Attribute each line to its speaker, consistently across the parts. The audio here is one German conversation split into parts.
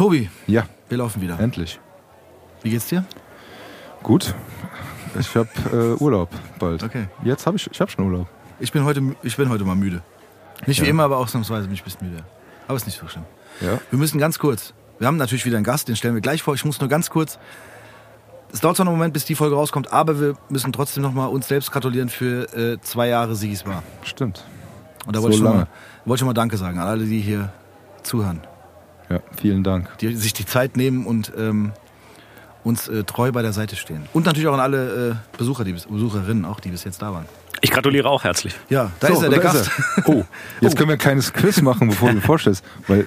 Speaker 1: Tobi,
Speaker 2: Ja,
Speaker 1: wir laufen wieder.
Speaker 2: endlich.
Speaker 1: Wie geht's dir?
Speaker 2: Gut. Ich habe äh, Urlaub bald.
Speaker 1: Okay.
Speaker 2: Jetzt habe ich, ich hab schon Urlaub.
Speaker 1: Ich bin heute, ich bin heute mal müde. Nicht wie
Speaker 2: Ja.
Speaker 1: immer, aber ausnahmsweise bin ich ein bisschen müde. Aber ist nicht so schlimm.
Speaker 2: Ja.
Speaker 1: Wir müssen ganz kurz. Wir haben natürlich wieder einen Gast, den stellen wir gleich vor. Ich muss nur ganz kurz. Es dauert zwar noch einen Moment, bis die Folge rauskommt, aber wir müssen trotzdem noch mal uns selbst gratulieren für äh, zwei Jahre Sigis Bar.
Speaker 2: Stimmt.
Speaker 1: Und da
Speaker 2: So
Speaker 1: wollte ich, schon mal- wollte ich schon mal Danke sagen an alle, die hier zuhören.
Speaker 2: Ja, vielen Dank.
Speaker 1: Die sich die Zeit nehmen und ähm, uns äh, treu bei der Seite stehen. Und natürlich auch an alle äh, Besucher, die Besucherinnen, auch die bis jetzt da waren.
Speaker 3: Ich gratuliere auch herzlich.
Speaker 1: Ja, da
Speaker 2: So,
Speaker 1: ist er, der Gast.
Speaker 2: er. Oh, jetzt können wir ein kleines Quiz machen, bevor du dir vorstellst. Weil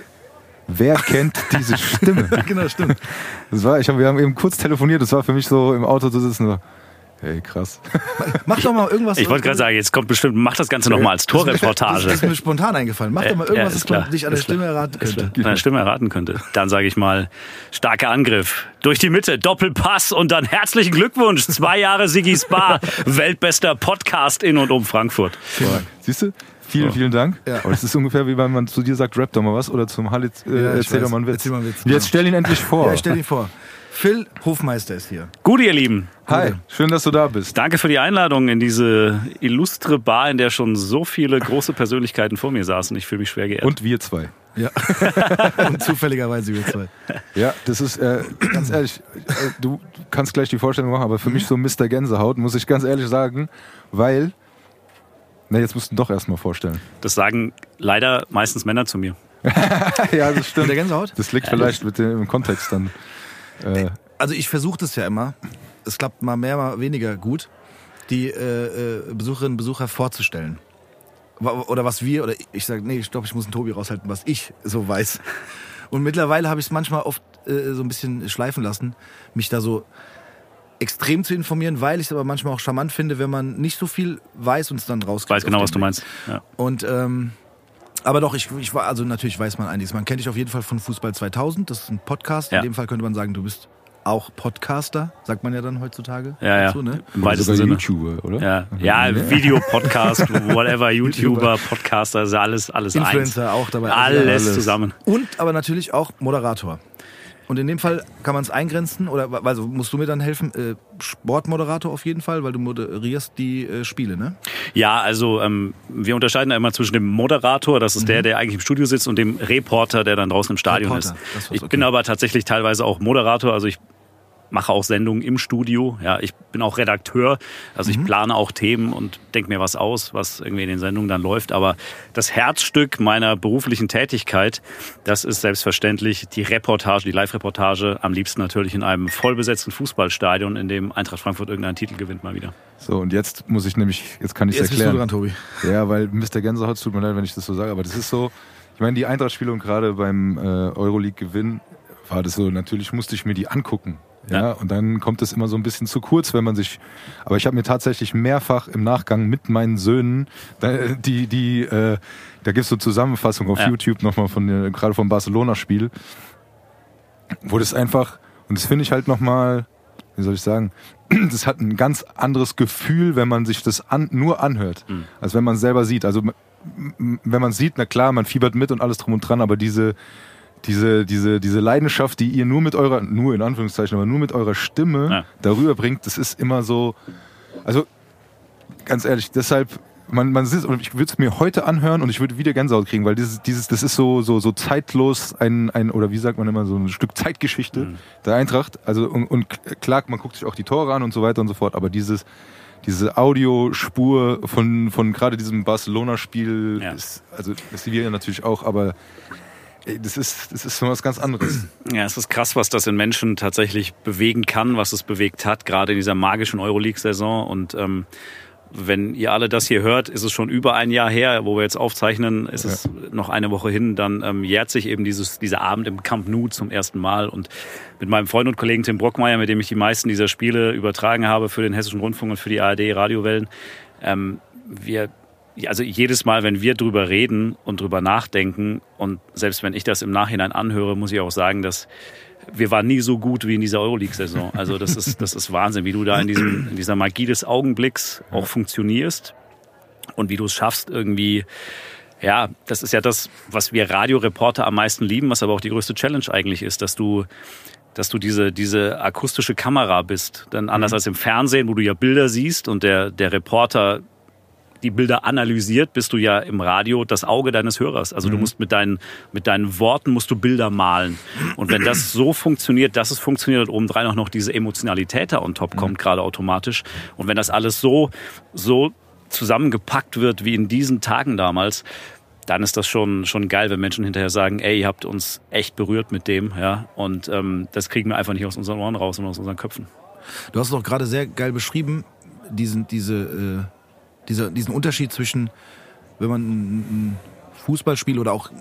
Speaker 2: wer kennt diese Stimme?
Speaker 1: genau, stimmt.
Speaker 2: Das war, ich hab, wir haben eben kurz telefoniert, das war für mich so im Auto zu sitzen. So, hey, krass.
Speaker 1: Mach doch mal irgendwas.
Speaker 3: Ich wollte gerade sagen, jetzt kommt bestimmt, mach das Ganze nochmal als
Speaker 1: Das ist
Speaker 3: Torreportage.
Speaker 1: mir spontan eingefallen. Mach doch mal
Speaker 3: Ja,
Speaker 1: irgendwas,
Speaker 3: ist
Speaker 1: das man
Speaker 3: klar,
Speaker 1: dich an der. Stimme erraten könnte.
Speaker 3: Deine Stimme erraten könnte. Dann sage ich mal, starker Angriff. Durch die Mitte, Doppelpass und dann herzlichen Glückwunsch. Zwei Jahre Sigis Bar, weltbester Podcast in und um Frankfurt.
Speaker 2: Siehst du? Vielen, vielen Dank.
Speaker 1: Ja.
Speaker 2: Aber das ist ungefähr wie wenn man zu dir sagt, rap doch mal was oder zum Halit äh,
Speaker 1: Ja,
Speaker 2: erzähl doch mal einen Witz.
Speaker 1: Erzähl mal einen Witz,
Speaker 2: Und Jetzt
Speaker 1: genau.
Speaker 2: stell ihn endlich vor.
Speaker 1: Ja, ich stell dir vor. Phil Hofmeister ist hier.
Speaker 3: Gut, ihr Lieben.
Speaker 2: Hi, schön, dass du da bist.
Speaker 3: Danke für die Einladung in diese illustre Bar, in der schon so viele große Persönlichkeiten vor mir saßen. Ich fühle mich schwer geehrt.
Speaker 2: Und wir zwei.
Speaker 1: Ja. Und zufälligerweise wir zwei.
Speaker 2: Ja, das ist, äh, ganz ehrlich, äh, du kannst gleich die Vorstellung machen, aber für mich so Mr. Gänsehaut, muss ich ganz ehrlich sagen, weil, na, jetzt musst du doch erstmal vorstellen.
Speaker 3: Das sagen leider meistens Männer zu mir.
Speaker 2: ja, das
Speaker 1: Mit
Speaker 2: stimmt.
Speaker 1: der Gänsehaut?
Speaker 2: Das liegt vielleicht mit dem im Kontext dann. Äh,
Speaker 1: Also ich versuche das ja immer. Es klappt mal mehr, mal weniger gut, die äh, äh, Besucherinnen und Besucher vorzustellen. Oder was wir, oder ich sage, nee, ich glaube, ich muss einen Tobi raushalten, was ich so weiß. Und mittlerweile habe ich es manchmal oft äh, so ein bisschen schleifen lassen, mich da so extrem zu informieren, weil ich es aber manchmal auch charmant finde, wenn man nicht so viel weiß und es dann
Speaker 3: Ich
Speaker 1: rauskriegt.
Speaker 3: weiß genau, was du meinst. Ja.
Speaker 1: Und ähm, aber doch, ich, ich war, also natürlich weiß man einiges. Man kennt dich auf jeden Fall von Fußball 2000. Das ist ein Podcast.
Speaker 3: Ja.
Speaker 1: In dem Fall könnte man sagen, du bist auch Podcaster, sagt man ja dann heutzutage.
Speaker 3: Ja, ja.
Speaker 1: dazu, ne?
Speaker 3: Im weitesten Sinne.
Speaker 2: YouTuber, oder?
Speaker 3: Ja, ja Video-Podcast, whatever, YouTuber, Podcaster, ist ja alles, alles
Speaker 1: Influencer auch dabei.
Speaker 3: eins.
Speaker 1: Also
Speaker 3: Alles
Speaker 1: ja,
Speaker 3: zusammen.
Speaker 1: Und aber natürlich auch Moderator. Und in dem Fall kann man es eingrenzen, oder also musst du mir dann helfen, äh, Sportmoderator auf jeden Fall, weil du moderierst die äh, Spiele, ne?
Speaker 3: Ja, also ähm, wir unterscheiden da immer zwischen dem Moderator, das ist der, der eigentlich im Studio sitzt, und dem Reporter, der dann draußen im Stadion
Speaker 1: Mhm. Reporter,
Speaker 3: ist. Ich
Speaker 1: okay.
Speaker 3: bin aber tatsächlich teilweise auch Moderator, also ich mache auch Sendungen im Studio. Ja, ich bin auch Redakteur, also
Speaker 1: Mhm.
Speaker 3: ich plane auch Themen und denke mir was aus, was irgendwie in den Sendungen dann läuft. Aber das Herzstück meiner beruflichen Tätigkeit, das ist selbstverständlich die Reportage, die Live-Reportage, am liebsten natürlich in einem vollbesetzten Fußballstadion, in dem Eintracht Frankfurt irgendeinen Titel gewinnt mal wieder.
Speaker 2: So, und jetzt muss ich nämlich, jetzt kann ich
Speaker 1: Jetzt bist du
Speaker 2: erklären.
Speaker 1: dran, Tobi.
Speaker 2: Ja, weil Mr. Gänsehaut, tut mir leid, wenn ich das so sage, aber das ist so, ich meine, die Eintracht-Spiele und gerade beim äh, Euroleague-Gewinn war das so, natürlich musste ich mir die angucken. Ja,
Speaker 3: Ja.
Speaker 2: und dann kommt es immer so ein bisschen zu kurz, wenn man sich. Aber ich habe mir tatsächlich mehrfach im Nachgang mit meinen Söhnen, die, die, äh, da gibt's so Zusammenfassung auf
Speaker 3: Ja.
Speaker 2: YouTube nochmal von gerade vom Barcelona-Spiel, wo das einfach, und das finde ich halt nochmal, wie soll ich sagen, das hat ein ganz anderes Gefühl, wenn man sich das an, nur anhört,
Speaker 3: Mhm.
Speaker 2: als wenn man selber sieht. Also wenn man sieht, na klar, man fiebert mit und alles drum und dran, aber diese, diese, diese, diese Leidenschaft, die ihr nur mit eurer, nur in Anführungszeichen, aber nur mit eurer Stimme
Speaker 3: Ja.
Speaker 2: darüber bringt, das ist immer so, also ganz ehrlich, deshalb, man, man sitzt, und ich würde es mir heute anhören und ich würde wieder Gänsehaut kriegen, weil dieses, dieses, das ist so, so, so zeitlos ein, ein, oder wie sagt man immer, so ein Stück Zeitgeschichte
Speaker 3: Mhm.
Speaker 2: der Eintracht. Also, und, und klar, man guckt sich auch die Tore an und so weiter und so fort, aber dieses, diese Audiospur von, von gerade diesem Barcelona-Spiel,
Speaker 3: Ja.
Speaker 2: ist, also das sehen wir ja natürlich auch, aber das ist, das ist so was ganz anderes.
Speaker 3: Ja, es ist krass, was das in Menschen tatsächlich bewegen kann, was es bewegt hat, gerade in dieser magischen Euroleague-Saison. Und ähm, wenn ihr alle das hier hört, ist es schon über ein Jahr her, wo wir jetzt aufzeichnen, ist es noch eine Woche hin, dann ähm, jährt sich eben dieses, dieser Abend im Camp Nou zum ersten Mal. Und mit meinem Freund und Kollegen Tim Brockmeier, mit dem ich die meisten dieser Spiele übertragen habe für den Hessischen Rundfunk und für die ARD Radiowellen, ähm, wir also jedes Mal, wenn wir drüber reden und drüber nachdenken und selbst wenn ich das im Nachhinein anhöre, muss ich auch sagen, dass wir waren nie so gut wie in dieser Euroleague-Saison. Also das ist, das ist Wahnsinn, wie du da in, diesem, in dieser Magie des Augenblicks auch funktionierst und wie du es schaffst, irgendwie, ja, das ist ja das, was wir Radioreporter am meisten lieben, was aber auch die größte Challenge eigentlich ist, dass du dass du diese, diese akustische Kamera bist. Denn anders als im Fernsehen, wo du ja Bilder siehst und der, der Reporter die Bilder analysiert, bist du ja im Radio das Auge deines Hörers. Also du musst mit deinen, mit deinen Worten musst du Bilder malen. Und wenn das so funktioniert, dass es funktioniert und obendrein auch noch diese Emotionalität da on top kommt, gerade automatisch. Und wenn das alles so, so zusammengepackt wird wie in diesen Tagen damals, dann ist das schon, schon geil, wenn Menschen hinterher sagen, ey, ihr habt uns echt berührt mit dem, ja. Und ähm, das kriegen wir einfach nicht aus unseren Ohren raus und aus unseren Köpfen.
Speaker 1: Du hast es doch gerade sehr geil beschrieben, diesen, diese, äh, dieser, diesen Unterschied zwischen, wenn man ein, Fußballspiel oder auch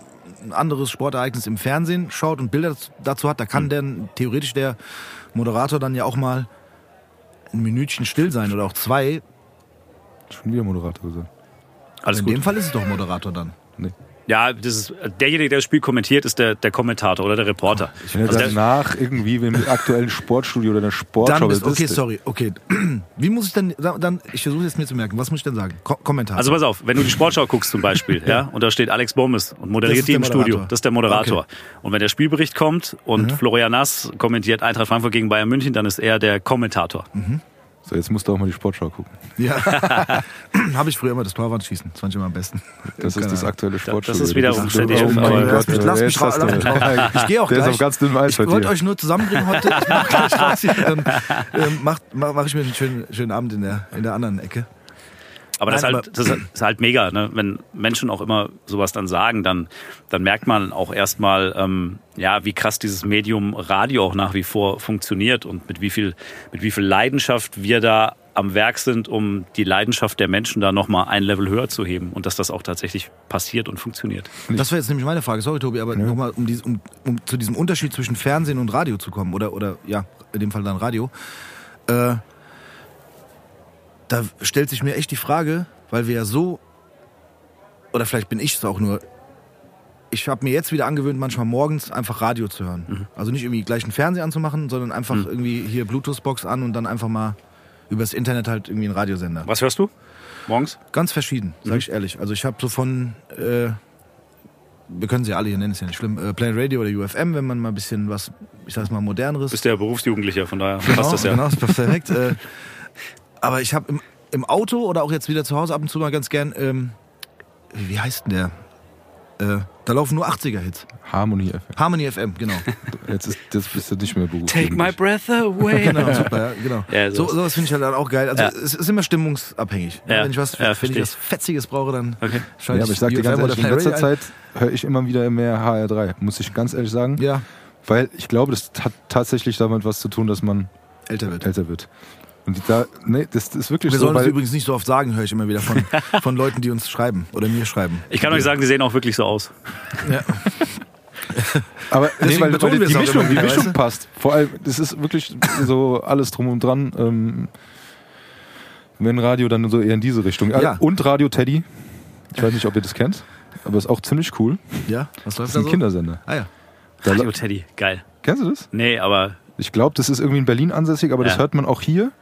Speaker 1: ein anderes Sportereignis im Fernsehen schaut und Bilder dazu hat, da kann dann theoretisch der Moderator dann ja auch mal ein Minütchen still sein oder auch zwei.
Speaker 2: Schon wieder Moderator gesagt.
Speaker 3: Alles
Speaker 1: in
Speaker 3: gut.
Speaker 1: dem Fall ist es doch Moderator dann.
Speaker 2: Nee.
Speaker 3: Ja, das ist, derjenige, der das Spiel kommentiert, ist der, der Kommentator oder der Reporter.
Speaker 2: Wenn er
Speaker 3: Also der-
Speaker 2: danach irgendwie im aktuellen Sportstudio oder der Sportschau
Speaker 1: Dann bist, okay, sorry, okay. Wie muss ich denn, dann, ich versuche jetzt mir zu merken, was muss ich denn sagen? Ko Kommentar.
Speaker 3: Also pass auf, wenn du die Sportschau guckst zum Beispiel, ja, und da steht Alex Bommes und moderiert die im Studio, das ist der Moderator. Und wenn der Spielbericht kommt und
Speaker 1: Mhm.
Speaker 3: Florian Nass kommentiert Eintracht Frankfurt gegen Bayern München, dann ist er der Kommentator.
Speaker 2: So, jetzt musst du auch mal die Sportschau gucken.
Speaker 1: ja. Habe ich früher immer das Torwandschießen. Das fand ich immer am besten.
Speaker 2: Das ist das aktuelle
Speaker 3: ist wiederum
Speaker 2: Das
Speaker 3: ZDF,
Speaker 2: oh mein
Speaker 3: aber-
Speaker 2: Gott,
Speaker 1: Lass mich- raus. Ich gehe auch
Speaker 2: Der ist
Speaker 1: gleich.
Speaker 2: auf ganz dünnem Eis
Speaker 1: Ich wollte euch nur zusammenbringen heute. Ich mach gleich raus. Dann ähm, macht, mach, mach ich mir einen schönen, schönen Abend in der, in der anderen Ecke.
Speaker 3: Aber das, ist halt, das ist halt mega, ne? wenn Menschen auch immer sowas dann sagen, dann, dann merkt man auch erstmal, ähm, ja, wie krass dieses Medium Radio auch nach wie vor funktioniert und mit wie viel, mit wie viel Leidenschaft wir da am Werk sind, um die Leidenschaft der Menschen da nochmal ein Level höher zu heben und dass das auch tatsächlich passiert und funktioniert.
Speaker 1: Das wäre jetzt nämlich meine Frage. Sorry, Tobi, aber nochmal, um, dies- um, um zu diesem Unterschied zwischen Fernsehen und Radio zu kommen. Oder, oder ja, in dem Fall dann Radio. Äh, da stellt sich mir echt die Frage, weil wir ja so, oder vielleicht bin ich es auch nur, ich habe mir jetzt wieder angewöhnt, manchmal morgens einfach Radio zu hören. Also nicht irgendwie gleich einen Fernseher anzumachen, sondern einfach irgendwie hier Bluetooth-Box an und dann einfach mal übers Internet halt irgendwie einen Radiosender.
Speaker 3: Was hörst du morgens?
Speaker 1: Ganz verschieden, sage ich ehrlich. Also ich habe so von, äh, wir können sie ja alle hier nennen, ist ja nicht schlimm, äh, Play Radio oder UFM, wenn man mal ein bisschen was, ich sag's mal, moderneres.
Speaker 3: Bist ja Berufsjugendlicher, von daher
Speaker 1: genau,
Speaker 3: passt das ja.
Speaker 1: Genau, ist perfekt. äh, aber ich habe im, im Auto oder auch jetzt wieder zu Hause ab und zu mal ganz gern, ähm, wie wie heißt denn der? Äh, da laufen nur 80er-Hits.
Speaker 2: Harmony FM.
Speaker 1: Harmony FM, genau.
Speaker 2: Jetzt ist, das bist du nicht mehr beruflich.
Speaker 3: Take my breath away.
Speaker 1: genau, super, ja, genau.
Speaker 3: Ja,
Speaker 1: so,
Speaker 3: so-
Speaker 1: sowas finde ich halt dann auch geil. Also
Speaker 3: Ja.
Speaker 1: es ist immer stimmungsabhängig.
Speaker 3: Ja,
Speaker 1: Wenn ich was,
Speaker 3: ja,
Speaker 1: wenn ich was Fetziges brauche, dann
Speaker 3: Okay.
Speaker 1: schalte
Speaker 2: Ja, aber ich sag dir ganz ehrlich, in letzter. Zeit höre ich immer wieder mehr HR3, muss ich ganz ehrlich sagen.
Speaker 1: Ja,
Speaker 2: Weil ich glaube, das hat tatsächlich damit was zu tun, dass man
Speaker 1: älter wird.
Speaker 2: älter wird. Und da, nee, das, das ist wirklich
Speaker 1: Wir
Speaker 2: so,
Speaker 1: sollen das
Speaker 2: weil,
Speaker 1: übrigens nicht so oft sagen, höre ich immer wieder von, von Leuten, die uns schreiben oder mir schreiben.
Speaker 3: Ich kann euch sagen, die sehen auch wirklich so aus.
Speaker 1: Ja.
Speaker 2: aber nee,
Speaker 1: Deswegen
Speaker 2: weil, weil
Speaker 1: wir
Speaker 2: die
Speaker 1: es
Speaker 2: Mischung, die Mischung
Speaker 1: weißt
Speaker 2: passt. Vor allem, das ist wirklich so alles drum und dran. Ähm, wenn Radio dann so eher in diese Richtung.
Speaker 1: Ja.
Speaker 2: Und Radio Teddy. Ich weiß nicht, ob ihr das kennt, aber ist auch ziemlich cool.
Speaker 1: ja, was
Speaker 2: Das
Speaker 1: läuft
Speaker 2: ist
Speaker 1: da
Speaker 2: ein
Speaker 1: so?
Speaker 2: Kindersender.
Speaker 1: Ah ja.
Speaker 3: Radio Teddy, geil.
Speaker 2: kennst du das?
Speaker 3: Nee, aber
Speaker 2: Ich glaube, das ist irgendwie in Berlin ansässig, aber das
Speaker 3: Ja.
Speaker 2: hört man auch hier.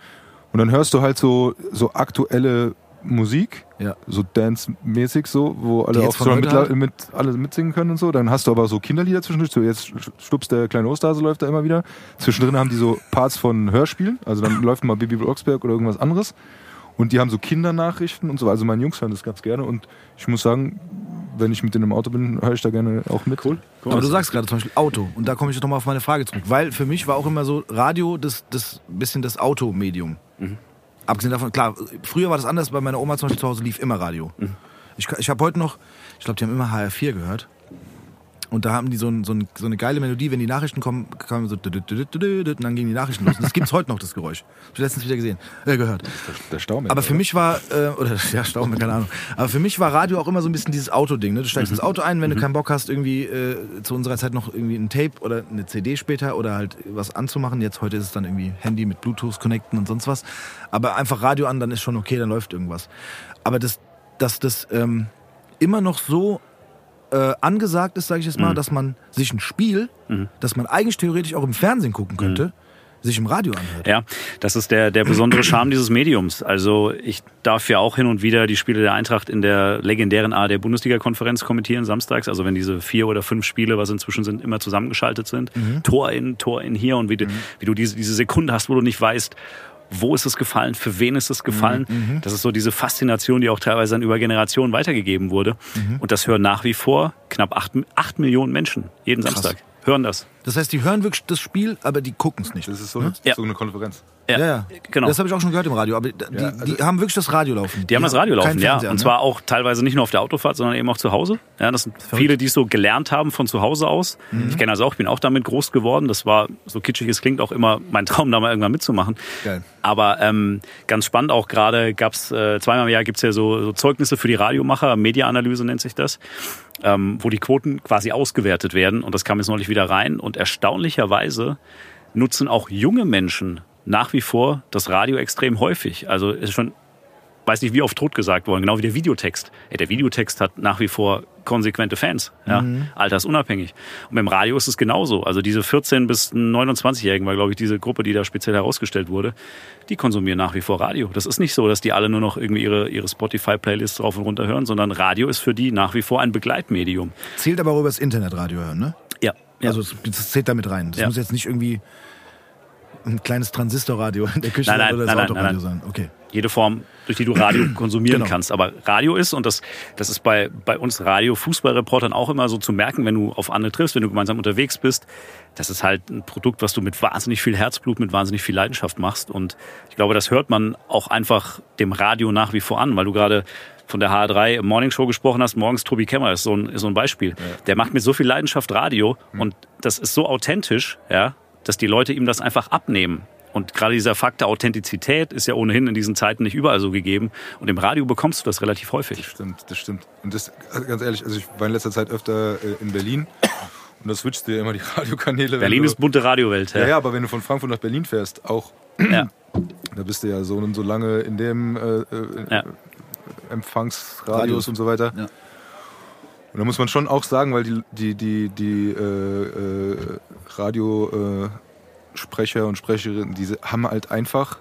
Speaker 2: Und dann hörst du halt so, so aktuelle Musik,
Speaker 1: Ja.
Speaker 2: so Dance-mäßig so, wo alle auch so mit,
Speaker 1: halt?
Speaker 2: mit, alle mitsingen können und so. Dann hast du aber so Kinderlieder zwischendurch. So jetzt Stups, der kleine Osterhase läuft da immer wieder. Zwischendrin haben die so Parts von Hörspielen. Also dann läuft mal Bibi Blocksberg oder irgendwas anderes. Und die haben so Kindernachrichten und so. Also meine Jungs hören das ganz gerne. Und ich muss sagen, wenn ich mit denen im Auto bin, höre ich da gerne auch mit. Cool.
Speaker 1: Aber du sagst gerade zum Beispiel Auto. Und da komme ich jetzt nochmal auf meine Frage zurück. Weil für mich war auch immer so Radio das, das bisschen das Automedium. Abgesehen davon, klar, früher war das anders. Bei meiner Oma zum Beispiel zu Hause lief immer Radio. Ich, ich habe heute noch, ich glaube, die haben immer HR4 gehört. Und da haben die so, ein, so, ein, so eine geile Melodie, wenn die Nachrichten kommen, kamen so und dann gingen die Nachrichten los. Und das gibt's heute noch, das Geräusch. Hab ich letztens wieder gesehen, äh, gehört.
Speaker 2: Der Stau
Speaker 1: Aber für mich war, äh, oder ja, Staume, keine Ahnung. Aber für mich war Radio auch immer so ein bisschen dieses Autoding. Ne? Du steigst ins Auto ein, wenn du keinen Bock hast, irgendwie äh, zu unserer Zeit noch irgendwie ein Tape oder eine CD später oder halt was anzumachen. Jetzt heute ist es dann irgendwie Handy mit Bluetooth connecten und sonst was. Aber einfach Radio an, dann ist schon okay, dann läuft irgendwas. Aber das, dass das ähm, immer noch so äh, angesagt ist, sage ich jetzt mal, dass man sich ein Spiel, das man eigentlich theoretisch auch im Fernsehen gucken könnte, sich im Radio anhört.
Speaker 3: Ja, das ist der, der besondere Charme dieses Mediums. Also ich darf ja auch hin und wieder die Spiele der Eintracht in der legendären ARD-Bundesliga-Konferenz kommentieren samstags. Also wenn diese vier oder fünf Spiele, was inzwischen sind, immer zusammengeschaltet sind. Tor in, Tor in hier und wie du, wie du diese, diese Sekunde hast, wo du nicht weißt, wo ist es gefallen, für wen ist es gefallen. Das ist so diese Faszination, die auch teilweise dann über Generationen weitergegeben wurde. Und das hören nach wie vor knapp acht, acht Millionen Menschen jeden Samstag. Hören das.
Speaker 1: Das heißt, die hören wirklich das Spiel, aber die gucken es nicht.
Speaker 2: Das ist so eine,
Speaker 3: Ja.
Speaker 2: so eine Konferenz.
Speaker 1: Ja, ja.
Speaker 3: Genau.
Speaker 1: Das habe ich auch schon gehört im Radio. Aber die,
Speaker 2: Ja,
Speaker 1: die
Speaker 2: also-
Speaker 1: haben wirklich das Radio laufen.
Speaker 3: Die haben das Radio laufen, ja.
Speaker 1: Fernseher,
Speaker 3: Und
Speaker 1: ne?
Speaker 3: zwar auch teilweise nicht nur auf der Autofahrt, sondern eben auch zu Hause. Ja, das sind viele, die es so gelernt haben von zu Hause aus.
Speaker 1: Mhm.
Speaker 3: Ich kenne das auch, ich bin auch damit groß geworden. Das war, so kitschig es klingt, auch immer mein Traum, da mal irgendwann mitzumachen.
Speaker 1: Geil.
Speaker 3: Aber ähm, ganz spannend auch gerade gab's äh, zweimal im Jahr gibt's ja so, so Zeugnisse für die Radiomacher, Mediaanalyse nennt sich das, ähm, wo die Quoten quasi ausgewertet werden. Und das kam jetzt neulich wieder rein. Und erstaunlicherweise nutzen auch junge Menschen nach wie vor das Radio extrem häufig. Also es ist schon, weiß nicht wie oft tot gesagt worden, genau wie der Videotext. Ey, der Videotext hat nach wie vor konsequente Fans, ja, altersunabhängig. Und beim Radio ist es genauso. Also diese 14 bis 29-Jährigen war, glaube ich, diese Gruppe, die da speziell herausgestellt wurde, die konsumieren nach wie vor Radio. Das ist nicht so, dass die alle nur noch irgendwie ihre, ihre Spotify-Playlists drauf und runter hören, sondern Radio ist für die nach wie vor ein Begleitmedium.
Speaker 1: Zählt aber auch über das Internetradio hören, ne?
Speaker 3: Ja. ja.
Speaker 1: Also das zählt damit rein. Das
Speaker 3: Ja.
Speaker 1: muss jetzt nicht irgendwie ein kleines Transistorradio in der Küche
Speaker 3: Nein, nein,
Speaker 1: oder das
Speaker 3: nein, nein,
Speaker 1: Autoradio
Speaker 3: nein,
Speaker 1: sein. Okay.
Speaker 3: jede Form, durch die du Radio konsumieren
Speaker 1: Genau.
Speaker 3: kannst. Aber Radio ist, und das, das ist bei, bei uns Radio-Fußballreportern auch immer so zu merken, wenn du auf andere triffst, wenn du gemeinsam unterwegs bist, das ist halt ein Produkt, was du mit wahnsinnig viel Herzblut, mit wahnsinnig viel Leidenschaft machst. Und ich glaube, das hört man auch einfach dem Radio nach wie vor an, weil du gerade von der HR3 Morning Show gesprochen hast, morgens Tobi Kemmer ist so ein, ist so ein Beispiel. Der macht mit so viel Leidenschaft Radio und das ist so authentisch, ja, dass die Leute ihm das einfach abnehmen. Und gerade dieser Fakt der Authentizität ist ja ohnehin in diesen Zeiten nicht überall so gegeben. Und im Radio bekommst du das relativ häufig.
Speaker 2: Stimmt, das stimmt. Und das, also ganz ehrlich, also ich war in letzter Zeit öfter äh, in Berlin und da switcht dir immer die Radiokanäle.
Speaker 3: Berlin
Speaker 2: du,
Speaker 3: ist bunte Radiowelt.
Speaker 2: ja, ja, aber wenn du von Frankfurt nach Berlin fährst, auch,
Speaker 3: ja.
Speaker 2: da bist du ja so und so lange in dem äh, äh,
Speaker 3: Ja.
Speaker 2: Empfangsradius
Speaker 1: Radius.
Speaker 2: und so weiter.
Speaker 1: Ja.
Speaker 2: Und da muss man schon auch sagen, weil die, die, die, die äh, äh, Radiosprecher äh, und Sprecherinnen, diese haben halt einfach.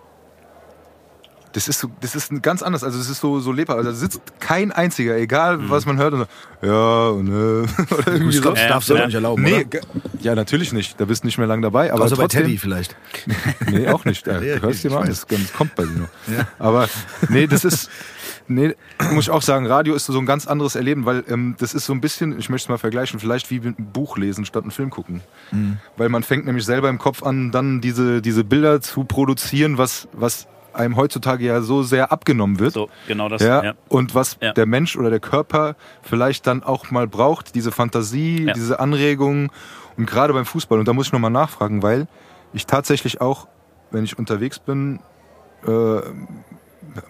Speaker 2: Das ist, so, das ist ganz anders. Also, es ist so, so lebbar. Also, da sitzt kein einziger, egal
Speaker 3: Mhm.
Speaker 2: was man hört. Und so, ja, und, äh, oder irgendwie
Speaker 1: Ich
Speaker 2: so.
Speaker 1: glaube, das
Speaker 3: Ja,
Speaker 1: darfst du
Speaker 3: ja.
Speaker 1: doch nicht erlauben,
Speaker 2: Nee,
Speaker 1: oder?
Speaker 2: ja, natürlich nicht. Da bist du nicht mehr lang dabei. Aber
Speaker 1: Außer bei
Speaker 2: trotzdem,
Speaker 1: Teddy vielleicht.
Speaker 2: Nee, auch nicht. Ja,
Speaker 1: Ja,
Speaker 2: du hörst dir
Speaker 1: ich
Speaker 2: mal an, das, das kommt bei dir noch. Aber nee, das ist, nee, muss ich auch sagen, Radio ist so ein ganz anderes Erleben, weil ähm, das ist so ein bisschen, ich möchte es mal vergleichen, vielleicht wie einem Buch lesen statt einen Film gucken. Weil man fängt nämlich selber im Kopf an, dann diese, diese Bilder zu produzieren, was, was einem heutzutage ja so sehr abgenommen wird.
Speaker 3: So, genau das.
Speaker 2: Ja,
Speaker 3: Ja.
Speaker 2: und was
Speaker 3: Ja.
Speaker 2: der Mensch oder der Körper vielleicht dann auch mal braucht, diese Fantasie,
Speaker 3: Ja.
Speaker 2: diese Anregung und gerade beim Fußball. Und da muss ich nochmal nachfragen, weil ich tatsächlich auch, wenn ich unterwegs bin, äh,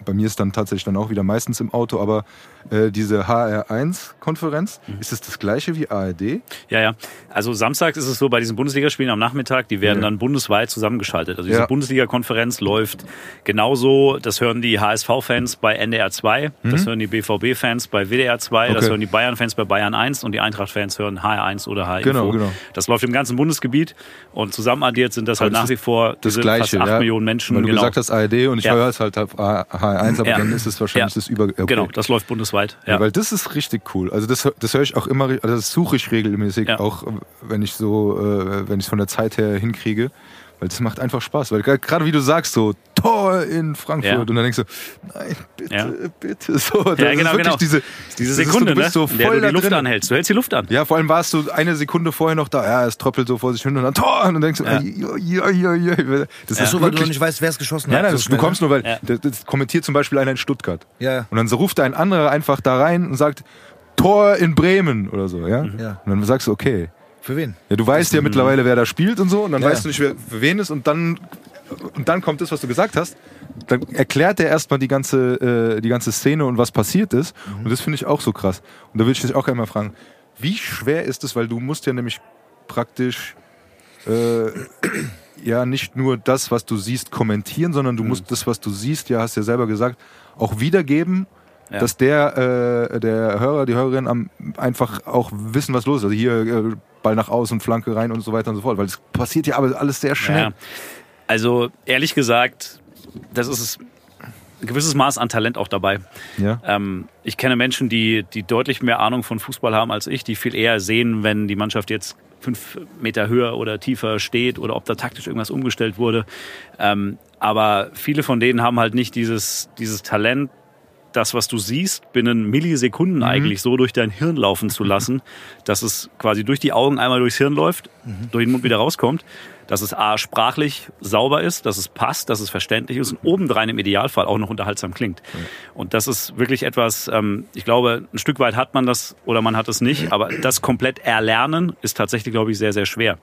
Speaker 2: bei mir ist dann tatsächlich dann auch wieder meistens im Auto, aber äh, diese HR1-Konferenz,
Speaker 3: Mhm.
Speaker 2: ist es das gleiche wie ARD?
Speaker 3: Ja, ja. Also samstags ist es so bei diesen Bundesligaspielen am Nachmittag, die werden
Speaker 2: Ja.
Speaker 3: dann bundesweit zusammengeschaltet. Also diese
Speaker 2: Ja.
Speaker 3: Bundesliga-Konferenz läuft genauso, das hören die HSV-Fans bei NDR 2, das hören die BVB-Fans bei WDR 2, das
Speaker 2: Mhm. Okay.
Speaker 3: hören die Bayern-Fans bei Bayern 1 und die Eintracht-Fans hören HR 1 oder HR
Speaker 2: Genau,
Speaker 3: Info.
Speaker 2: genau.
Speaker 3: Das läuft im ganzen Bundesgebiet und zusammen addiert sind das halt
Speaker 2: das
Speaker 3: nach wie vor
Speaker 2: Das gleiche,
Speaker 3: fast 8
Speaker 2: ja.
Speaker 3: Millionen Menschen.
Speaker 2: Weil du
Speaker 3: genau.
Speaker 2: gesagt hast ARD und ich
Speaker 3: Ja.
Speaker 2: höre es halt auf HR1, aber
Speaker 3: Ja.
Speaker 2: dann ist es wahrscheinlich
Speaker 3: Ja.
Speaker 2: das über... Okay.
Speaker 3: Genau, das läuft bundesweit.
Speaker 2: Ja. Weil das ist richtig cool. Also das, das höre ich auch immer, also das suche ich regelmäßig, auch wenn ich so, äh, wenn ich es von der Zeit her hinkriege. Weil das macht einfach Spaß. Weil gerade wie du sagst, so Tor in Frankfurt
Speaker 3: Ja.
Speaker 2: und dann denkst du, nein, bitte,
Speaker 3: Ja.
Speaker 2: bitte. So, das
Speaker 3: Ja,
Speaker 2: ist
Speaker 3: genau,
Speaker 2: wirklich
Speaker 3: genau.
Speaker 2: Diese,
Speaker 3: Diese
Speaker 2: ist so,
Speaker 3: Sekunde,
Speaker 2: du bist
Speaker 3: ne?
Speaker 2: so
Speaker 3: der du die Luft
Speaker 2: drin.
Speaker 3: anhältst. Du hältst die Luft an.
Speaker 2: Ja, vor allem warst du eine Sekunde vorher noch da. Ja, es tröppelt so vor sich hin und dann Tor und dann denkst du,
Speaker 3: Ja.
Speaker 2: ja. Ja, ja, ja, ja. Das
Speaker 1: Ach
Speaker 2: ist
Speaker 1: so, weil du nicht weißt, wer es geschossen
Speaker 2: ja,
Speaker 1: hat.
Speaker 2: nein,
Speaker 1: so
Speaker 2: das, du kommst nur, weil
Speaker 3: Ja.
Speaker 2: das, das kommentiert zum Beispiel einer in Stuttgart.
Speaker 1: Ja.
Speaker 2: Und dann so ruft ein anderer einfach da rein und sagt, Tor in Bremen oder so, ja?
Speaker 1: Ja.
Speaker 2: Und dann sagst du, okay.
Speaker 1: Für wen?
Speaker 2: Ja, du weißt ja mittlerweile, wer da spielt und so, und dann
Speaker 1: Ja.
Speaker 2: weißt du nicht, wer, für wen ist, und dann, und dann kommt das, was du gesagt hast. Dann erklärt er erstmal die ganze, äh, die ganze Szene und was passiert ist.
Speaker 1: Mhm.
Speaker 2: Und das finde ich auch so krass. Und da würde ich dich auch gerne mal fragen, wie schwer ist es, weil du musst ja nämlich praktisch äh, ja nicht nur das, was du siehst, kommentieren, sondern
Speaker 1: Mhm.
Speaker 2: du musst das, was du siehst, ja, hast ja selber gesagt, auch wiedergeben,
Speaker 3: Ja.
Speaker 2: dass der, äh, der Hörer, die Hörerin am, einfach auch wissen, was los ist. Also hier äh, Ball nach außen, Flanke rein und so weiter und so fort. Weil es passiert ja aber alles sehr schnell.
Speaker 3: Ja. Also ehrlich gesagt, das ist ein gewisses Maß an Talent auch dabei.
Speaker 2: Ja.
Speaker 3: Ähm, ich kenne Menschen, die, die deutlich mehr Ahnung von Fußball haben als ich, die viel eher sehen, wenn die Mannschaft jetzt fünf Meter höher oder tiefer steht oder ob da taktisch irgendwas umgestellt wurde. Ähm, aber viele von denen haben halt nicht dieses, dieses Talent, das, was du siehst, binnen Millisekunden eigentlich so durch dein Hirn laufen zu lassen, dass es quasi durch die Augen einmal durchs Hirn läuft, durch den Mund wieder rauskommt, dass es A, sprachlich sauber ist, dass es passt, dass es verständlich ist und obendrein im Idealfall auch noch unterhaltsam klingt. Und das ist wirklich etwas, ähm, ich glaube, ein Stück weit hat man das oder man hat es nicht, aber das komplett erlernen ist tatsächlich, glaube ich, sehr, sehr schwer.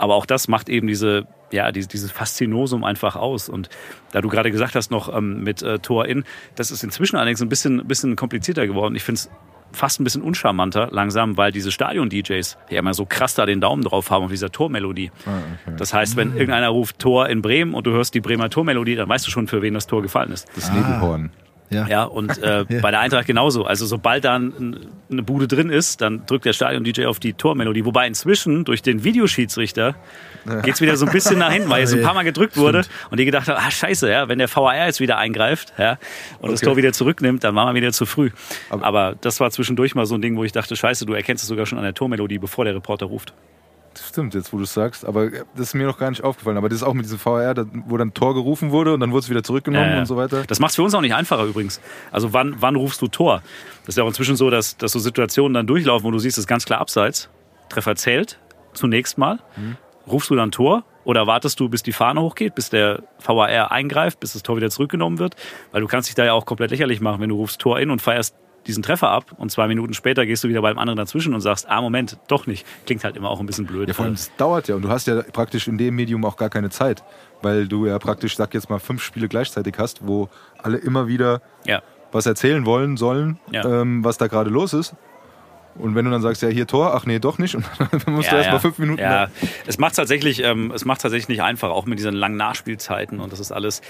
Speaker 3: Aber auch das macht eben diese, ja, dieses, dieses Faszinosum einfach aus. Und da du gerade gesagt hast, noch ähm, mit äh, Tor in, das ist inzwischen allerdings ein bisschen, bisschen komplizierter geworden. Ich finde es fast ein bisschen uncharmanter langsam, weil diese Stadion-DJs ja immer so krass da den Daumen drauf haben auf dieser Tormelodie. Das heißt, wenn irgendeiner ruft Tor in Bremen und du hörst die Bremer Tormelodie, dann weißt du schon, für wen das Tor gefallen ist.
Speaker 2: Das Nebelhorn.
Speaker 1: Ja.
Speaker 3: Ja, und äh, bei der Eintracht genauso. Also sobald da ein, eine Bude drin ist, dann drückt der Stadion-DJ auf die Tormelodie. Wobei inzwischen durch den Videoschiedsrichter geht's wieder so ein bisschen nach hinten, weil jetzt ein paar Mal gedrückt wurde und die gedacht haben, ah scheiße, ja, wenn der VAR jetzt wieder eingreift ja, und das
Speaker 2: Okay.
Speaker 3: Tor wieder zurücknimmt, dann waren wir wieder zu früh.
Speaker 2: Aber-
Speaker 3: Aber, das war zwischendurch mal so ein Ding, wo ich dachte, scheiße, du erkennst es sogar schon an der Tormelodie, bevor der Reporter ruft.
Speaker 2: Das stimmt, jetzt wo du es sagst. Aber äh, das ist mir noch gar nicht aufgefallen. Aber das ist auch mit diesem VR, wo dann Tor gerufen wurde und dann wurde es wieder zurückgenommen
Speaker 3: ja.
Speaker 2: und so weiter.
Speaker 3: Das macht es für uns auch nicht einfacher übrigens. Also wann, wann rufst du Tor? Das ist ja auch inzwischen so, dass, dass so Situationen dann durchlaufen, wo du siehst, es ist ganz klar abseits. Treffer zählt zunächst mal. Rufst du dann Tor oder wartest du, bis die Fahne hochgeht, bis der VAR eingreift, bis das Tor wieder zurückgenommen wird? Weil du kannst dich da ja auch komplett lächerlich machen, wenn du rufst Tor in und feierst diesen Treffer ab und zwei Minuten später gehst du wieder beim anderen dazwischen und sagst, ah Moment, doch nicht. Klingt halt immer auch ein bisschen blöd.
Speaker 2: Ja, vor allem, es dauert ja und du hast ja praktisch in dem Medium auch gar keine Zeit, weil du ja praktisch, sag jetzt mal, fünf Spiele gleichzeitig hast, wo alle immer wieder
Speaker 3: ja.
Speaker 2: was erzählen wollen, sollen,
Speaker 3: Ja.
Speaker 2: ähm, was da gerade los ist. Und wenn du dann sagst, ja, hier Tor, ach nee, doch nicht, und dann musst du erst mal fünf Minuten.
Speaker 3: Ja, es macht tatsächlich, ähm, es macht tatsächlich nicht einfach, auch mit diesen langen Nachspielzeiten und das ist alles.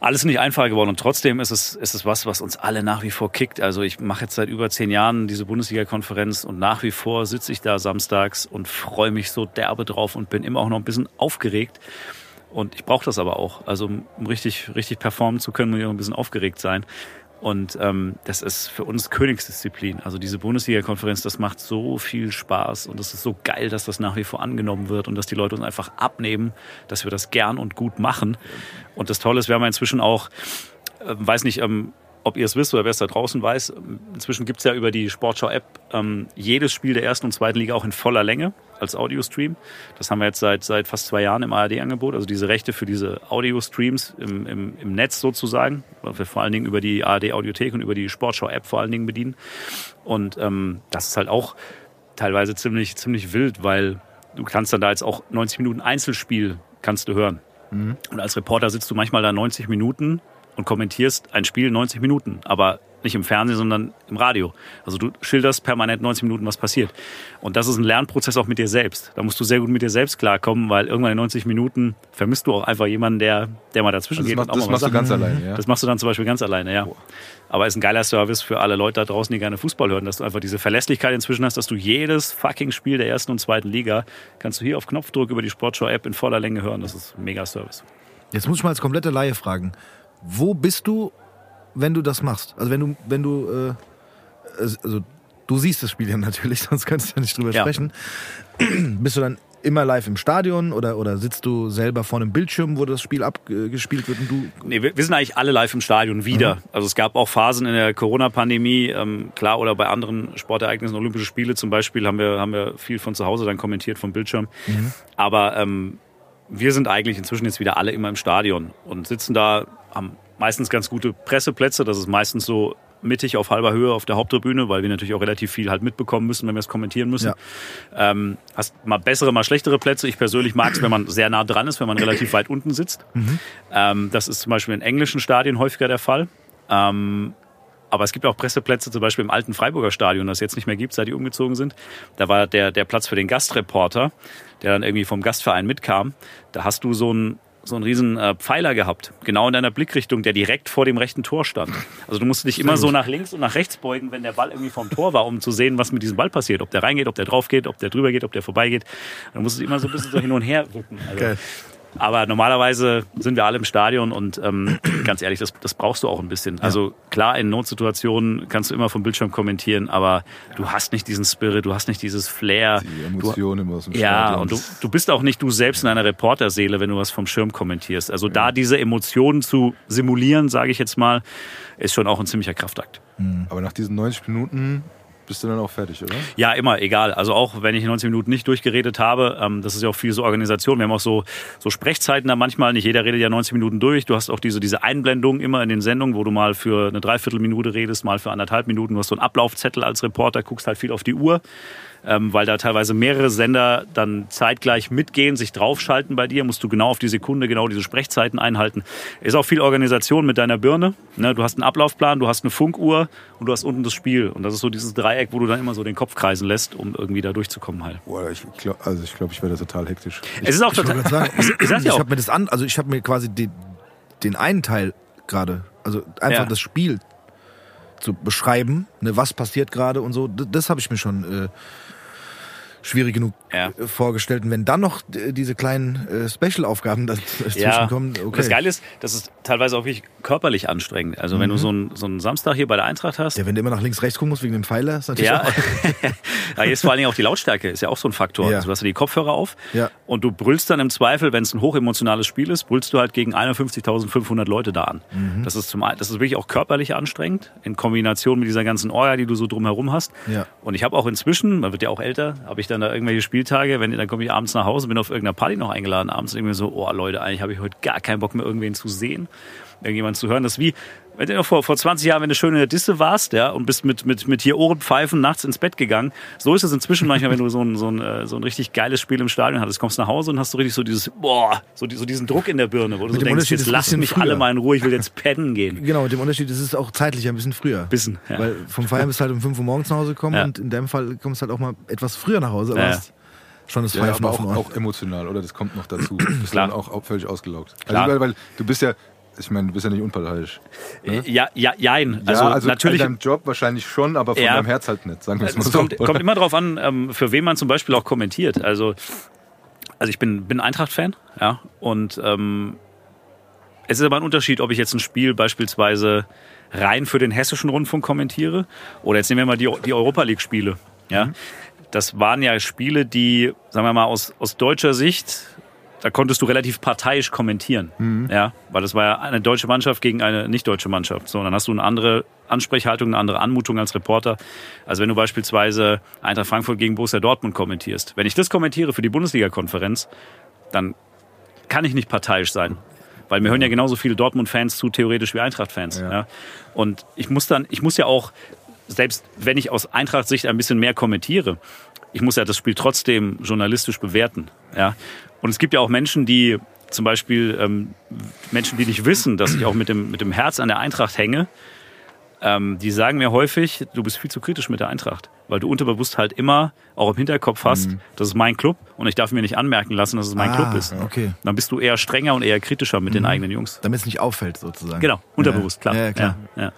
Speaker 3: Alles nicht einfacher geworden und trotzdem ist es, ist es was, was uns alle nach wie vor kickt. Also ich mache jetzt seit über zehn Jahren diese Bundesliga-Konferenz und nach wie vor sitze ich da samstags und freue mich so derbe drauf und bin immer auch noch ein bisschen aufgeregt. Und ich brauche das aber auch. Also um richtig, richtig performen zu können, muss ich auch ein bisschen aufgeregt sein. Und ähm, das ist für uns Königsdisziplin. Also diese Bundesliga-Konferenz, das macht so viel Spaß und es ist so geil, dass das nach wie vor angenommen wird und dass die Leute uns einfach abnehmen, dass wir das gern und gut machen. Und das Tolle ist, wir haben inzwischen auch, äh, weiß nicht, ähm, ob ihr es wisst oder wer es da draußen weiß, inzwischen gibt's ja über die Sportschau-App ähm, jedes Spiel der ersten und zweiten Liga auch in voller Länge als Audiostream. Das haben wir jetzt seit, seit fast zwei Jahren im ARD-Angebot. Also diese Rechte für diese Audiostreams im, im, im Netz sozusagen, weil wir vor allen Dingen über die ARD-Audiothek und über die Sportschau-App vor allen Dingen bedienen. Und ähm, das ist halt auch teilweise ziemlich, ziemlich wild, weil du kannst dann da jetzt auch 90 Minuten Einzelspiel kannst du hören. Und als Reporter sitzt du manchmal da 90 Minuten und kommentierst ein Spiel 90 Minuten, aber nicht im Fernsehen, sondern im Radio. Also du schilderst permanent 90 Minuten, was passiert. Und das ist ein Lernprozess auch mit dir selbst. Da musst du sehr gut mit dir selbst klarkommen, weil irgendwann in 90 Minuten vermisst du auch einfach jemanden, der, der mal dazwischen
Speaker 2: Also das
Speaker 3: geht. auch
Speaker 2: das machst du ganz alleine, ja.
Speaker 3: Das machst du dann zum Beispiel ganz alleine, ja. Aber ist ein geiler Service für alle Leute da draußen, die gerne Fußball hören, dass du einfach diese Verlässlichkeit inzwischen hast, dass du jedes fucking Spiel der ersten und zweiten Liga kannst du hier auf Knopfdruck über die Sportschau-App in voller Länge hören. Das ist ein mega Service.
Speaker 1: Jetzt muss ich mal als komplette Laie fragen. Wo bist du, wenn du das machst? Also wenn du, wenn du, äh, also du siehst das Spiel ja natürlich, sonst könntest du ja nicht drüber
Speaker 3: Ja.
Speaker 1: sprechen. bist du dann immer live im Stadion oder, oder sitzt du selber vor einem Bildschirm, wo das Spiel abgespielt wird und du
Speaker 3: Nee, wir, wir sind eigentlich alle live im Stadion wieder. Also es gab auch Phasen in der Corona-Pandemie, ähm, klar, oder bei anderen Sportereignissen, Olympische Spiele zum Beispiel, haben wir, haben wir viel von zu Hause dann kommentiert vom Bildschirm. Aber ähm, wir sind eigentlich inzwischen jetzt wieder alle immer im Stadion und sitzen da, haben meistens ganz gute Presseplätze. Das ist meistens so mittig auf halber Höhe auf der Haupttribüne, weil wir natürlich auch relativ viel halt mitbekommen müssen, wenn wir es kommentieren müssen.
Speaker 1: Ja.
Speaker 3: Ähm, hast mal bessere, mal schlechtere Plätze. Ich persönlich mag es, wenn man sehr nah dran ist, wenn man relativ weit unten sitzt. Ähm, das ist zum Beispiel in englischen Stadien häufiger der Fall. Ähm, aber es gibt auch Presseplätze, zum Beispiel im alten Freiburger Stadion, das es jetzt nicht mehr gibt, seit die umgezogen sind. Da war der, der Platz für den Gastreporter, der dann irgendwie vom Gastverein mitkam. Da hast du so einen, so einen riesen äh, Pfeiler gehabt, genau in deiner Blickrichtung, der direkt vor dem rechten Tor stand. Also du musst dich immer so nach links und nach rechts beugen, wenn der Ball irgendwie vom Tor war, um zu sehen, was mit diesem Ball passiert. Ob der reingeht, ob der drauf geht, ob der drüber geht, ob der vorbeigeht. Dann musst du immer so ein bisschen so hin und her rücken. Also. Aber normalerweise sind wir alle im Stadion und ähm, ganz ehrlich, das, das brauchst du auch ein bisschen. Also klar, in Notsituationen kannst du immer vom Bildschirm kommentieren, aber du hast nicht diesen Spirit, du hast nicht dieses Flair.
Speaker 2: Die Emotionen immer aus dem
Speaker 3: Ja,
Speaker 2: Stadion.
Speaker 3: und du, du bist auch nicht du selbst in einer Reporterseele, wenn du was vom Schirm kommentierst. Also da diese Emotionen zu simulieren, sage ich jetzt mal, ist schon auch ein ziemlicher Kraftakt.
Speaker 2: Aber nach diesen 90 Minuten bist du dann auch fertig, oder?
Speaker 3: Ja, immer, egal. Also auch wenn ich 90 Minuten nicht durchgeredet habe, ähm, das ist ja auch viel so Organisation. Wir haben auch so, so Sprechzeiten da manchmal. Nicht jeder redet ja 90 Minuten durch. Du hast auch diese, diese Einblendung immer in den Sendungen, wo du mal für eine Dreiviertelminute redest, mal für anderthalb Minuten. Du hast so einen Ablaufzettel als Reporter, guckst halt viel auf die Uhr. Ähm, weil da teilweise mehrere Sender dann zeitgleich mitgehen, sich draufschalten bei dir, musst du genau auf die Sekunde genau diese Sprechzeiten einhalten. Ist auch viel Organisation mit deiner Birne. Ne? Du hast einen Ablaufplan, du hast eine Funkuhr und du hast unten das Spiel. Und das ist so dieses Dreieck, wo du dann immer so den Kopf kreisen lässt, um irgendwie da durchzukommen halt.
Speaker 2: Boah, ich glaub, also ich glaube, ich werde total hektisch.
Speaker 3: Es ist auch
Speaker 1: Ich
Speaker 3: total.
Speaker 1: sagen,
Speaker 3: Ich ja
Speaker 1: ich
Speaker 3: auch.
Speaker 1: habe mir das an, also ich habe mir quasi den, den einen Teil gerade, also einfach
Speaker 3: Ja.
Speaker 1: das Spiel zu beschreiben, ne, was passiert gerade und so, d- das habe ich mir schon äh, schwierig genug
Speaker 3: Ja.
Speaker 1: äh, vorgestellt. Und wenn dann noch äh, diese kleinen äh, Special-Aufgaben dazwischen
Speaker 3: Ja,
Speaker 1: kommen,
Speaker 3: und
Speaker 1: okay.
Speaker 3: das Geile ist, das ist teilweise auch wirklich körperlich anstrengend. Also wenn du so einen, so einen Samstag hier bei der Eintracht hast,
Speaker 1: ja, wenn du immer nach links, rechts gucken musst wegen dem Pfeiler, ist natürlich
Speaker 3: Ja.
Speaker 1: auch...
Speaker 3: ja, jetzt vor allen Dingen auch die Lautstärke ist ja auch so ein Faktor.
Speaker 1: Ja.
Speaker 3: Also du hast ja die Kopfhörer auf
Speaker 1: Ja.
Speaker 3: und du brüllst dann im Zweifel, wenn es ein hochemotionales Spiel ist, brüllst du halt gegen 51.500 Leute da an.
Speaker 1: Mhm.
Speaker 3: Das ist zum das ist wirklich auch körperlich anstrengend in Kombination mit dieser ganzen Orga, die du so drumherum hast.
Speaker 1: Ja.
Speaker 3: Und ich habe auch inzwischen, man wird ja auch älter, habe ich dann da irgendwelche Spieltage, wenn dann komme ich abends nach Hause, bin auf irgendeiner Party noch eingeladen abends und irgendwie so, oh Leute, eigentlich habe ich heute gar keinen Bock mehr irgendwen zu sehen, irgendjemand zu hören. Das ist wie, wenn du vor, vor 20 Jahren, wenn du schön in der Disse warst, ja, und bist mit, mit, mit hier Ohrenpfeifen nachts ins Bett gegangen. So ist es inzwischen manchmal, wenn du so ein, so ein, äh, so ein richtig geiles Spiel im Stadion hattest, kommst nach Hause und hast so richtig so dieses, boah, so, die- so diesen Druck in der Birne, wo du so
Speaker 1: dem
Speaker 3: denkst, jetzt
Speaker 1: es bisschen
Speaker 3: mich
Speaker 1: früher.
Speaker 3: alle mal in Ruhe, ich will jetzt pennen gehen.
Speaker 1: Genau, mit dem Unterschied, es ist auch zeitlich ein bisschen früher.
Speaker 3: Bisschen, ja.
Speaker 1: Weil vom Feiern bist du halt um 5 Uhr morgens nach Hause gekommen
Speaker 3: Ja.
Speaker 1: und in deinem Fall kommst du halt auch mal etwas früher nach Hause, aber
Speaker 3: Ja.
Speaker 1: hast schon das
Speaker 2: Ja,
Speaker 1: Pfeifen
Speaker 2: aber
Speaker 1: auf dem
Speaker 2: auch, auch emotional, oder? Das kommt noch dazu. Du bist
Speaker 3: Klar.
Speaker 2: dann auch, auch völlig ausgelaugt.
Speaker 3: Klar.
Speaker 2: Also, weil, weil du bist ja, ich meine, du bist ja nicht unparteiisch.
Speaker 3: Ja, ja, jein. Also,
Speaker 2: ja, also
Speaker 3: natürlich.
Speaker 2: in deinem Job wahrscheinlich schon, aber von
Speaker 3: Ja.
Speaker 2: deinem Herz halt nicht, sagen wir es mal so.
Speaker 3: kommt, kommt immer darauf an, ähm, für wen man zum Beispiel auch kommentiert. Also, also ich bin, bin Eintracht-Fan, ja, und ähm, es ist aber ein Unterschied, ob ich jetzt ein Spiel beispielsweise rein für den hessischen Rundfunk kommentiere oder jetzt nehmen wir mal die, die Europa League-Spiele. Ja, das waren ja Spiele, die, sagen wir mal, aus, aus deutscher Sicht da konntest du relativ parteiisch kommentieren. Ja, weil das war ja eine deutsche Mannschaft gegen eine nicht deutsche Mannschaft. So, und dann hast du eine andere Ansprechhaltung, eine andere Anmutung als Reporter. Also wenn du beispielsweise Eintracht Frankfurt gegen Borussia Dortmund kommentierst. Wenn ich das kommentiere für die Bundesliga-Konferenz, dann kann ich nicht parteiisch sein. Weil mir hören ja genauso viele Dortmund-Fans zu, theoretisch wie Eintracht-Fans. Ja.
Speaker 2: Ja.
Speaker 3: Und ich muss dann, ich muss ja auch, selbst wenn ich aus Eintracht-Sicht ein bisschen mehr kommentiere, ich muss ja das Spiel trotzdem journalistisch bewerten. Ja. Und es gibt ja auch Menschen, die zum Beispiel ähm, Menschen, die nicht wissen, dass ich auch mit dem, mit dem Herz an der Eintracht hänge, ähm, die sagen mir häufig, du bist viel zu kritisch mit der Eintracht. Weil du unterbewusst halt immer auch im Hinterkopf hast, das ist mein Club und ich darf mir nicht anmerken lassen, dass es mein
Speaker 1: Ah,
Speaker 3: Club ist.
Speaker 1: okay.
Speaker 3: Dann bist du eher strenger und eher kritischer mit den eigenen Jungs.
Speaker 1: Damit es nicht auffällt, sozusagen.
Speaker 3: Genau, unterbewusst, klar.
Speaker 1: Ja, klar.
Speaker 3: Ja, ja.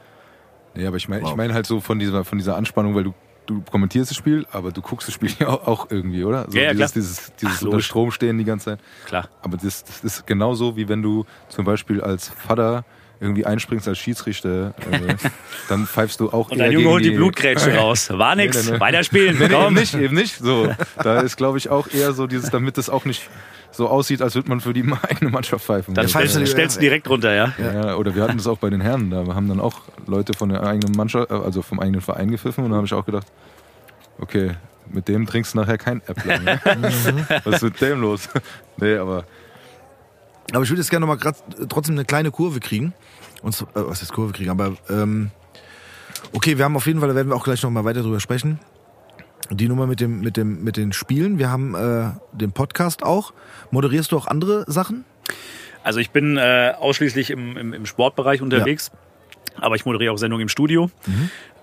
Speaker 2: Nee, aber ich meine
Speaker 1: Wow.
Speaker 2: ich mein halt so von dieser, von dieser Anspannung, weil du, du kommentierst das Spiel, aber du guckst das Spiel ja auch, auch irgendwie, oder? So
Speaker 3: Ja, ja,
Speaker 2: dieses,
Speaker 3: klar.
Speaker 2: dieses, dieses
Speaker 3: Ach,
Speaker 2: unter. Strom stehen die ganze Zeit.
Speaker 3: klar.
Speaker 2: Aber das, das ist genauso, wie wenn du zum Beispiel als Vater irgendwie einspringst als Schiedsrichter, äh, dann pfeifst du auch
Speaker 3: Und dein Junge holt die Blutgrätsche raus. War nix,
Speaker 2: Nee, nee, nee.
Speaker 3: weiterspielen,
Speaker 2: Nee, nee, eben nicht, eben nicht. So, da ist, glaube ich, auch eher so dieses, damit es auch nicht so aussieht, als würde man für die eigene Mannschaft pfeifen.
Speaker 3: Dann
Speaker 1: pfeifst
Speaker 3: stellst,
Speaker 1: du-
Speaker 3: stellst du direkt runter, ja.
Speaker 2: ja, oder wir hatten das auch bei den Herren, da haben dann auch Leute von der eigenen Mannschaft, äh, also vom eigenen Verein gepfiffen und da habe ich auch gedacht, okay, mit dem trinkst du nachher kein Äppler. Ne? Was ist mit dem los? nee, aber
Speaker 1: Aber ich würde jetzt gerne noch mal grad, trotzdem eine kleine Kurve kriegen. Und so, äh, was ist Kurve kriegen? Aber ähm, Okay, wir haben auf jeden Fall, da werden wir auch gleich noch mal weiter drüber sprechen. Die Nummer mit dem mit dem mit den Spielen. Wir haben äh, den Podcast auch. Moderierst du auch andere Sachen?
Speaker 3: Also ich bin äh, ausschließlich im, im, im Sportbereich unterwegs, aber ich moderiere auch Sendungen im Studio.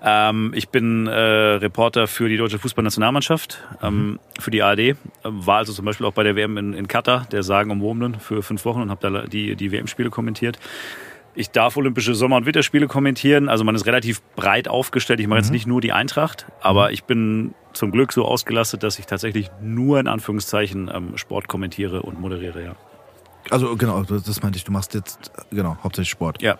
Speaker 3: Ähm, ich bin äh, Reporter für die deutsche Fußballnationalmannschaft, ähm, für die ARD. War also zum Beispiel auch bei der WM in, in Katar, der sagenumwobenen, für fünf Wochen und habe da die, die WM-Spiele kommentiert. Ich darf Olympische Sommer- und Winterspiele kommentieren. Also man ist relativ breit aufgestellt. Ich mache jetzt nicht nur die Eintracht, aber ich bin zum Glück so ausgelastet, dass ich tatsächlich nur in Anführungszeichen ähm, Sport kommentiere und moderiere. Ja.
Speaker 1: Also genau, das das meinte ich. Du machst jetzt genau hauptsächlich Sport.
Speaker 3: ja.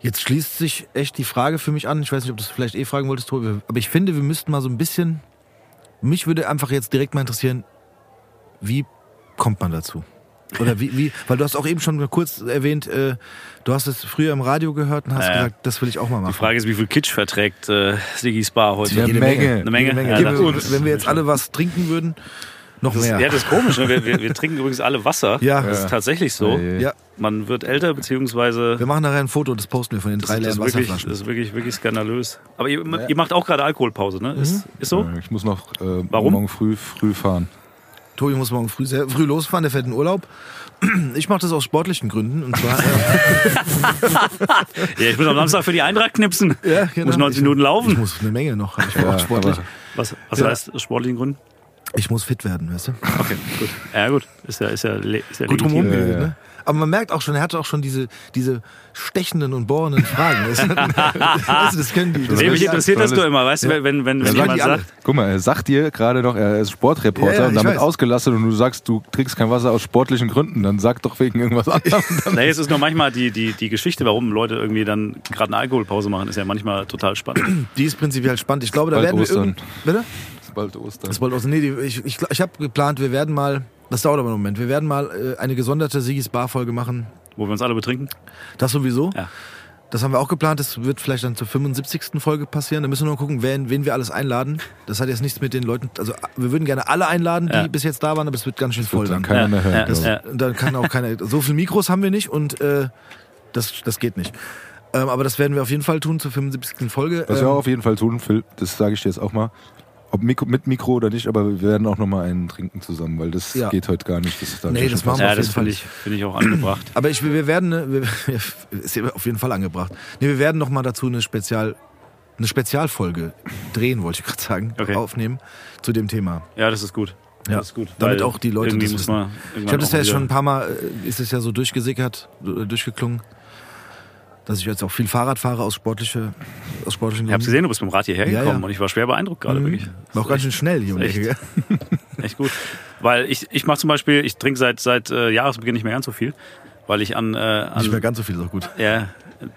Speaker 1: Jetzt schließt sich echt die Frage für mich an. Ich weiß nicht, ob du es vielleicht eh fragen wolltest, Tobi, aber ich finde, wir müssten mal so ein bisschen. Mich würde einfach jetzt direkt mal interessieren, wie kommt man dazu? Oder wie, wie, weil du hast auch eben schon kurz erwähnt, äh, du hast es früher im Radio gehört und hast
Speaker 3: Ja, ja.
Speaker 1: gesagt, das will ich auch mal machen.
Speaker 3: Die Frage ist, wie viel Kitsch verträgt äh, Siggy Spa heute?
Speaker 2: Eine
Speaker 1: Jede
Speaker 2: Menge.
Speaker 3: Eine Menge.
Speaker 1: Jede Menge.
Speaker 3: Ja,
Speaker 1: wir, wenn wir jetzt alle was trinken würden, noch
Speaker 3: Das,
Speaker 1: mehr.
Speaker 3: ja, das ist komisch. Ne? Wir, wir, wir trinken übrigens alle Wasser.
Speaker 1: Ja.
Speaker 3: Das ist tatsächlich so.
Speaker 2: Ja.
Speaker 1: ja,
Speaker 3: Man wird älter, beziehungsweise
Speaker 1: wir machen nachher ein Foto, das posten wir von den drei leeren Wasserflaschen.
Speaker 3: das ist wirklich, wirklich skandalös. Aber ihr, ihr macht auch gerade Alkoholpause, ne? Ist, ist so?
Speaker 2: Ich muss noch äh,
Speaker 3: Warum?
Speaker 2: morgen früh früh fahren.
Speaker 1: Tobi muss morgen früh, sehr früh losfahren, der fährt in Urlaub. Ich mache das aus sportlichen Gründen. Und zwar, äh,
Speaker 3: Ja, ich muss am Samstag für die Eintracht knipsen.
Speaker 1: ja, genau.
Speaker 3: Muss 90
Speaker 1: Ich-
Speaker 3: Minuten laufen.
Speaker 1: Ich muss eine Menge noch. Ich,
Speaker 2: Ja,
Speaker 1: sportlich.
Speaker 3: Was, was
Speaker 1: Ja.
Speaker 3: heißt aus sportlichen Gründen?
Speaker 1: ich muss fit werden, weißt du?
Speaker 3: Okay, gut. Ja, gut. Ist ja, ist ja, ist ja
Speaker 1: Gut
Speaker 3: legitim.
Speaker 1: drumherum
Speaker 2: Ja,
Speaker 1: geredet,
Speaker 2: ja.
Speaker 1: ne? Aber man merkt auch schon, er hatte auch schon diese, diese stechenden und bohrenden Fragen. du, weißt du, das können die. Das
Speaker 3: Nee, mich
Speaker 1: die
Speaker 3: interessiert
Speaker 2: alle.
Speaker 3: das doch immer, weißt du, wenn, wenn, wenn
Speaker 1: Das
Speaker 3: jemand sagt,
Speaker 2: Guck mal, er sagt dir gerade noch, er ist Sportreporter
Speaker 1: Ja, ja,
Speaker 2: und damit
Speaker 1: weiß.
Speaker 2: ausgelastet und du sagst, du trinkst kein Wasser aus sportlichen Gründen, dann sag doch wegen irgendwas anderem.
Speaker 3: nee, es ist nur manchmal die, die, die Geschichte, warum Leute irgendwie dann gerade eine Alkoholpause machen, ist ja manchmal total spannend.
Speaker 1: Die ist prinzipiell spannend. Ich glaube, da
Speaker 2: Bald
Speaker 1: werden wir
Speaker 2: Ostern.
Speaker 1: Bitte?
Speaker 2: Das ist bald Ostern.
Speaker 1: Das wollte aus. Nee, die- ich, ich, ich habe geplant, wir werden mal. Das dauert aber einen Moment. Wir werden mal äh, eine gesonderte Sigis Bar-Folge machen.
Speaker 3: Wo wir uns alle betrinken.
Speaker 1: Das sowieso.
Speaker 3: Ja.
Speaker 1: Das haben wir auch geplant. Das wird vielleicht dann zur 75. Folge passieren. Da müssen wir nur gucken, wen, wen wir alles einladen. Das hat jetzt nichts mit den Leuten. Also wir würden gerne alle einladen, die
Speaker 3: Ja.
Speaker 1: bis jetzt da waren, aber es wird ganz schön voll
Speaker 2: dann
Speaker 1: dann.
Speaker 2: keiner mehr hören. ich.
Speaker 3: ja.
Speaker 1: Dann kann auch keiner. So viele Mikros haben wir nicht und äh, das, das geht nicht. Ähm, aber das werden wir auf jeden Fall tun zur 75. Folge.
Speaker 2: Was
Speaker 1: ähm,
Speaker 2: wir auch auf jeden Fall tun, Phil, das sage ich dir jetzt auch mal. Ob Mikro, mit Mikro oder nicht, aber wir werden auch nochmal einen trinken zusammen, weil das
Speaker 1: Ja.
Speaker 2: geht heute gar nicht. Das darf
Speaker 1: Nee,
Speaker 2: ich
Speaker 1: das machen wir
Speaker 3: Ja, das finde ich, finde ich auch angebracht.
Speaker 1: Aber ich, wir werden, wir, ist auf jeden Fall angebracht. Nee, wir werden noch mal dazu eine Spezial, eine Spezialfolge drehen, wollte ich gerade sagen,
Speaker 3: Okay.
Speaker 1: aufnehmen zu dem Thema.
Speaker 3: Ja, das ist gut.
Speaker 1: Ja,
Speaker 3: Das ist gut.
Speaker 1: damit auch die Leute das wissen. Ich habe das ja jetzt schon ein paar Mal, äh, ist es ja so durchgesickert, äh, durchgeklungen, dass ich jetzt auch viel Fahrrad fahre aus sportliche, aus sportlichen
Speaker 3: Ich habe gesehen, du bist mit dem Rad hierher
Speaker 1: Ja,
Speaker 3: gekommen
Speaker 1: ja.
Speaker 3: und ich war schwer beeindruckt gerade,
Speaker 1: Mhm.
Speaker 3: wirklich.
Speaker 1: War auch ganz schön schnell hier die
Speaker 3: echt.
Speaker 1: Ecke.
Speaker 3: Echt gut. Weil ich, ich mache zum Beispiel, ich trinke seit, seit äh, Jahresbeginn nicht mehr ganz so viel, weil ich an, äh, an
Speaker 1: Nicht mehr ganz so viel, ist auch gut.
Speaker 3: ja,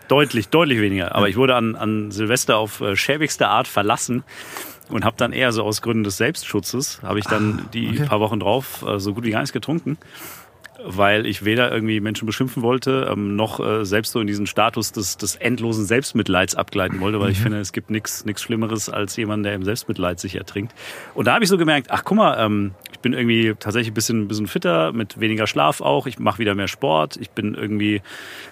Speaker 3: deutlich, deutlich weniger. Aber ich wurde an, an Silvester auf äh, schäbigste Art verlassen und habe dann eher so aus Gründen des Selbstschutzes, habe ich dann die
Speaker 1: Ah, okay.
Speaker 3: paar Wochen drauf äh, so gut wie gar nichts getrunken. Weil ich weder irgendwie Menschen beschimpfen wollte, ähm, noch äh, selbst so in diesen Status des, des endlosen Selbstmitleids abgleiten wollte,
Speaker 1: Mhm.
Speaker 3: weil ich finde, es gibt nichts nichts Schlimmeres als jemand, der im Selbstmitleid sich ertrinkt. Und da habe ich so gemerkt, ach guck mal, ähm, ich bin irgendwie tatsächlich ein bisschen, ein bisschen fitter, mit weniger Schlaf auch, ich mache wieder mehr Sport, ich bin irgendwie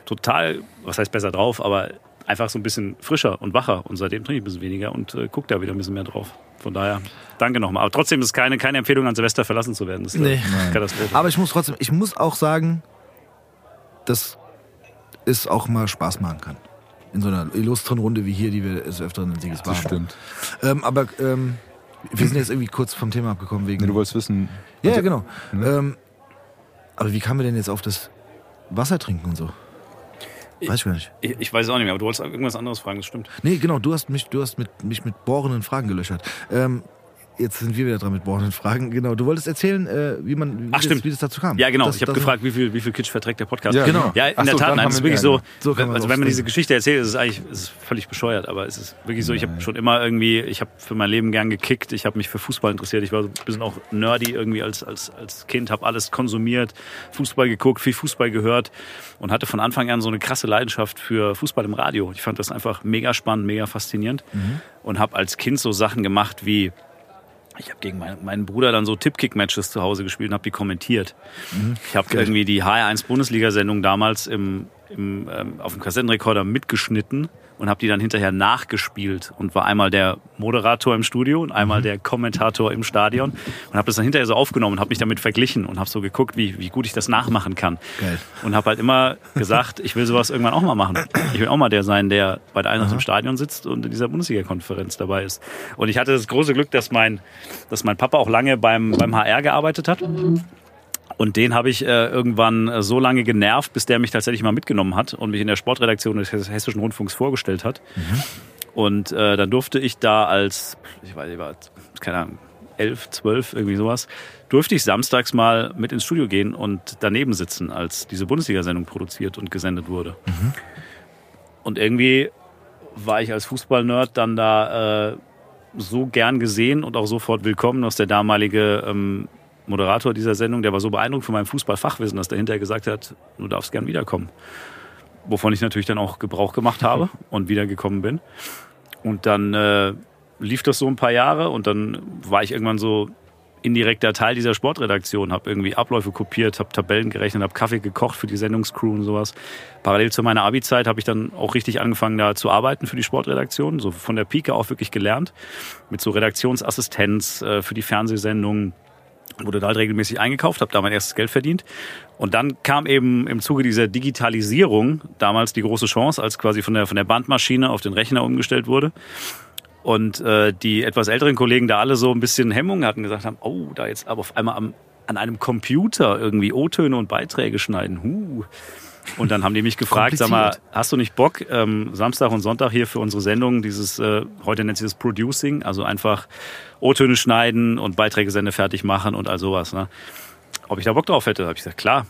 Speaker 3: total, was heißt besser drauf, aber einfach so ein bisschen frischer und wacher. Und seitdem trinke ich ein bisschen weniger und äh, gucke da wieder ein bisschen mehr drauf. Von daher, danke nochmal. Aber trotzdem ist es keine, keine Empfehlung, an Silvester verlassen zu werden. Das ist
Speaker 1: Nee.
Speaker 3: eine Katastrophe.
Speaker 1: Aber ich muss trotzdem, ich muss auch sagen, dass es auch mal Spaß machen kann. In so einer illustren Runde wie hier, die wir des Öfteren in Siegesbar
Speaker 2: Das
Speaker 1: haben.
Speaker 2: stimmt.
Speaker 1: Ähm, aber ähm, wir sind jetzt irgendwie kurz vom Thema abgekommen wegen.
Speaker 2: Nee, du wolltest wissen.
Speaker 1: ja, ja,
Speaker 2: also-
Speaker 1: genau.
Speaker 2: Ne?
Speaker 1: Ähm, aber wie kamen wir denn jetzt auf das Wasser trinken und so? Weiß ich gar nicht.
Speaker 3: Ich, ich weiß es auch nicht mehr, aber du wolltest irgendwas anderes fragen, das stimmt.
Speaker 1: Nee, genau, du hast mich, du hast mit, mich mit bohrenden Fragen gelöchert. Ähm, jetzt sind wir wieder dran mit bohrenden Fragen. Genau, du wolltest erzählen, äh, wie man wie,
Speaker 3: Ach,
Speaker 1: das,
Speaker 3: stimmt.
Speaker 1: wie das dazu kam.
Speaker 3: Ja, genau.
Speaker 1: Das-
Speaker 3: ich habe
Speaker 1: das-
Speaker 3: gefragt, wie viel, wie viel Kitsch verträgt der Podcast.
Speaker 2: Ja,
Speaker 1: Genau.
Speaker 3: Ja, in
Speaker 2: Ach
Speaker 3: der
Speaker 2: so,
Speaker 3: Tat, nein, es ist
Speaker 2: wir-
Speaker 3: wirklich so.
Speaker 1: So man
Speaker 3: also wenn man diese. Geschichte erzählt, ist es eigentlich ist es völlig bescheuert, aber es ist wirklich so, ich habe schon immer irgendwie, ich habe für mein Leben gern gekickt, ich habe mich für Fußball interessiert, ich war so ein bisschen auch nerdy irgendwie als, als, als Kind, habe alles konsumiert, Fußball geguckt, viel Fußball gehört und hatte von Anfang an so eine krasse Leidenschaft für Fußball im Radio. Ich fand das einfach mega spannend, mega faszinierend und habe als Kind so Sachen gemacht wie ich habe gegen meinen, meinen Bruder dann so Tippkick-Matches zu Hause gespielt und habe die kommentiert. Ich habe irgendwie die HR1 Bundesliga-Sendung damals im im, ähm, auf dem Kassettenrekorder mitgeschnitten und habe die dann hinterher nachgespielt und war einmal der Moderator im Studio und einmal der Kommentator im Stadion und habe das dann hinterher so aufgenommen und habe mich damit verglichen und habe so geguckt, wie, wie gut ich das nachmachen kann.
Speaker 1: Geil.
Speaker 3: Und habe halt immer gesagt, ich will sowas irgendwann auch mal machen. Ich will auch mal der sein, der bei der Eintracht im Stadion sitzt und in dieser Bundesliga-Konferenz dabei ist. Und ich hatte das große Glück, dass mein, dass mein Papa auch lange beim, beim HR gearbeitet hat. Und den habe ich äh, irgendwann äh, so lange genervt, bis der mich tatsächlich mal mitgenommen hat und mich in der Sportredaktion des Hess- Hessischen Rundfunks vorgestellt hat. Und äh, dann durfte ich da als, ich weiß nicht, war, keine Ahnung, elf, zwölf, irgendwie sowas, durfte ich samstags mal mit ins Studio gehen und daneben sitzen, als diese Bundesliga-Sendung produziert und gesendet wurde. Und irgendwie war ich als Fußballnerd dann da äh, so gern gesehen und auch sofort willkommen, dass der damalige ähm, Moderator dieser Sendung, der war so beeindruckt von meinem Fußballfachwissen, dass der hinterher gesagt hat, du darfst gern wiederkommen. Wovon ich natürlich dann auch Gebrauch gemacht habe und wiedergekommen bin. Und dann äh, lief das so ein paar Jahre und dann war ich irgendwann so indirekter Teil dieser Sportredaktion, habe irgendwie Abläufe kopiert, habe Tabellen gerechnet, habe Kaffee gekocht für die Sendungscrew und sowas. Parallel zu meiner Abi-Zeit habe ich dann auch richtig angefangen, da zu arbeiten für die Sportredaktion, so von der Pike auf wirklich gelernt, mit so Redaktionsassistenz äh, für die Fernsehsendungen, wurde da halt regelmäßig eingekauft, habe da mein erstes Geld verdient. Und dann kam eben im Zuge dieser Digitalisierung damals die große Chance, als quasi von der, von der Bandmaschine auf den Rechner umgestellt wurde. Und äh, die etwas älteren Kollegen da alle so ein bisschen Hemmungen hatten, gesagt haben, oh, da jetzt aber auf einmal am, an einem Computer irgendwie O-Töne und Beiträge schneiden. Huh. Und dann haben die mich gefragt, sag mal, hast du nicht Bock, ähm, Samstag und Sonntag hier für unsere Sendung, dieses, äh, heute nennt sich das Producing, also einfach O-Töne schneiden und Beiträge sende fertig machen und all sowas. Ne? Ob ich da Bock drauf hätte, habe ich gesagt, klar.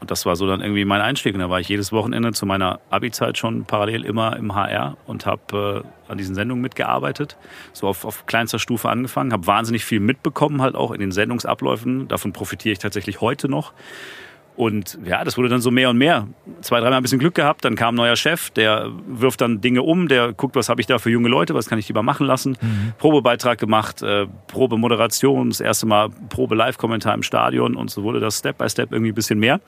Speaker 3: Und das war so dann irgendwie mein Einstieg. Und da war ich jedes Wochenende zu meiner Abi-Zeit schon parallel immer im HR und habe äh, an diesen Sendungen mitgearbeitet. So auf, auf kleinster Stufe angefangen, habe wahnsinnig viel mitbekommen, halt auch in den Sendungsabläufen. Davon profitiere ich tatsächlich heute noch. Und ja, das wurde dann so mehr und mehr. Zwei, dreimal ein bisschen Glück gehabt, dann kam ein neuer Chef, der wirft dann Dinge um, der guckt, was habe ich da für junge Leute, was kann ich lieber machen lassen. Probebeitrag gemacht, äh, Probemoderation, das erste Mal Probe-Live-Kommentar im Stadion und so wurde das Step by Step irgendwie ein bisschen mehr.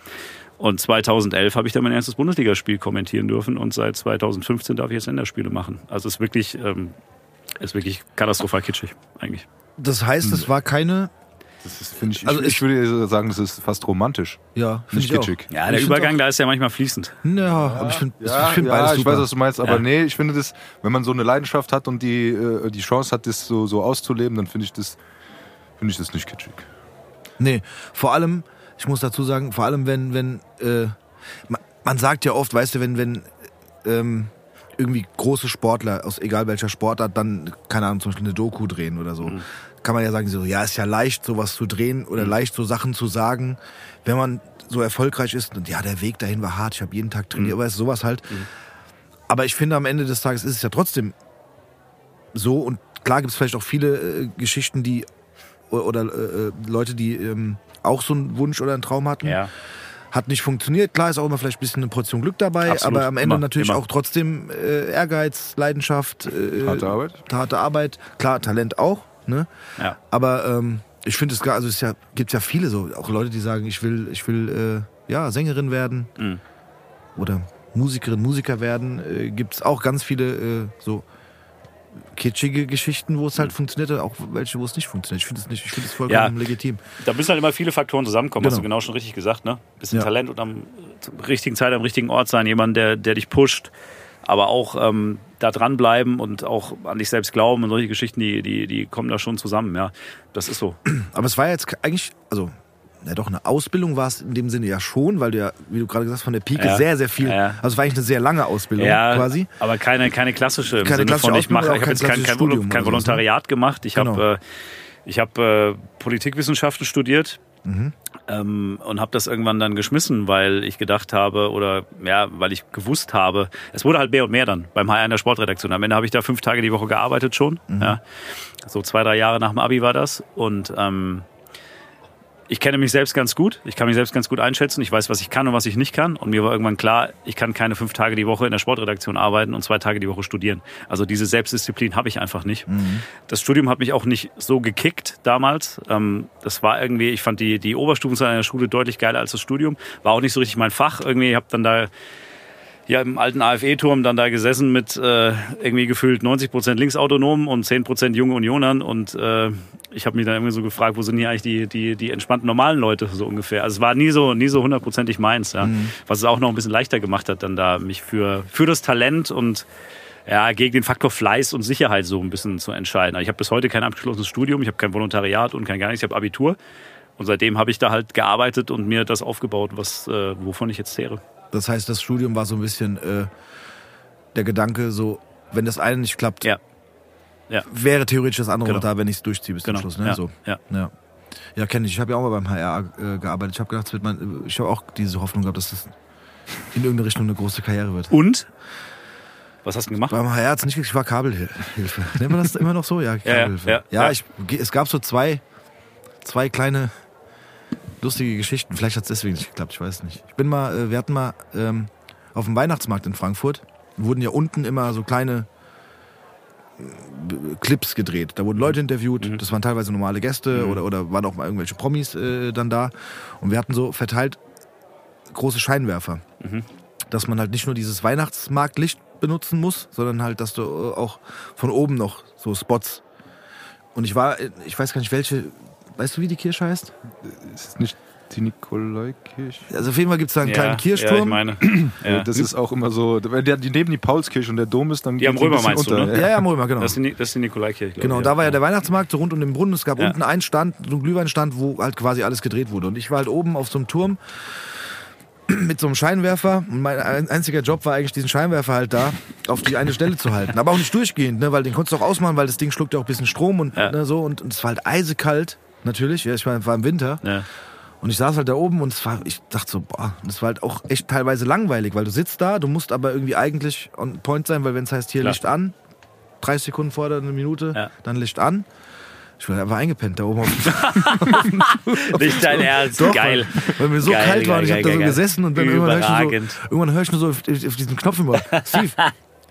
Speaker 3: Und 2011 habe ich dann mein erstes Bundesligaspiel kommentieren dürfen und seit 2015 darf ich jetzt Länderspiele machen. Also es ist wirklich, ähm, ist wirklich katastrophal kitschig eigentlich.
Speaker 1: Das heißt, es war keine.
Speaker 2: Das ist, ich,
Speaker 1: Also
Speaker 2: ich,
Speaker 1: ich-
Speaker 2: ich würde sagen, das ist fast romantisch.
Speaker 1: Ja, finde
Speaker 2: Nicht
Speaker 1: ich auch.
Speaker 2: kitschig.
Speaker 3: Ja,
Speaker 1: Ich
Speaker 3: der
Speaker 1: find's
Speaker 3: Übergang, da ist ja manchmal fließend.
Speaker 1: Ja, aber ich finde
Speaker 2: Ja,
Speaker 1: ich find
Speaker 2: ja,
Speaker 1: beides
Speaker 2: ich
Speaker 1: super.
Speaker 2: weiß, was du meinst, aber
Speaker 3: Ja.
Speaker 2: nee, ich finde das, wenn man so eine Leidenschaft hat und die, äh, die Chance hat, das so, so auszuleben, dann finde ich das, finde ich das nicht kitschig.
Speaker 1: Nee, vor allem, ich muss dazu sagen, vor allem wenn, wenn, äh, man, man sagt ja oft, weißt du, wenn, wenn ähm, irgendwie große Sportler aus egal welcher Sportart dann, keine Ahnung, zum Beispiel eine Doku drehen oder so, kann man ja sagen, so, ja, ist ja leicht, sowas zu drehen oder leicht so Sachen zu sagen, wenn man so erfolgreich ist und ja, der Weg dahin war hart, ich habe jeden Tag trainiert, weißt du, sowas halt. Aber ich finde, am Ende des Tages ist es ja trotzdem so und klar gibt es vielleicht auch viele äh, Geschichten, die oder, oder äh, Leute, die ähm, auch so einen Wunsch oder einen Traum hatten.
Speaker 3: Ja.
Speaker 1: Hat nicht funktioniert. Klar ist auch immer vielleicht ein bisschen eine Portion Glück dabei,
Speaker 3: Absolut.
Speaker 1: aber am Ende
Speaker 3: Immer,
Speaker 1: natürlich
Speaker 3: immer.
Speaker 1: auch trotzdem äh, Ehrgeiz, Leidenschaft, äh,
Speaker 2: Harte Arbeit.
Speaker 1: harte Arbeit. Klar, Talent auch. Ne?
Speaker 3: Ja.
Speaker 1: Aber ähm, ich finde es gar, also es ja, gibt ja viele so, auch Leute, die sagen, ich will, ich will äh, ja Sängerin werden
Speaker 3: Mhm.
Speaker 1: oder Musikerin, Musiker werden. Äh, gibt es auch ganz viele äh, so kitschige Geschichten, wo es
Speaker 3: Mhm.
Speaker 1: halt funktioniert, auch welche, wo es nicht funktioniert. Ich finde es nicht, ich finde es vollkommen
Speaker 3: Ja.
Speaker 1: legitim.
Speaker 3: Da müssen halt immer viele Faktoren zusammenkommen, hast
Speaker 1: Genau.
Speaker 3: du genau schon richtig gesagt, ne? Bisschen
Speaker 1: Ja.
Speaker 3: Talent und am zur richtigen Zeit am richtigen Ort sein, jemand, der, der dich pusht, aber auch ähm, da dranbleiben und auch an dich selbst glauben und solche Geschichten, die, die, die kommen da schon zusammen, ja. Das ist so.
Speaker 1: Aber es war jetzt eigentlich, also, ja doch, eine Ausbildung war es in dem Sinne ja schon, weil du ja, wie du gerade gesagt hast, von der Pike
Speaker 3: Ja.
Speaker 1: sehr, sehr viel,
Speaker 3: Ja.
Speaker 1: also es war eigentlich eine sehr lange Ausbildung
Speaker 3: Ja,
Speaker 1: quasi.
Speaker 3: aber keine, keine klassische im
Speaker 1: Keine
Speaker 3: Sinne
Speaker 1: klassische
Speaker 3: von, ich
Speaker 1: Ausbildung,
Speaker 3: mache, ich habe jetzt kein, kein,
Speaker 1: Studium
Speaker 3: kein
Speaker 1: ne?
Speaker 3: Volontariat gemacht. Ich
Speaker 1: Genau.
Speaker 3: habe äh, ich hab, äh, Politikwissenschaften studiert.
Speaker 1: Mhm.
Speaker 3: Ähm, und habe das irgendwann dann geschmissen, weil ich gedacht habe oder ja, weil ich gewusst habe, es wurde halt mehr und mehr dann beim HR in der Sportredaktion. Am Ende habe ich da fünf Tage die Woche gearbeitet schon.
Speaker 1: Mhm.
Speaker 3: Ja. So zwei, drei Jahre nach dem Abi war das. Und ähm, ich kenne mich selbst ganz gut. Ich kann mich selbst ganz gut einschätzen. Ich weiß, was ich kann und was ich nicht kann. Und mir war irgendwann klar, ich kann keine fünf Tage die Woche in der Sportredaktion arbeiten und zwei Tage die Woche studieren. Also diese Selbstdisziplin habe ich einfach nicht. Das Studium hat mich auch nicht so gekickt damals. Ähm, das war irgendwie, ich fand die, die Oberstufenzeit in der Schule deutlich geiler als das Studium. War auch nicht so richtig mein Fach. Irgendwie habe dann da ja, im alten AFE-Turm dann da gesessen mit äh, irgendwie gefühlt 90 Prozent Linksautonomen und 10 Prozent junge Unionern. Und äh, ich habe mich dann irgendwie so gefragt, wo sind hier eigentlich die, die, die entspannten normalen Leute so ungefähr. Also es war nie so, nie so hundertprozentig meins, ja. Was es auch noch ein bisschen leichter gemacht hat, dann da mich für, für das Talent und ja, gegen den Faktor Fleiß und Sicherheit so ein bisschen zu entscheiden. Also Ich habe bis heute kein abgeschlossenes Studium, ich habe kein Volontariat und kein gar nichts, ich habe Abitur. Und seitdem habe ich da halt gearbeitet und mir das aufgebaut, was, äh, wovon ich jetzt zehre.
Speaker 1: Das heißt, das Studium war so ein bisschen äh, der Gedanke, so, wenn das eine nicht klappt,
Speaker 3: Ja. Ja.
Speaker 1: wäre theoretisch das andere
Speaker 3: Genau.
Speaker 1: noch da, wenn ich es durchziehe bis
Speaker 3: Genau.
Speaker 1: zum Schluss. Ne?
Speaker 3: Ja.
Speaker 1: So.
Speaker 3: Ja.
Speaker 1: Ja, ja kenne ich. Ich habe ja auch mal beim HR äh, gearbeitet. Ich habe gedacht, wird man, ich habe auch diese Hoffnung gehabt, dass das in irgendeine Richtung eine große Karriere wird.
Speaker 3: Und? Was hast du denn gemacht?
Speaker 1: Beim HR hat es nicht geklappt, ich war Kabelhilfe. Nennt man das immer noch so? Ja,
Speaker 3: ja,
Speaker 1: Kabelhilfe.
Speaker 3: ja,
Speaker 1: ja,
Speaker 3: ja.
Speaker 1: Ich, es gab so zwei, zwei kleine lustige Geschichten. Vielleicht hat es deswegen nicht geklappt, ich weiß nicht. Ich bin mal, äh, wir hatten mal ähm, auf dem Weihnachtsmarkt in Frankfurt, wurden ja unten immer so kleine äh, Clips gedreht. Da wurden Leute interviewt,
Speaker 3: Mhm.
Speaker 1: das waren teilweise normale Gäste oder, oder waren auch mal irgendwelche Promis äh, dann da. Und wir hatten so verteilt große Scheinwerfer.
Speaker 3: Mhm.
Speaker 1: Dass man halt nicht nur dieses Weihnachtsmarktlicht benutzen muss, sondern halt, dass du äh, auch von oben noch so Spots. Und ich war, ich weiß gar nicht welche, weißt du, wie die Kirche heißt?
Speaker 2: Ist es nicht die Nikolaikirche?
Speaker 1: Also auf jeden Fall gibt es da einen kleinen
Speaker 3: Ja,
Speaker 1: Kirchturm.
Speaker 3: ich meine. Ja.
Speaker 2: Das ist auch immer so, die neben die Paulskirche und der Dom ist, dann
Speaker 3: Die am Römer meinst du,
Speaker 2: unter.
Speaker 3: ne?
Speaker 1: ja, ja, am Römer, genau.
Speaker 3: Das ist die, das ist die Nikolaikirche.
Speaker 1: Genau,
Speaker 3: ich,
Speaker 1: und da war ja der Weihnachtsmarkt so rund um den Brunnen. Es gab
Speaker 3: Ja.
Speaker 1: unten einen Stand, so einen Glühweinstand, wo halt quasi alles gedreht wurde. Und ich war halt oben auf so einem Turm mit so einem Scheinwerfer. Und mein ein- einziger Job war eigentlich, diesen Scheinwerfer halt da auf die eine Stelle zu halten. Aber auch nicht durchgehend, ne, weil den konntest du auch ausmachen, weil das Ding schluckt ja auch ein bisschen Strom und
Speaker 3: Ja.
Speaker 1: ne, so. Und, und es war halt eisekalt, natürlich. Ja, ich war, war im Winter.
Speaker 3: Ja.
Speaker 1: Und ich saß halt da oben und es war, ich dachte so, boah, das war halt auch echt teilweise langweilig, weil du sitzt da, du musst aber irgendwie eigentlich on point sein, weil wenn es heißt, hier
Speaker 3: Klar.
Speaker 1: Licht an, 30 Sekunden vor der eine Minute,
Speaker 3: Ja.
Speaker 1: dann Licht an. Ich war einfach eingepennt da oben auf
Speaker 3: Nicht dein Ernst,
Speaker 1: Doch,
Speaker 3: geil.
Speaker 1: Weil, weil mir so
Speaker 3: Geil,
Speaker 1: kalt war und ich
Speaker 3: geil,
Speaker 1: hab da so
Speaker 3: geil.
Speaker 1: gesessen und dann irgendwann höre ich, nur so, irgendwann hör ich nur so auf, auf diesen Knopf immer. Steve,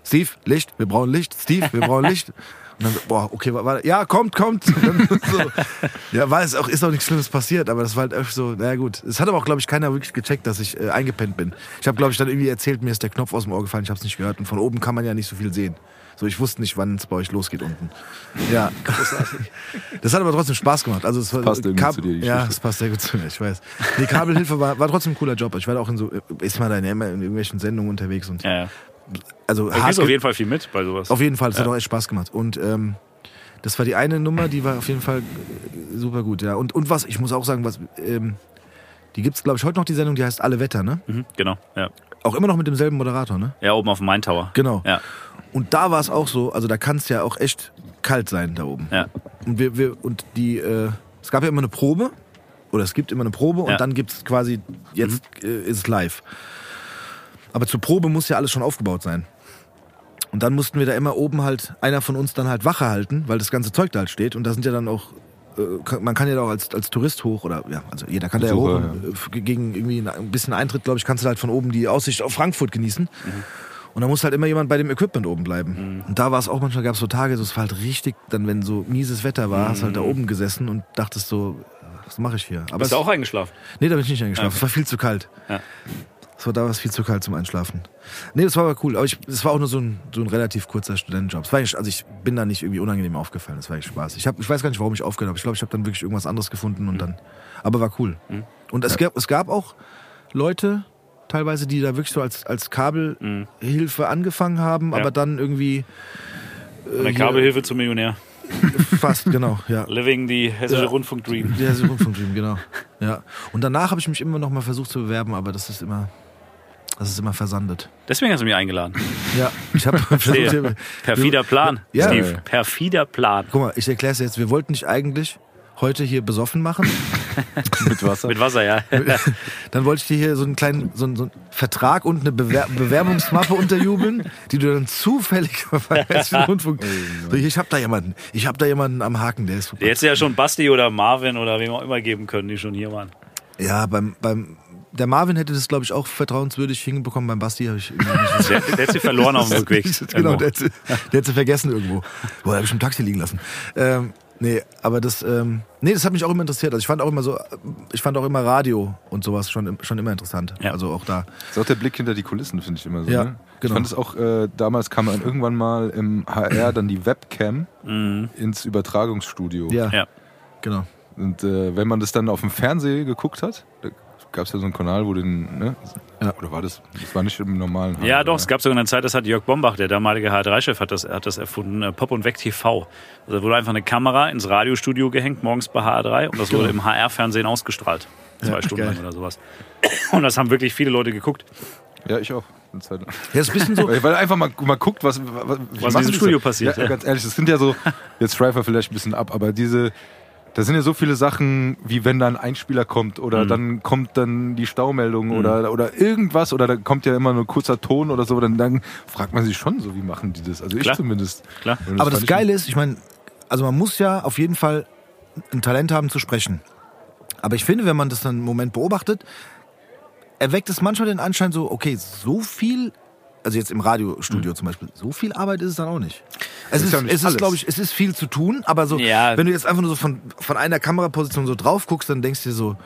Speaker 1: Steve, Licht, wir brauchen Licht. Steve, wir brauchen Licht. Und dann boah, okay, warte, ja, kommt, kommt. So, ja, war es auch, ist auch nichts Schlimmes passiert, aber das war halt echt so, naja gut. Es hat aber auch, glaube ich, keiner wirklich gecheckt, dass ich äh, eingepennt bin. Ich habe, glaube ich, dann irgendwie erzählt, mir ist der Knopf aus dem Ohr gefallen, ich habe es nicht gehört. Und von oben kann man ja nicht so viel sehen. So, ich wusste nicht, wann es bei euch losgeht unten. Ja, großartig. Das hat aber trotzdem Spaß gemacht. Also es war,
Speaker 2: passt irgendwie
Speaker 1: Kab-
Speaker 2: zu dir, die
Speaker 1: Ja, es passt sehr gut zu mir, ich weiß. Die Kabelhilfe war, war trotzdem ein cooler Job. Ich war da auch in so, ist mal da in irgendwelchen Sendungen unterwegs und
Speaker 3: Ja, ja.
Speaker 1: Also
Speaker 3: Du
Speaker 1: hart
Speaker 3: auf jeden Fall viel mit bei sowas.
Speaker 1: auf jeden Fall, es hat auch echt Spaß gemacht. Und ähm, das war die eine Nummer, die war auf jeden Fall äh, super gut, ja. Und, und was, ich muss auch sagen, was, ähm, die gibt's, glaube ich, heute noch die Sendung, die heißt Alle Wetter, ne?
Speaker 3: Mhm, genau, ja.
Speaker 1: Auch immer noch mit demselben Moderator, ne?
Speaker 3: Ja, oben auf dem Main Tower.
Speaker 1: Genau.
Speaker 3: Ja,
Speaker 1: Und da war es auch so, also da kann es ja auch echt kalt sein da oben.
Speaker 3: ja.
Speaker 1: Und wir, wir und die, äh, es gab ja immer eine Probe, oder es gibt immer eine Probe und
Speaker 3: Ja.
Speaker 1: dann gibt es quasi, jetzt äh, ist es live. Aber zur Probe muss ja alles schon aufgebaut sein. Und dann mussten wir da immer oben halt, einer von uns dann halt Wache halten, weil das ganze Zeug da halt steht. Und da sind ja dann auch, äh, man kann ja da auch als, als Tourist hoch oder, ja, also jeder kann da ja hoch.
Speaker 2: Besucher,
Speaker 1: und, äh, Gegen irgendwie ein bisschen Eintritt, glaube ich, kannst du halt von oben die Aussicht auf Frankfurt genießen. Und da muss halt immer jemand bei dem Equipment oben bleiben. Und da war es auch manchmal, gab es so Tage, so, es war halt richtig, dann wenn so mieses Wetter war, hast halt da oben gesessen und dachtest so, was mache ich hier? Aber
Speaker 3: Bist du auch eingeschlafen?
Speaker 1: nee, da bin ich nicht eingeschlafen.
Speaker 3: Okay.
Speaker 1: Es war viel zu kalt.
Speaker 3: Ja.
Speaker 1: Es war da war es viel zu kalt zum Einschlafen. Nee, das war aber cool. Aber ich, es war auch nur so ein, so ein relativ kurzer Studentenjob. War also ich bin da nicht irgendwie unangenehm aufgefallen. Das war echt Spaß. Ich, hab, ich weiß gar nicht, warum ich aufgehört habe. Ich glaube, ich habe dann wirklich irgendwas anderes gefunden und dann. Aber war cool. Und es gab, es gab auch Leute, teilweise, die da wirklich so als, als Kabelhilfe angefangen haben,
Speaker 3: Ja.
Speaker 1: aber dann irgendwie
Speaker 3: der
Speaker 1: hier-
Speaker 3: Kabelhilfe zum Millionär.
Speaker 1: fast, genau, ja.
Speaker 3: Living die hessische
Speaker 1: Ja.
Speaker 3: Rundfunk Dream.
Speaker 1: Ja, so Rundfunkteam, genau. Ja. Und danach habe ich mich immer noch mal versucht zu bewerben, aber das ist immer, das ist immer versandet.
Speaker 3: Deswegen hast du mich eingeladen.
Speaker 1: Ja, ich habe versucht.
Speaker 3: Perfider Plan,
Speaker 1: Ja.
Speaker 3: Steve. Perfider Plan.
Speaker 1: Guck mal, ich erkläre es jetzt. Wir wollten dich eigentlich heute hier besoffen machen.
Speaker 2: Mit Wasser.
Speaker 3: Mit Wasser, ja.
Speaker 1: Dann wollte ich dir hier so einen kleinen so einen, so einen Vertrag und eine Bewer Bewerbungsmappe unterjubeln, die du dann zufällig bei Hessischen Rundfunk. So, ich habe da jemanden. Ich habe da jemanden am Haken, der ist super.
Speaker 3: Der hätte ja schon Basti oder Marvin oder wem auch immer geben können, die schon hier waren.
Speaker 1: Ja, beim, beim der Marvin hätte das, glaube ich, auch vertrauenswürdig hinbekommen. Beim Basti habe ich irgendwie nicht
Speaker 3: Der, der hat sie verloren auf dem Rückweg.
Speaker 1: genau, der hat, sie- der hat sie vergessen irgendwo. Boah, habe ich im Taxi liegen lassen. Ähm, Nee, aber das, ähm, nee, das hat mich auch immer interessiert. Also ich fand auch immer so, ich fand auch immer Radio und sowas schon, schon immer interessant.
Speaker 3: Ja.
Speaker 1: Also auch da.
Speaker 2: Das ist auch der Blick hinter die Kulissen, finde ich immer so.
Speaker 1: Ja,
Speaker 2: ne? Ich
Speaker 1: genau.
Speaker 2: fand es auch, äh, damals kam dann irgendwann mal im HR dann die Webcam ins Übertragungsstudio.
Speaker 1: Ja,
Speaker 3: Mhm. Ja.
Speaker 1: genau.
Speaker 2: Und äh, wenn man das dann auf dem Fernseher geguckt hat, gab es ja so einen Kanal, wo den, ne?
Speaker 1: Ja.
Speaker 2: Oder war das? Das war nicht im normalen
Speaker 3: Ja,
Speaker 2: HR,
Speaker 3: doch,
Speaker 2: ne?
Speaker 3: es gab sogar eine Zeit, das hat Jörg Bombach, der damalige HR3-Chef, hat das, hat das erfunden, äh, Pop und Weg TV. Also da wurde einfach eine Kamera ins Radiostudio gehängt, morgens bei HR3 und das wurde im HR-Fernsehen ausgestrahlt. Zwei
Speaker 1: Ja,
Speaker 3: Stunden
Speaker 1: geil.
Speaker 3: lang oder sowas. Und das haben wirklich viele Leute geguckt.
Speaker 2: Ja, ich auch. Eine Zeit lang.
Speaker 1: Ja, ist ein bisschen so.
Speaker 2: Weil, einfach mal, mal guckt, was, was,
Speaker 3: Was in diesem
Speaker 2: die
Speaker 3: Studio
Speaker 2: so?
Speaker 3: passiert,
Speaker 2: Ja,
Speaker 3: ja.
Speaker 2: ganz ehrlich, das sind ja so, jetzt wir vielleicht ein bisschen ab, aber diese, da sind ja so viele Sachen, wie wenn da ein Einspieler kommt
Speaker 3: Mhm.
Speaker 2: oder dann kommt dann die Staumeldung oder, oder irgendwas oder da kommt ja immer nur ein kurzer Ton oder so, dann, dann fragt man sich schon so, wie machen die das? Also ich
Speaker 3: Klar.
Speaker 2: zumindest.
Speaker 3: Klar.
Speaker 2: Und
Speaker 1: Aber das
Speaker 2: ich-
Speaker 1: Geile ist, ich meine, also man muss ja auf jeden Fall ein Talent haben zu sprechen. Aber ich finde, wenn man das dann einen Moment beobachtet, erweckt es manchmal den Anschein so, okay, so viel, also jetzt im Radiostudio zum Beispiel, so viel Arbeit ist es dann auch nicht. Es
Speaker 2: ist
Speaker 1: ist,
Speaker 2: nicht
Speaker 1: es ist glaube ich, es ist viel zu tun, aber so,
Speaker 3: Ja.
Speaker 1: wenn du jetzt einfach nur so von, von einer Kameraposition so drauf guckst, dann denkst du dir so,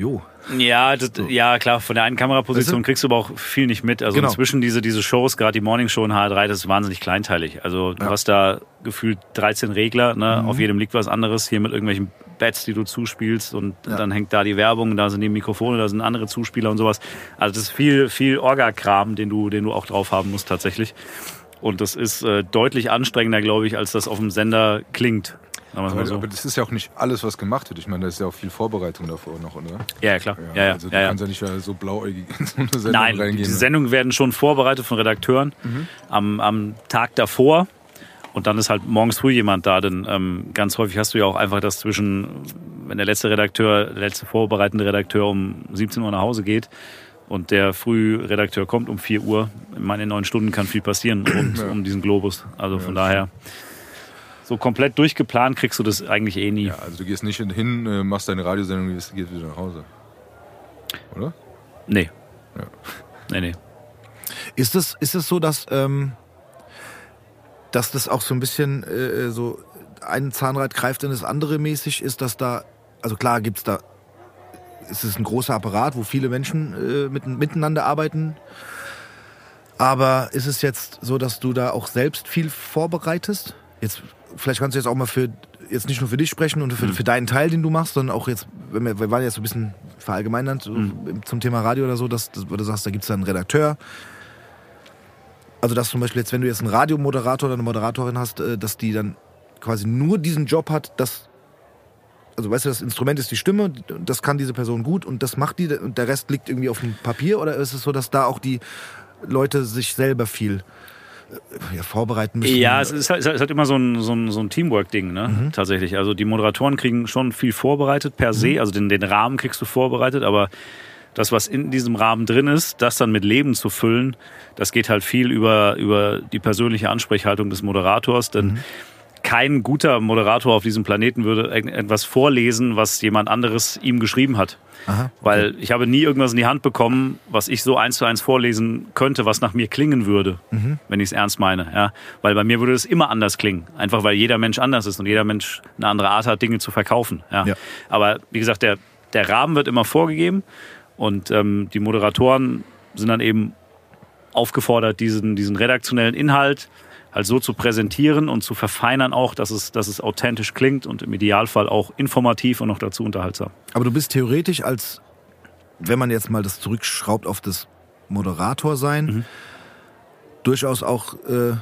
Speaker 1: jo,
Speaker 3: Ja, das, ja, klar, von der einen Kameraposition
Speaker 1: Weißt du?
Speaker 3: kriegst du aber auch viel nicht mit. Also
Speaker 1: Genau.
Speaker 3: inzwischen diese, diese Shows, gerade die Morning Show in HR3, das ist wahnsinnig kleinteilig. Also du hast da gefühlt 13 Regler, ne?
Speaker 1: Mhm.
Speaker 3: auf jedem liegt was anderes, hier mit irgendwelchen Bats, die du zuspielst und
Speaker 1: Ja.
Speaker 3: dann hängt da die Werbung, da sind die Mikrofone, da sind andere Zuspieler und sowas. Also das ist viel, viel Orga-Kram, den du, den du auch drauf haben musst tatsächlich. Und das ist äh, deutlich anstrengender, glaube ich, als das auf dem Sender klingt.
Speaker 2: Aber,
Speaker 3: so.
Speaker 2: aber das ist ja auch nicht alles, was gemacht wird. Ich meine, da ist ja auch viel Vorbereitung davor noch, oder?
Speaker 3: Ja, ja, klar. Ja, ja,
Speaker 2: also du
Speaker 3: ja, ja.
Speaker 2: kannst ja nicht so blauäugig in so eine Sendung
Speaker 3: Nein,
Speaker 2: reingehen. ne?
Speaker 3: die Sendungen werden schon vorbereitet von Redakteuren am, am Tag davor. Und dann ist halt morgens früh jemand da, denn ähm, ganz häufig hast du ja auch einfach das zwischen, wenn der letzte Redakteur, der letzte vorbereitende Redakteur um 17 Uhr nach Hause geht und der Frühredakteur kommt um 4 Uhr. In meinen neun Stunden kann viel passieren rund um diesen Globus. Also von daher, so komplett durchgeplant kriegst du das eigentlich eh nie.
Speaker 2: Ja, also du gehst nicht hin, äh, machst deine Radiosendung und gehst gehst wieder nach Hause. Oder?
Speaker 3: Nee.
Speaker 2: Ja.
Speaker 3: Nee, nee.
Speaker 1: Ist es, ist es so, dass, ähm, dass das auch so ein bisschen äh, so ein Zahnrad greift in das andere mäßig ist, dass da, also klar gibt's da, ist es ein großer Apparat, wo viele Menschen äh, mit, miteinander arbeiten. Aber ist es jetzt so, dass du da auch selbst viel vorbereitest? Jetzt, vielleicht kannst du jetzt auch mal für, jetzt nicht nur für dich sprechen und für, für deinen Teil, den du machst, sondern auch jetzt, wir, wir waren jetzt so ein bisschen verallgemeinert so zum Thema Radio oder so, dass, dass du sagst, da gibt's da einen Redakteur, also dass zum Beispiel jetzt, wenn du jetzt einen Radiomoderator oder eine Moderatorin hast, äh, dass die dann quasi nur diesen Job hat, dass also weißt du, das Instrument ist die Stimme, das kann diese Person gut und das macht die und der Rest liegt irgendwie auf dem Papier? Oder ist es so, dass da auch die Leute sich selber viel ja, vorbereiten müssen?
Speaker 3: Ja, es ist, halt- es ist halt immer so ein, so ein, so ein Teamwork-Ding, ne? Tatsächlich. Also die Moderatoren kriegen schon viel vorbereitet per se, also den, den Rahmen kriegst du vorbereitet, aber das, was in diesem Rahmen drin ist, das dann mit Leben zu füllen, das geht halt viel über, über die persönliche Ansprechhaltung des Moderators, denn kein guter Moderator auf diesem Planeten würde etwas vorlesen, was jemand anderes ihm geschrieben hat.
Speaker 1: Aha.
Speaker 3: Weil ich habe nie irgendwas in die Hand bekommen, was ich so eins zu eins vorlesen könnte, was nach mir klingen würde, wenn ich es ernst meine. Ja? Weil bei mir würde es immer anders klingen. Einfach weil jeder Mensch anders ist und jeder Mensch eine andere Art hat, Dinge zu verkaufen. Ja?
Speaker 1: Ja.
Speaker 3: Aber wie gesagt, der, der Rahmen wird immer vorgegeben und ähm, die Moderatoren sind dann eben aufgefordert, diesen, diesen redaktionellen Inhalt halt so zu präsentieren und zu verfeinern auch, dass es, dass es authentisch klingt und im Idealfall auch informativ und noch dazu unterhaltsam.
Speaker 1: Aber du bist theoretisch als, wenn man jetzt mal das zurückschraubt auf das Moderator sein,
Speaker 3: Mhm.
Speaker 1: durchaus auch äh,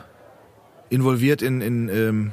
Speaker 1: involviert in, in ähm,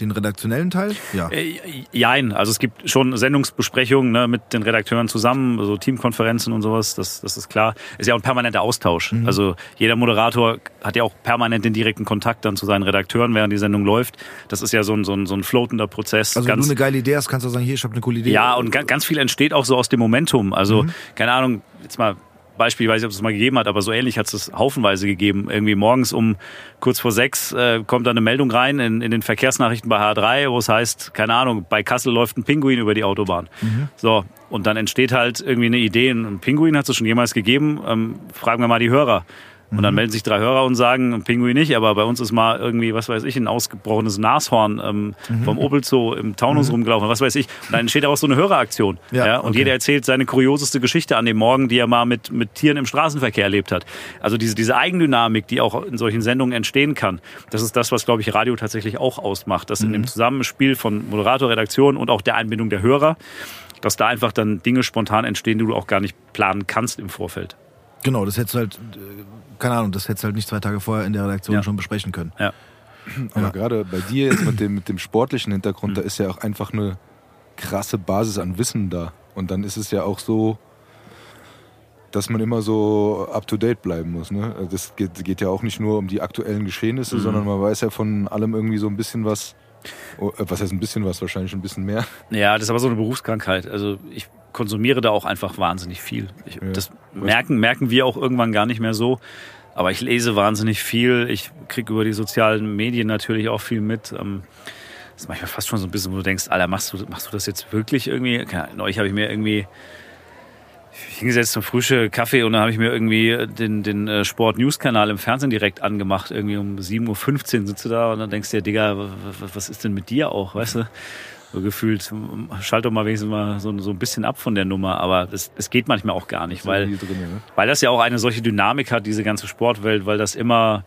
Speaker 1: den redaktionellen Teil? Ja.
Speaker 3: Äh, Jein, also es gibt schon Sendungsbesprechungen ne, mit den Redakteuren zusammen, so Teamkonferenzen und sowas, das, das ist klar. Ist ja auch ein permanenter Austausch. Also jeder Moderator hat ja auch permanent den direkten Kontakt dann zu seinen Redakteuren, während die Sendung läuft. Das ist ja so ein, so ein, so ein floatender Prozess.
Speaker 1: Also wenn
Speaker 3: Ganz-
Speaker 1: du eine geile Idee hast, kannst du sagen, hier, ich habe eine coole Idee.
Speaker 3: ja, und ga- ganz viel entsteht auch so aus dem Momentum. Also, keine Ahnung, jetzt mal Beispiel, ich weiß nicht, ob es mal gegeben hat, aber so ähnlich hat es haufenweise gegeben. Irgendwie morgens um kurz vor sechs äh, kommt da eine Meldung rein in, in den Verkehrsnachrichten bei H3, wo es heißt, keine Ahnung, bei Kassel läuft ein Pinguin über die Autobahn. So, und dann entsteht halt irgendwie eine Idee, ein Pinguin hat es schon jemals gegeben. Ähm, fragen wir mal die Hörer. Und dann melden sich drei Hörer und sagen, Pinguin nicht, aber bei uns ist mal irgendwie, was weiß ich, ein ausgebrochenes Nashorn ähm, vom Opel Zoo im Taunus rumgelaufen, was weiß ich. Und dann entsteht daraus so eine Höreraktion.
Speaker 1: Ja,
Speaker 3: Ja, und
Speaker 1: okay.
Speaker 3: jeder erzählt seine kurioseste Geschichte an dem Morgen, die er mal mit, mit Tieren im Straßenverkehr erlebt hat. Also diese, diese Eigendynamik, die auch in solchen Sendungen entstehen kann, das ist das, was, glaube ich, Radio tatsächlich auch ausmacht. Dass in dem Zusammenspiel von Moderator, Redaktion und auch der Einbindung der Hörer, dass da einfach dann Dinge spontan entstehen, die du auch gar nicht planen kannst im Vorfeld.
Speaker 1: Genau, das hättest du halt, äh, keine Ahnung, das hättest du halt nicht zwei Tage vorher in der Redaktion
Speaker 3: Ja.
Speaker 1: schon besprechen können.
Speaker 3: Ja.
Speaker 2: Aber gerade bei dir jetzt mit dem, mit dem sportlichen Hintergrund, da ist ja auch einfach eine krasse Basis an Wissen da. Und dann ist es ja auch so, dass man immer so up to date bleiben muss. Ne? Das geht, geht ja auch nicht nur um die aktuellen Geschehnisse, sondern man weiß ja von allem irgendwie so ein bisschen was. Oh, äh, Was heißt ein bisschen was? Wahrscheinlich ein bisschen mehr.
Speaker 3: Ja, das ist aber so eine Berufskrankheit. Also ich konsumiere da auch einfach wahnsinnig viel. Ich, Das merken, merken wir auch irgendwann gar nicht mehr so. Aber ich lese wahnsinnig viel. Ich kriege über die sozialen Medien natürlich auch viel mit. Ähm, Das ist manchmal fast schon so ein bisschen, wo du denkst, Alter, machst du, machst du das jetzt wirklich irgendwie? Neulich habe ich mir irgendwie hingesetzt zum Frühstück, Kaffee und dann habe ich mir irgendwie den, den äh, Sport-News-Kanal im Fernsehen direkt angemacht. Irgendwie um 7.15 Uhr sitzt du da und dann denkst du dir, Digga, was ist denn mit dir auch, weißt du? So gefühlt, schalt doch mal wenigstens mal so, so ein bisschen ab von der Nummer, aber es, es geht manchmal auch gar nicht, weil,
Speaker 2: drin, ne?
Speaker 3: weil das ja auch eine solche Dynamik hat, diese ganze Sportwelt, weil das immer,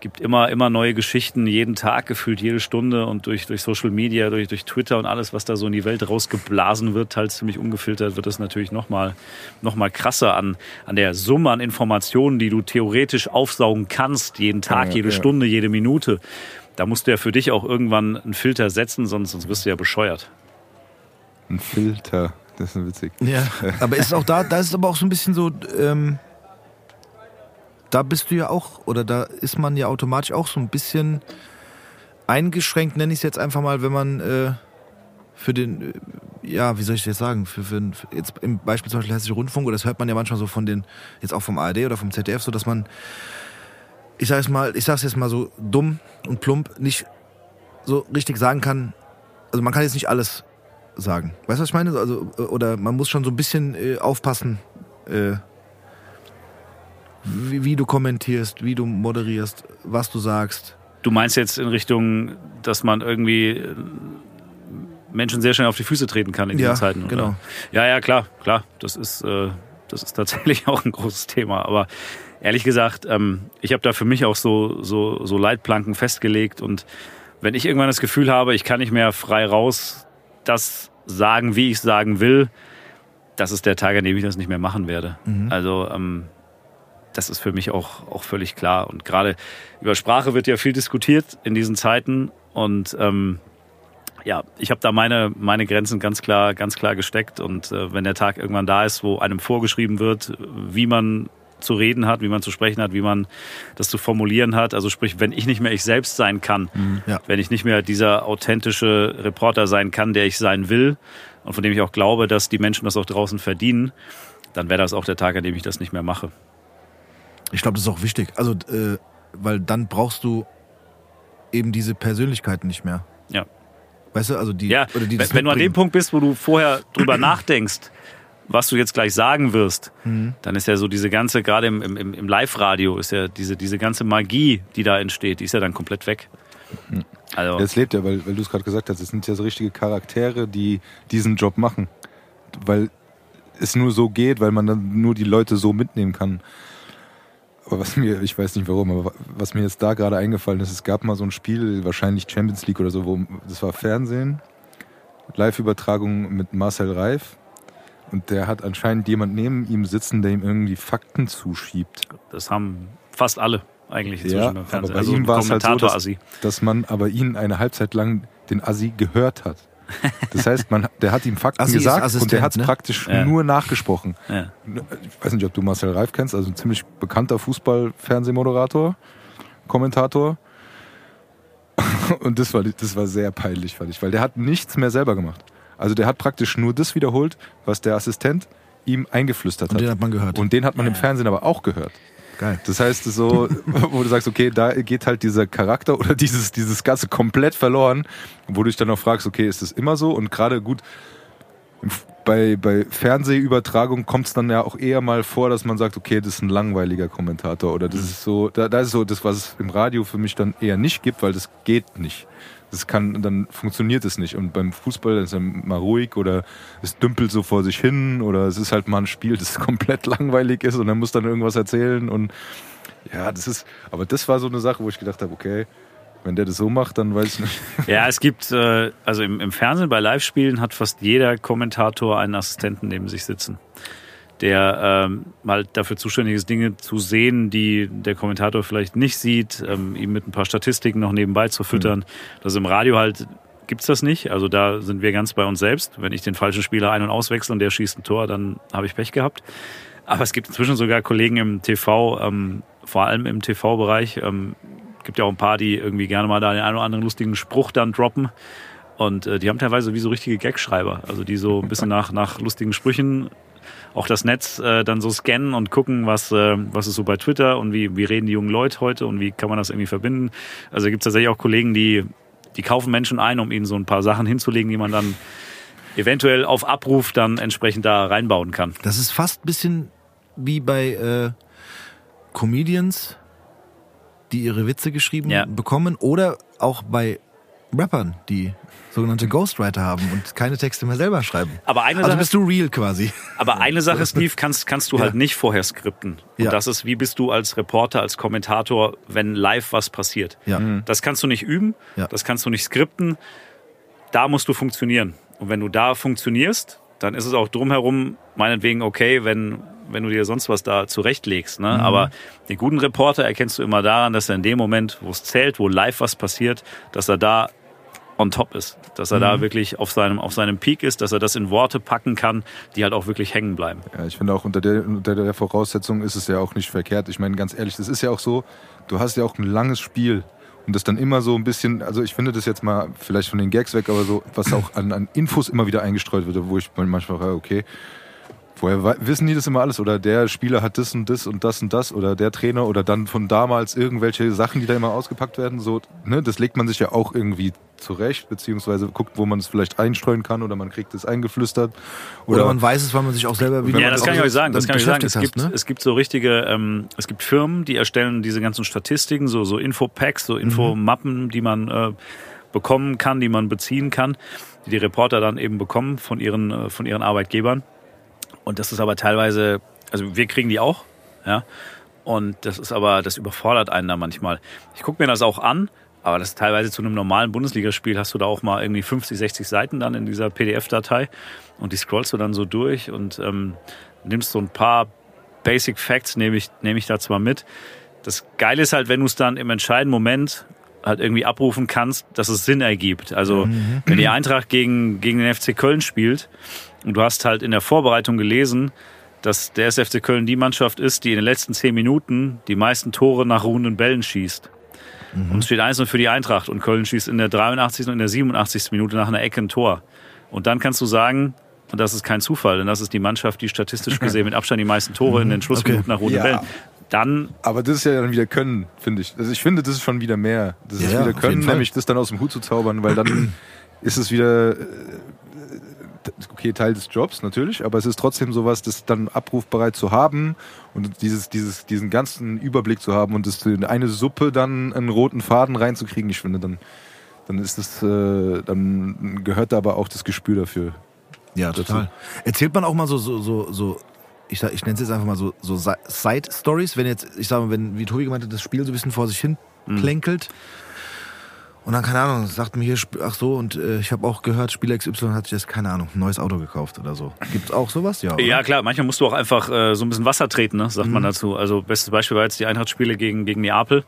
Speaker 3: gibt immer, immer neue Geschichten, jeden Tag gefühlt, jede Stunde und durch, durch Social Media, durch, durch Twitter und alles, was da so in die Welt rausgeblasen wird, halt ziemlich ungefiltert, wird das natürlich nochmal noch mal krasser an, an der Summe an Informationen, die du theoretisch aufsaugen kannst, jeden Tag,
Speaker 2: Ja,
Speaker 3: jede
Speaker 2: ja.
Speaker 3: Stunde, jede Minute. Da musst du ja für dich auch irgendwann einen Filter setzen, sonst, sonst wirst du ja bescheuert.
Speaker 2: Ein Filter. Das ist witzig.
Speaker 1: Ja, aber ist auch da, da ist es aber auch so ein bisschen so, ähm, da bist du ja auch, oder da ist man ja automatisch auch so ein bisschen eingeschränkt, nenne ich es jetzt einfach mal, wenn man äh, für den, äh, ja, wie soll ich das jetzt sagen, für, für, für jetzt im Beispiel zum Beispiel Hessische Rundfunk, oder das hört man ja manchmal so von den, jetzt auch vom ARD oder vom ZDF, so dass man, ich sag es mal, ich sag's jetzt mal so dumm und plump, nicht so richtig sagen kann, also man kann jetzt nicht alles sagen. Weißt du, was ich meine? Also, äh, oder man muss schon so ein bisschen äh, aufpassen, äh, wie, wie du kommentierst, wie du moderierst, was du sagst.
Speaker 3: Du meinst jetzt in Richtung, dass man irgendwie äh, Menschen sehr schnell auf die Füße treten kann in diesen
Speaker 1: Ja,
Speaker 3: Zeiten, oder?
Speaker 1: genau.
Speaker 3: Ja, ja, klar, klar. Das ist, äh, das ist tatsächlich auch ein großes Thema. Aber ehrlich gesagt, ähm, ich habe da für mich auch so, so, so Leitplanken festgelegt. Und wenn ich irgendwann das Gefühl habe, ich kann nicht mehr frei raus das sagen, wie ich sagen will, das ist der Tag, an dem ich das nicht mehr machen werde. Also ähm, das ist für mich auch, auch völlig klar. Und gerade über Sprache wird ja viel diskutiert in diesen Zeiten. Und ähm, ja, ich habe da meine, meine Grenzen ganz klar, ganz klar gesteckt. Und äh, wenn der Tag irgendwann da ist, wo einem vorgeschrieben wird, wie man zu reden hat, wie man zu sprechen hat, wie man das zu formulieren hat. Also sprich, wenn ich nicht mehr ich selbst sein kann,
Speaker 1: Ja.
Speaker 3: wenn ich nicht mehr dieser authentische Reporter sein kann, der ich sein will und von dem ich auch glaube, dass die Menschen das auch draußen verdienen, dann wäre das auch der Tag, an dem ich das nicht mehr mache.
Speaker 1: Ich glaube, das ist auch wichtig. Also, äh, weil dann brauchst du eben diese Persönlichkeiten nicht mehr.
Speaker 3: Ja.
Speaker 1: Weißt du, also die,
Speaker 3: Ja,
Speaker 1: die
Speaker 3: wenn, wenn du an dem. Punkt bist, wo du vorher drüber nachdenkst, was du jetzt gleich sagen wirst,
Speaker 1: Mhm.
Speaker 3: dann ist ja so diese ganze, gerade im, im, im Live-Radio, ist ja diese, diese ganze Magie, die da entsteht, die ist ja dann komplett weg. Also,
Speaker 2: Das lebt ja, weil, weil du es gerade gesagt hast, es sind ja so richtige Charaktere, die diesen Job machen. Weil es nur so geht, weil man dann nur die Leute so mitnehmen kann. Aber was mir, ich weiß nicht warum, aber was mir jetzt da gerade eingefallen ist, es gab mal so ein Spiel, wahrscheinlich Champions League oder so, wo das war Fernsehen, Live-Übertragung mit Marcel Reif. Und der hat anscheinend jemand neben ihm sitzen, der ihm irgendwie Fakten zuschiebt.
Speaker 3: das haben fast alle eigentlich inzwischen
Speaker 2: Ja,
Speaker 3: beim
Speaker 2: aber
Speaker 3: Fernsehen.
Speaker 2: bei
Speaker 3: Also
Speaker 2: ihm war es halt so, dass, dass man aber ihn eine Halbzeit lang den Assi gehört hat. Das heißt, man, der hat ihm Fakten gesagt und der hat es
Speaker 1: ne?
Speaker 2: praktisch
Speaker 3: Ja.
Speaker 2: nur nachgesprochen.
Speaker 3: Ja.
Speaker 2: Ich weiß nicht, ob du Marcel Reif kennst, also ein ziemlich bekannter Fußball-Fernsehmoderator, Kommentator. Und das war, das war sehr peinlich, fand ich, weil der hat nichts mehr selber gemacht. Also der hat praktisch nur das wiederholt, was der Assistent ihm eingeflüstert
Speaker 1: Und
Speaker 2: hat.
Speaker 1: den hat man gehört.
Speaker 2: Und den hat man im Fernsehen aber auch gehört.
Speaker 1: Geil.
Speaker 2: Das heißt, so, wo du sagst, okay, da geht halt dieser Charakter oder dieses, dieses Ganze komplett verloren, wo du dich dann auch fragst, okay, ist das immer so? Und gerade gut, bei, bei Fernsehübertragung kommt es dann ja auch eher mal vor, dass man sagt, okay, das ist ein langweiliger Kommentator oder das ist so, da, da ist so das, was es im Radio für mich dann eher nicht gibt, weil das geht nicht. Das kann, dann funktioniert es nicht. Und beim Fußball ist es mal ruhig oder es dümpelt so vor sich hin oder es ist halt mal ein Spiel, das komplett langweilig ist und dann muss dann irgendwas erzählen und ja, das ist, aber das war so eine Sache, wo ich gedacht habe, okay, wenn der das so macht, dann weiß ich nicht.
Speaker 3: Ja, es gibt, äh, also im Fernsehen bei Live-Spielen hat fast jeder Kommentator einen Assistenten neben sich sitzen, der ähm, mal dafür zuständig ist, Dinge zu sehen, die der Kommentator vielleicht nicht sieht, ähm, ihm mit ein paar Statistiken noch nebenbei zu füttern. Das im Radio halt gibt's das nicht. Also da sind wir ganz bei uns selbst. Wenn ich den falschen Spieler ein- und auswechsel und der schießt ein Tor, dann habe ich Pech gehabt. Aber es gibt inzwischen sogar Kollegen im TV, ähm, vor allem im TV-Bereich, ähm, gibt ja auch ein paar, die irgendwie gerne mal da den einen oder anderen lustigen Spruch dann droppen. Und äh, die haben teilweise wie so richtige Gagschreiber, also die so ein bisschen nach, nach lustigen Sprüchen auch das Netz äh, dann so scannen und gucken, was, äh, was ist so bei Twitter und wie, wie reden die jungen Leute heute und wie kann man das irgendwie verbinden. Also gibt es tatsächlich auch Kollegen, die, die kaufen Menschen ein, um ihnen so ein paar Sachen hinzulegen, die man dann eventuell auf Abruf dann entsprechend da reinbauen kann.
Speaker 1: Das ist fast ein bisschen wie bei äh, Comedians, die ihre Witze geschrieben
Speaker 3: Ja.
Speaker 1: bekommen oder auch bei Rappern, die sogenannte Ghostwriter haben und keine Texte mehr selber schreiben.
Speaker 3: Aber eine
Speaker 1: Also
Speaker 3: Sache,
Speaker 1: bist du real quasi.
Speaker 3: aber eine Sache, Steve, kannst, kannst du
Speaker 1: Ja.
Speaker 3: halt nicht vorher skripten. Und
Speaker 1: Ja.
Speaker 3: das ist, wie bist du als Reporter, als Kommentator, wenn live was passiert.
Speaker 1: Ja.
Speaker 3: Das kannst du nicht üben,
Speaker 1: Ja.
Speaker 3: das kannst du nicht skripten. Da musst du funktionieren. Und wenn du da funktionierst, dann ist es auch drumherum meinetwegen okay, wenn, wenn du dir sonst was da zurechtlegst. Ne? Aber den guten Reporter erkennst du immer daran, dass er in dem Moment, wo es zählt, wo live was passiert, dass er da on top ist. Dass er da wirklich auf seinem, auf seinem Peak ist, dass er das in Worte packen kann, die halt auch wirklich hängen bleiben.
Speaker 2: Ja, ich finde auch unter der, unter der Voraussetzung ist es ja auch nicht verkehrt. Ich meine, ganz ehrlich, das ist ja auch so, du hast ja auch ein langes Spiel und das dann immer so ein bisschen, also ich finde das jetzt mal vielleicht von den Gags weg, aber so, was auch an, an Infos immer wieder eingestreut wird, wo ich manchmal okay, woher wissen die das immer alles? Oder der Spieler hat das und das und das und das oder der Trainer oder dann von damals irgendwelche Sachen, die da immer ausgepackt werden, so, ne, das legt man sich ja auch irgendwie zurecht, beziehungsweise guckt, wo man es vielleicht einstreuen kann oder man kriegt es eingeflüstert.
Speaker 1: Oder, man weiß es, weil man sich auch selber wieder
Speaker 3: Ja, das kann ich euch sagen. Das kann ich sagen. Es
Speaker 1: beschäftigt
Speaker 3: gibt,
Speaker 1: hast, ne?
Speaker 3: es gibt so richtige, ähm, es gibt Firmen, die erstellen diese ganzen Statistiken, so, so Infopacks, so Infomappen, die man äh, bekommen kann, die man beziehen kann, die die Reporter dann eben bekommen von ihren, äh, von ihren Arbeitgebern. Und das ist aber teilweise, also wir kriegen die auch, ja. Und das ist aber, das überfordert einen da manchmal. Ich gucke mir das auch an, aber das ist teilweise zu einem normalen Bundesligaspiel hast du da auch mal irgendwie 50, 60 Seiten dann in dieser PDF-Datei und die scrollst du dann so durch und ähm, nimmst so ein paar Basic Facts, nehme ich, nehme ich da zwar mit. Das Geile ist halt, wenn du es dann im entscheidenden Moment halt irgendwie abrufen kannst, dass es Sinn ergibt. Also wenn die Eintracht gegen, gegen den FC Köln spielt und du hast halt in der Vorbereitung gelesen, dass der SFC Köln die Mannschaft ist, die in den letzten zehn Minuten die meisten Tore nach ruhenden Bällen schießt. Und es steht 1 für die Eintracht und Köln schießt in der 83. und in der 87. Minute nach einer Ecke ein Tor. Und dann kannst du sagen, und das ist kein Zufall, denn das ist die Mannschaft, die statistisch gesehen mit Abstand die meisten Tore in den Schlussminuten nach ruhenden
Speaker 2: Ja.
Speaker 3: Bällen. Dann
Speaker 2: Aber das ist ja dann wieder Können, finde ich. Also ich finde, das ist schon wieder mehr. Das ist
Speaker 1: Ja,
Speaker 2: wieder
Speaker 1: auf
Speaker 2: Können, nämlich das dann aus dem Hut zu zaubern, weil dann ist es wieder, äh, okay, Teil des Jobs natürlich, aber es ist trotzdem sowas, das dann abrufbereit zu haben und dieses, dieses, diesen ganzen Überblick zu haben und das in eine Suppe dann einen roten Faden reinzukriegen, ich finde, dann, dann ist das, äh, dann gehört da aber auch das Gespür dafür.
Speaker 1: Ja, total. Erzählt man auch mal so, so, so, so ich, ich nenne es jetzt einfach mal so, so Si- Side-Stories, wenn jetzt, ich sag mal, wenn, wie Tobi gemeint hat, das Spiel so ein bisschen vor sich hin
Speaker 3: Mhm.
Speaker 1: Und dann, keine Ahnung, sagt mir hier, ach so, und äh, ich habe auch gehört, Spieler XY hat sich jetzt, keine Ahnung, ein neues Auto gekauft oder so. Gibt's auch sowas? Ja. oder?
Speaker 3: Ja, klar, manchmal musst du auch einfach äh, so ein bisschen Wasser treten, ne, sagt man dazu. Also bestes Beispiel war jetzt die Eintracht-Spiele gegen, gegen Neapel.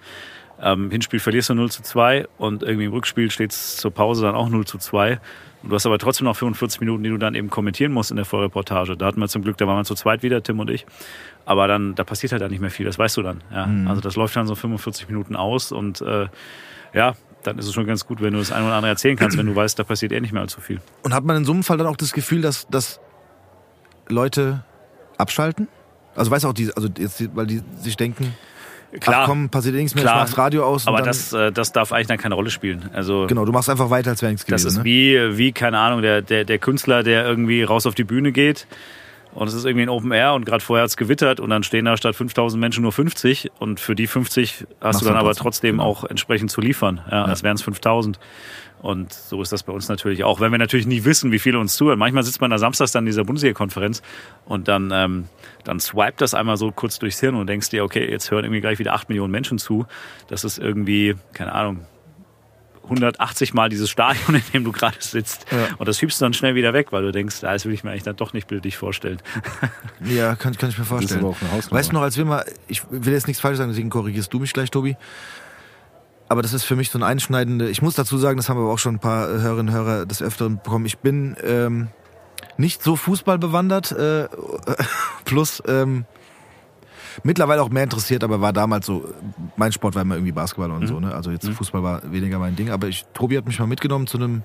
Speaker 3: Ähm, Hinspiel verlierst du 0 zu 2 und irgendwie im Rückspiel steht es zur Pause dann auch 0 zu 2. Und du hast aber trotzdem noch 45 Minuten, die du dann eben kommentieren musst in der Vollreportage. Da hatten wir zum Glück, da waren wir zu zweit wieder, Tim und ich. Aber dann, da passiert halt dann nicht mehr viel, das weißt du dann. Ja. Also das läuft dann so 45 Minuten aus und äh, ja, dann ist es schon ganz gut, wenn du das ein oder andere erzählen kannst, wenn du weißt, da passiert eh nicht mehr allzu viel.
Speaker 1: Und hat man in so einem Fall dann auch das Gefühl, dass, dass Leute abschalten? Also weiß auch die, also jetzt, weil die sich denken,
Speaker 3: Klar.
Speaker 1: ach komm, passiert eh nichts mehr,
Speaker 3: Klar.
Speaker 1: ich mach das Radio aus.
Speaker 3: Aber das, äh, das darf eigentlich dann keine Rolle spielen. Also
Speaker 1: Genau, du machst einfach weiter, als wäre nichts
Speaker 3: das
Speaker 1: gewesen.
Speaker 3: ist
Speaker 1: ne?
Speaker 3: wie, wie, keine Ahnung, der, der, der Künstler, der irgendwie raus auf die Bühne geht und es ist irgendwie ein Open Air und gerade vorher hat es gewittert und dann stehen da statt 5000 Menschen nur 50 und für die 50 hast
Speaker 1: Machst
Speaker 3: du dann aber
Speaker 1: trotzdem, genau.
Speaker 3: auch entsprechend zu liefern. Ja, als wären es 5000. Und so ist das bei uns natürlich auch. Wenn wir natürlich nie wissen, wie viele uns zuhören. Manchmal sitzt man da samstags dann in dieser Bundesliga-Konferenz und dann, ähm, dann swipet das einmal so kurz durchs Hirn und denkst dir, okay, jetzt hören irgendwie gleich wieder 8 Millionen Menschen zu. Das ist irgendwie, keine Ahnung, 180 Mal dieses Stadion, in dem du gerade sitzt. Und das schiebst du dann schnell wieder weg, weil du denkst, ah, das will ich mir eigentlich dann doch nicht bildlich vorstellen.
Speaker 1: Ja, kann, kann ich mir
Speaker 2: Das ist
Speaker 1: vorstellen.
Speaker 2: aber auch.
Speaker 1: Weißt du noch, als wir mal, ich will jetzt nichts falsch sagen, deswegen korrigierst du mich gleich, Tobi. Aber das ist für mich so ein einschneidende, ich muss dazu sagen, das haben aber auch schon ein paar Hörerinnen und Hörer des Öfteren bekommen. Ich bin ähm, nicht so Fußball bewandert, äh, plus ähm, mittlerweile auch mehr interessiert, aber war damals so, mein Sport war immer irgendwie Basketball und so, ne? Also jetzt Fußball war weniger mein Ding, aber ich, Tobi hat mich mal mitgenommen zu einem,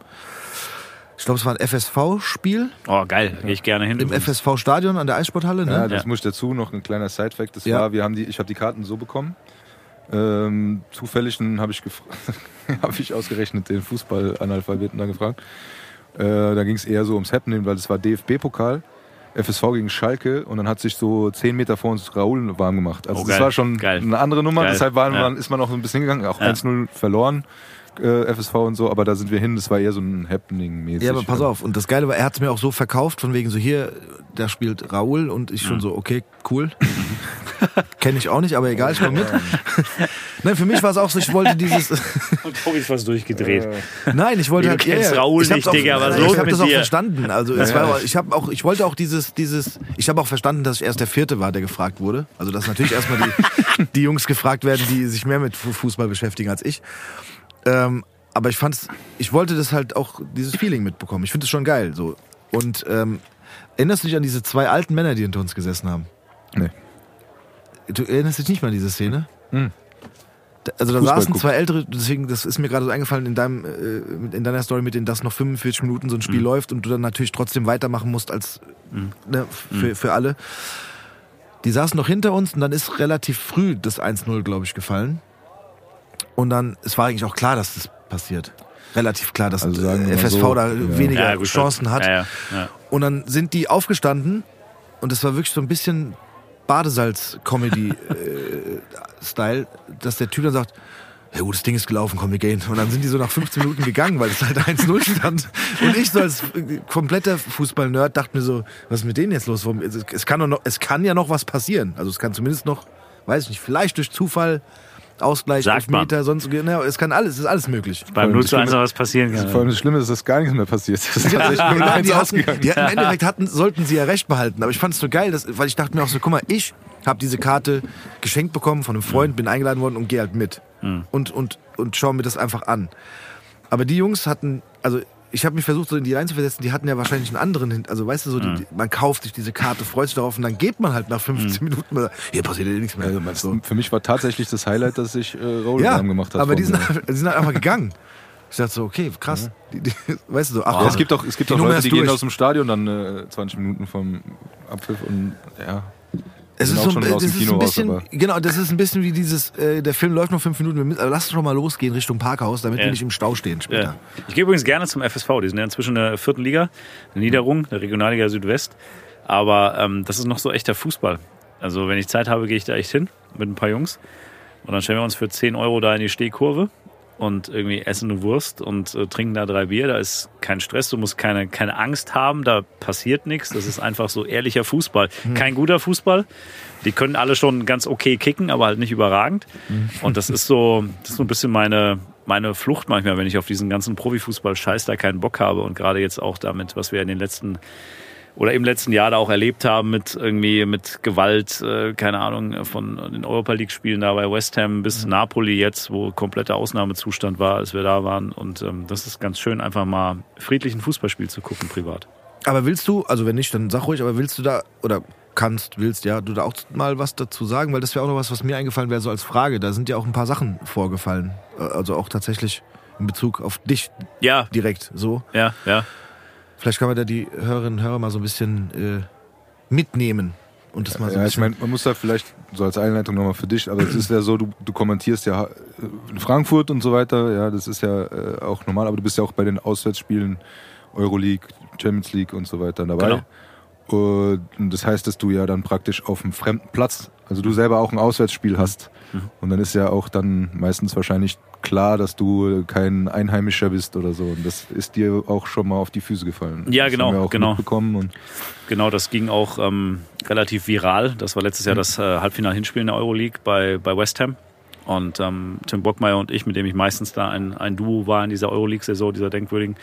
Speaker 1: ich glaube, es war ein FSV-Spiel
Speaker 3: Oh, geil, gehe ich gerne hin.
Speaker 1: im. FSV-Stadion an der Eissporthalle, ne?
Speaker 2: Ja, das
Speaker 3: Ja.
Speaker 2: muss ich dazu noch ein kleiner Sidefact. Das
Speaker 1: Ja.
Speaker 2: war, wir haben die, ich habe die Karten so bekommen. Ähm, zufällig habe ich, hab ich ausgerechnet den Fußballanalphabeten da gefragt. Äh, da ging es eher so ums Happening, weil es war DFB-Pokal, FSV gegen Schalke und dann hat sich so zehn Meter vor uns Raoul warm gemacht. Also
Speaker 3: Oh,
Speaker 2: das
Speaker 3: geil.
Speaker 2: war schon
Speaker 3: Geil.
Speaker 2: eine andere Nummer,
Speaker 3: Geil.
Speaker 2: deshalb waren,
Speaker 3: Ja.
Speaker 2: man, ist man auch so ein bisschen hingegangen, auch
Speaker 3: Ja.
Speaker 2: 1-0 verloren, äh, FSV und so, aber da sind wir hin, das war eher so ein Happening-mäßig.
Speaker 1: Ja, aber pass auf. Und das Geile war, er hat es mir auch so verkauft, von wegen so hier, da spielt Raoul und ich schon so, okay, cool. Kenne ich auch nicht, aber egal, ich komme mit. Nein, für mich war es auch so, ich wollte dieses.
Speaker 3: Und Tobi ist fast durchgedreht.
Speaker 1: Nein, ich wollte
Speaker 3: Du
Speaker 1: halt.
Speaker 3: kennst Raoul
Speaker 1: ich hab's
Speaker 3: nicht,
Speaker 1: auch,
Speaker 3: Digga, was
Speaker 1: ich
Speaker 3: los
Speaker 1: hab
Speaker 3: mit
Speaker 1: das auch
Speaker 3: dir?
Speaker 1: verstanden. Also es war, ich habe auch, ich wollte auch dieses, dieses, ich habe auch verstanden, dass ich erst der Vierte war, der gefragt wurde. Also dass natürlich erstmal die, die Jungs gefragt werden, die sich mehr mit Fu- Fußball beschäftigen als ich. Ähm, aber ich fand's, ich wollte das halt auch dieses Feeling mitbekommen. Ich finde es schon geil. So und ähm, erinnerst du dich an diese zwei alten Männer, die hinter uns gesessen haben?
Speaker 2: Nee.
Speaker 1: Du erinnerst dich nicht mal an diese Szene?
Speaker 2: Hm.
Speaker 1: Da- Also da
Speaker 2: Fußball
Speaker 1: saßen
Speaker 2: gucken.
Speaker 1: zwei ältere, deswegen, das ist mir gerade so eingefallen in deinem, äh, in deiner Story, mit denen das noch 45 Minuten so ein
Speaker 2: Mhm.
Speaker 1: Spiel läuft und du dann natürlich trotzdem weitermachen musst als ne, für,
Speaker 2: Mhm.
Speaker 1: für alle. Die saßen noch hinter uns und dann ist relativ früh das 1-0, glaube ich, gefallen. Und dann, es war eigentlich auch klar, dass das passiert. Relativ klar, dass
Speaker 2: Also mal
Speaker 1: FSV
Speaker 2: so,
Speaker 1: da
Speaker 2: ja.
Speaker 1: weniger
Speaker 3: Ja, gut,
Speaker 1: Chancen hat.
Speaker 3: Ja.
Speaker 1: Und dann sind die aufgestanden und es war wirklich so ein bisschen Badesalz-Comedy-Style, dass der Typ dann sagt, ja gut, das Ding ist gelaufen, komm, wir gehen. Und dann sind die so nach 15 Minuten gegangen, weil es halt 1-0 stand. Und ich so als äh, kompletter Fußball-Nerd dachte mir so, was ist mit denen jetzt los? Es kann, noch, es kann ja noch was passieren. Also es kann zumindest noch, weiß ich nicht, vielleicht durch Zufall, Ausgleich,
Speaker 3: Sagt man.
Speaker 1: Elfmeter, sonst, genau, es kann alles, es ist alles möglich.
Speaker 3: Beim
Speaker 2: allem
Speaker 3: 0
Speaker 2: das
Speaker 3: zu 1
Speaker 2: Schlimme-
Speaker 3: noch was passieren kann.
Speaker 2: Vor allem das Schlimme ist, dass gar nichts mehr passiert ist. Das ist tatsächlich nur
Speaker 1: Genau,
Speaker 2: eins
Speaker 1: die, hatten, die hatten, im Endeffekt hatten, sollten sie ja recht behalten. Aber ich fand es so geil, dass, weil ich dachte mir auch so, guck mal, ich habe diese Karte geschenkt bekommen von einem Freund, bin eingeladen worden und gehe halt mit. Und, und, und schaue mir das einfach an. Aber die Jungs hatten, also ich habe mich versucht, so in die reinzuversetzen, die hatten ja wahrscheinlich einen anderen, hin- also weißt du, so, die, die, man kauft sich diese Karte, freut sich darauf und dann geht man halt nach 15 Minuten, mal, hier passiert ja nichts mehr.
Speaker 2: Also,
Speaker 1: so.
Speaker 2: Für mich war tatsächlich das Highlight, dass sich äh, Raoul
Speaker 1: Ja,
Speaker 2: gemacht hat.
Speaker 1: aber die sind, halt- die sind halt einfach gegangen. Ich dachte so, okay, krass. Die, die, weißt du so, ach,
Speaker 2: Ja, es gibt auch, es gibt
Speaker 1: die
Speaker 2: auch
Speaker 1: Nummer
Speaker 2: Leute, die gehen aus dem Stadion dann äh, 20 Minuten vom Abpfiff und ja.
Speaker 1: Es ist so,
Speaker 2: schon
Speaker 1: das ist ein
Speaker 2: raus,
Speaker 1: bisschen,
Speaker 2: aber-
Speaker 1: genau, das ist ein bisschen wie dieses, äh, der Film läuft noch fünf Minuten, wir aber lass schon mal losgehen Richtung Parkhaus, damit
Speaker 3: Ja.
Speaker 1: wir nicht im Stau stehen später.
Speaker 3: Ja. Ich gehe übrigens gerne zum FSV. Die sind ja inzwischen in der vierten Liga, der Niederung, der Regionalliga Südwest. Aber ähm, das ist noch so echter Fußball. Also wenn ich Zeit habe, gehe ich da echt hin mit ein paar Jungs. Und dann stellen wir uns für 10 Euro da in die Stehkurve und irgendwie essen eine Wurst und äh, trinken da drei Bier. Da ist kein Stress, du musst keine, keine Angst haben, da passiert nichts. Das ist einfach so ehrlicher Fußball. Kein guter Fußball. Die können alle schon ganz okay kicken, aber halt nicht überragend. Und das ist so, das ist so ein bisschen meine, meine Flucht manchmal, wenn ich auf diesen ganzen Profifußball-Scheiß da keinen Bock habe. Und gerade jetzt auch damit, was wir in den letzten oder im letzten Jahr da auch erlebt haben mit irgendwie mit Gewalt, äh, keine Ahnung, von den Europa League Spielen da bei West Ham bis Napoli jetzt, wo kompletter Ausnahmezustand war, als wir da waren. Und ähm, das ist ganz schön, einfach mal friedlichen Fußballspiel zu gucken privat.
Speaker 1: Aber willst du, also wenn nicht, dann sag ruhig, aber willst du da, oder kannst, willst, ja, du da auch mal was dazu sagen, weil das wäre auch noch was, was mir eingefallen wäre, so als Frage. Da sind ja auch ein paar Sachen vorgefallen. Äh, Also auch tatsächlich in Bezug auf dich
Speaker 3: Ja,
Speaker 1: direkt so.
Speaker 3: ja, ja.
Speaker 1: Vielleicht kann man da die Hörerinnen und Hörer mal so ein bisschen äh, mitnehmen. und das mal so
Speaker 2: ja, ich meine, man muss da vielleicht so als Einleitung nochmal für dich, aber es ist ja so, du, du kommentierst ja äh, in Frankfurt und so weiter, ja, das ist ja äh, auch normal, aber du bist ja auch bei den Auswärtsspielen Euroleague, Champions League und so weiter dabei.
Speaker 3: Genau.
Speaker 2: Und das heißt, dass du ja dann praktisch auf einem fremden Platz, also du selber auch ein Auswärtsspiel hast.
Speaker 3: Mhm.
Speaker 2: Und dann ist ja auch dann meistens wahrscheinlich klar, dass du kein Einheimischer bist oder so. Und das ist dir auch schon mal auf die Füße gefallen.
Speaker 3: Ja,
Speaker 2: das
Speaker 3: genau,
Speaker 2: Haben wir auch
Speaker 3: genau.
Speaker 2: Und
Speaker 3: Genau, das ging auch ähm, relativ viral. Das war letztes Jahr das äh, Halbfinal-Hinspiel in der Euroleague bei, bei West Ham. Und ähm, Tim Bockmeier und ich, mit dem ich meistens da ein, ein Duo war in dieser Euroleague-Saison, dieser denkwürdigen,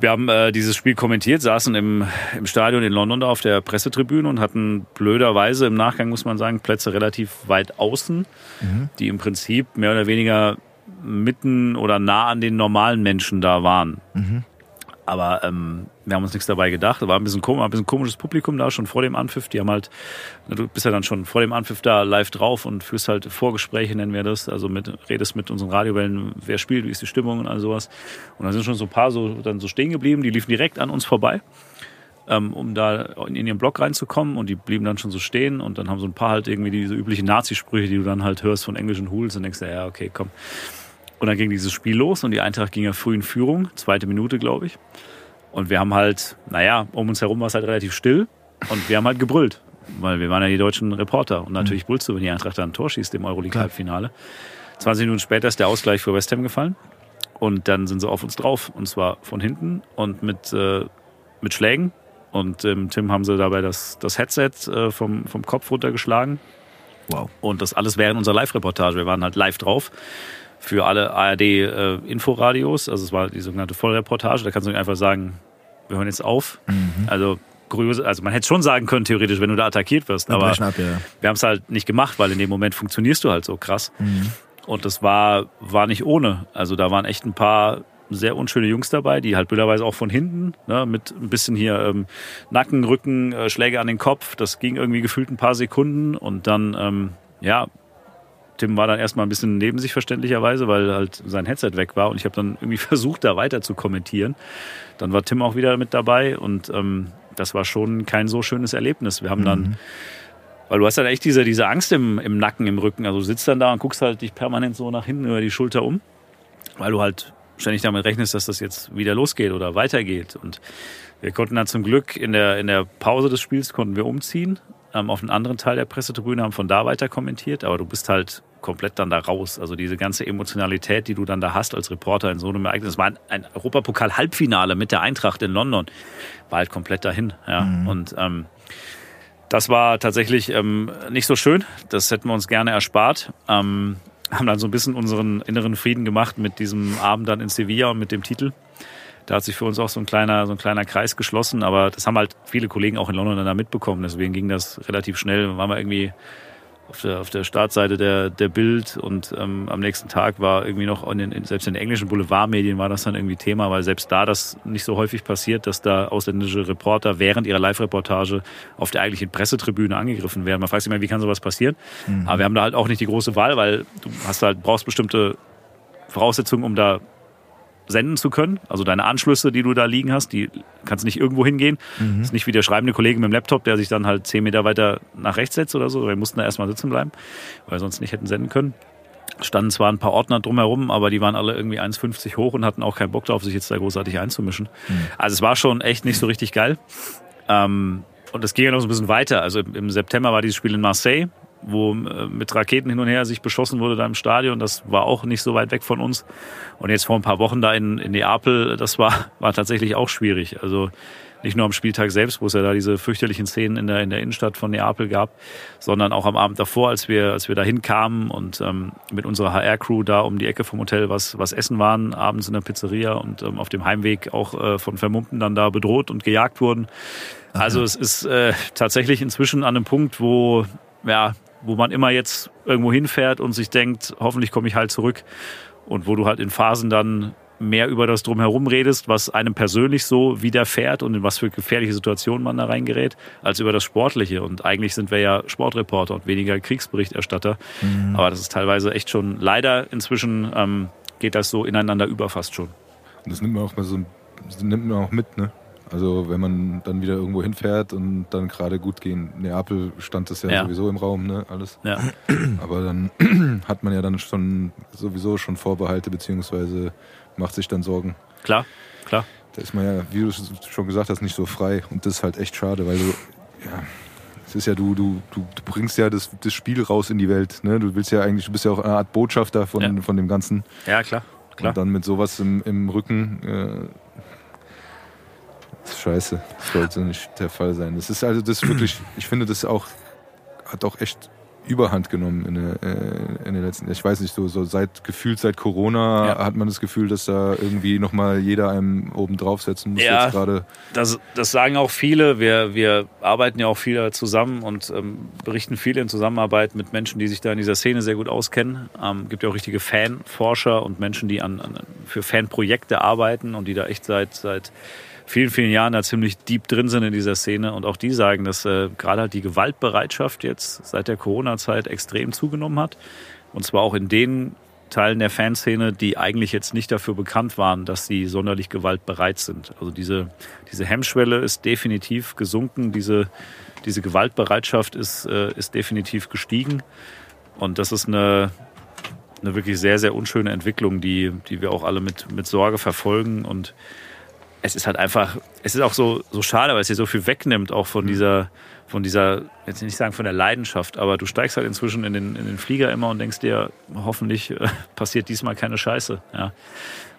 Speaker 3: wir haben äh, dieses Spiel kommentiert, saßen im, im Stadion in London da auf der Pressetribüne und hatten blöderweise im Nachgang, muss man sagen, Plätze relativ weit außen, die im Prinzip mehr oder weniger mitten oder nah an den normalen Menschen da waren. Aber ähm, wir haben uns nichts dabei gedacht. Da war ein bisschen, kom ein bisschen komisches Publikum da schon vor dem Anpfiff. Die haben halt, du bist ja dann schon vor dem Anpfiff da live drauf und führst halt Vorgespräche, nennen wir das. Also mit, redest mit unseren Radiowellen, wer spielt, wie ist die Stimmung und all sowas. Und da sind schon so ein paar so dann so stehen geblieben, die liefen direkt an uns vorbei, ähm, um da in ihren Block reinzukommen und die blieben dann schon so stehen und dann haben so ein paar halt irgendwie diese üblichen Nazi-Sprüche, die du dann halt hörst von englischen Hools und denkst, ja, okay, komm. Und dann ging dieses Spiel los und die Eintracht ging ja früh in Führung, zweite Minute, glaube ich. Und wir haben halt, naja, um uns herum war es halt relativ still und wir haben halt gebrüllt, weil wir waren ja die deutschen Reporter. Und natürlich brüllst du, wenn die Eintracht da ein Tor schießt im Euroleague-Halbfinale. 20 Minuten später ist der Ausgleich für West Ham gefallen und dann sind sie auf uns drauf und zwar von hinten und mit, äh, mit Schlägen. Und ähm, Tim haben sie dabei das, das Headset äh, vom, vom Kopf runtergeschlagen.
Speaker 1: Wow.
Speaker 3: Und das alles während unserer Live-Reportage. Wir waren halt live drauf für alle ARD-Inforadios. also es war die sogenannte Vollreportage. Da kannst du nicht einfach sagen, wir hören jetzt auf. Also, kuriose, also man hätte schon sagen können, theoretisch, wenn du da attackiert wirst.
Speaker 1: Wir
Speaker 3: Aber
Speaker 1: ab, ja.
Speaker 3: wir haben es halt nicht gemacht, weil in dem Moment funktionierst du halt so krass. Und das war, war nicht ohne. Also da waren echt ein paar sehr unschöne Jungs dabei, die halt blöderweise auch von hinten, ne, mit ein bisschen hier ähm, Nacken, Rücken, äh, Schläge an den Kopf. Das ging irgendwie gefühlt ein paar Sekunden und dann, ähm, ja, Tim war dann erstmal ein bisschen neben sich verständlicherweise, weil halt sein Headset weg war und ich habe dann irgendwie versucht, da weiter zu kommentieren. Dann war Tim auch wieder mit dabei und ähm, das war schon kein so schönes Erlebnis. Wir haben dann, weil du hast dann echt diese, diese Angst im, im Nacken, im Rücken. Also du sitzt dann da und guckst halt dich permanent so nach hinten über die Schulter um, weil du halt ständig damit rechnest, dass das jetzt wieder losgeht oder weitergeht. Und wir konnten dann zum Glück in der, in der Pause des Spiels konnten wir umziehen ähm, auf einen anderen Teil der Pressetribüne, haben von da weiter kommentiert, aber du bist halt komplett dann da raus. Also diese ganze Emotionalität, die du dann da hast als Reporter in so einem Ereignis. Es war ein, ein Europapokal-Halbfinale mit der Eintracht in London. War halt komplett dahin. Ja. Und ähm, das war tatsächlich ähm, nicht so schön. Das hätten wir uns gerne erspart. Ähm, haben dann so ein bisschen unseren inneren Frieden gemacht mit diesem Abend dann in Sevilla und mit dem Titel. Da hat sich für uns auch so ein kleiner, so ein kleiner Kreis geschlossen, aber das haben halt viele Kollegen auch in London dann da mitbekommen. Deswegen ging das relativ schnell. Waren wir irgendwie auf der, auf der Startseite der, der Bild und ähm, am nächsten Tag war irgendwie noch, in den, selbst in den englischen Boulevardmedien war das dann irgendwie Thema, weil selbst da das nicht so häufig passiert, dass da ausländische Reporter während ihrer Live-Reportage auf der eigentlichen Pressetribüne angegriffen werden. Man fragt sich immer, wie kann sowas passieren? Aber wir haben da halt auch nicht die große Wahl, weil du hast halt, brauchst bestimmte Voraussetzungen, um da senden zu können. Also deine Anschlüsse, die du da liegen hast, die kannst nicht irgendwo hingehen. Das ist nicht wie der schreibende Kollege mit dem Laptop, der sich dann halt zehn Meter weiter nach rechts setzt oder so. Wir mussten da erstmal sitzen bleiben, weil wir sonst nicht hätten senden können. Standen zwar ein paar Ordner drumherum, aber die waren alle irgendwie 1,50 hoch und hatten auch keinen Bock drauf, sich jetzt da großartig einzumischen. Also es war schon echt nicht so richtig geil. Ähm, und es ging ja noch so ein bisschen weiter. Also im September war dieses Spiel in Marseille, wo äh, mit Raketen hin und her sich beschossen wurde da im Stadion. Das war auch nicht so weit weg von uns. Und jetzt vor ein paar Wochen da in, in Neapel, das war, war tatsächlich auch schwierig. Also nicht nur am Spieltag selbst, wo es ja da diese fürchterlichen Szenen in der, in der Innenstadt von Neapel gab, sondern auch am Abend davor, als wir, als wir da hinkamen und ähm, mit unserer HR-Crew da um die Ecke vom Hotel was, was essen waren, abends in der Pizzeria und ähm, auf dem Heimweg auch äh, von Vermummten dann da bedroht und gejagt wurden. Also es ist äh, tatsächlich inzwischen an einem Punkt, wo, ja, wo man immer jetzt irgendwo hinfährt und sich denkt, hoffentlich komme ich halt zurück. Und wo du halt in Phasen dann mehr über das Drumherum redest, was einem persönlich so widerfährt und in was für gefährliche Situationen man da reingerät, als über das Sportliche. Und eigentlich sind wir ja Sportreporter und weniger Kriegsberichterstatter. Aber das ist teilweise echt schon, leider inzwischen ähm, geht das so ineinander über fast schon.
Speaker 2: Und das nimmt man auch mal so das nimmt man auch mit, ne? Also wenn man dann wieder irgendwo hinfährt und dann gerade gut gehen. Neapel stand das ja,
Speaker 3: Ja.
Speaker 2: sowieso im Raum, ne? Alles.
Speaker 3: Ja.
Speaker 2: Aber dann hat man ja dann schon sowieso schon Vorbehalte, beziehungsweise macht sich dann Sorgen.
Speaker 3: Klar, klar.
Speaker 2: Da ist man ja, wie du schon gesagt hast, nicht so frei. Und das ist halt echt schade, weil du, ja, es ist ja, du, du, du, bringst ja das, das Spiel raus in die Welt. Ne? Du willst ja eigentlich, du bist ja auch eine Art Botschafter von,
Speaker 3: Ja.
Speaker 2: von dem Ganzen.
Speaker 3: Ja, klar. klar.
Speaker 2: Und dann mit sowas im, im Rücken. Äh, scheiße. Das sollte nicht der Fall sein. Das ist also das wirklich, ich finde das auch, hat auch echt Überhand genommen in, der, äh, in den letzten, ich weiß nicht, so, so seit gefühlt seit Corona
Speaker 3: Ja.
Speaker 2: hat man das Gefühl, dass da irgendwie nochmal jeder einem oben draufsetzen muss.
Speaker 3: Ja.
Speaker 2: Jetzt gerade.
Speaker 3: Das, das sagen auch viele. Wir, wir arbeiten ja auch viel zusammen und ähm, berichten viel in Zusammenarbeit mit Menschen, die sich da in dieser Szene sehr gut auskennen. Ähm, gibt ja auch richtige Fanforscher und Menschen, die an, an, für Fanprojekte arbeiten und die da echt seit, seit vielen, vielen Jahren da ziemlich deep drin sind in dieser Szene. Und auch die sagen, dass äh, gerade halt die Gewaltbereitschaft jetzt seit der Corona-Zeit extrem zugenommen hat. Und zwar auch in den Teilen der Fanszene, die eigentlich jetzt nicht dafür bekannt waren, dass sie sonderlich gewaltbereit sind. Also diese, diese Hemmschwelle ist definitiv gesunken, diese, diese Gewaltbereitschaft ist, äh, ist definitiv gestiegen. Und das ist eine, eine wirklich sehr, sehr unschöne Entwicklung, die, die wir auch alle mit, mit Sorge verfolgen. Und es ist halt einfach, es ist auch so, so schade, weil es dir so viel wegnimmt, auch von dieser, von dieser, jetzt nicht sagen von der Leidenschaft, aber du steigst halt inzwischen in den, in den Flieger immer und denkst dir, hoffentlich äh, passiert diesmal keine Scheiße. Ja.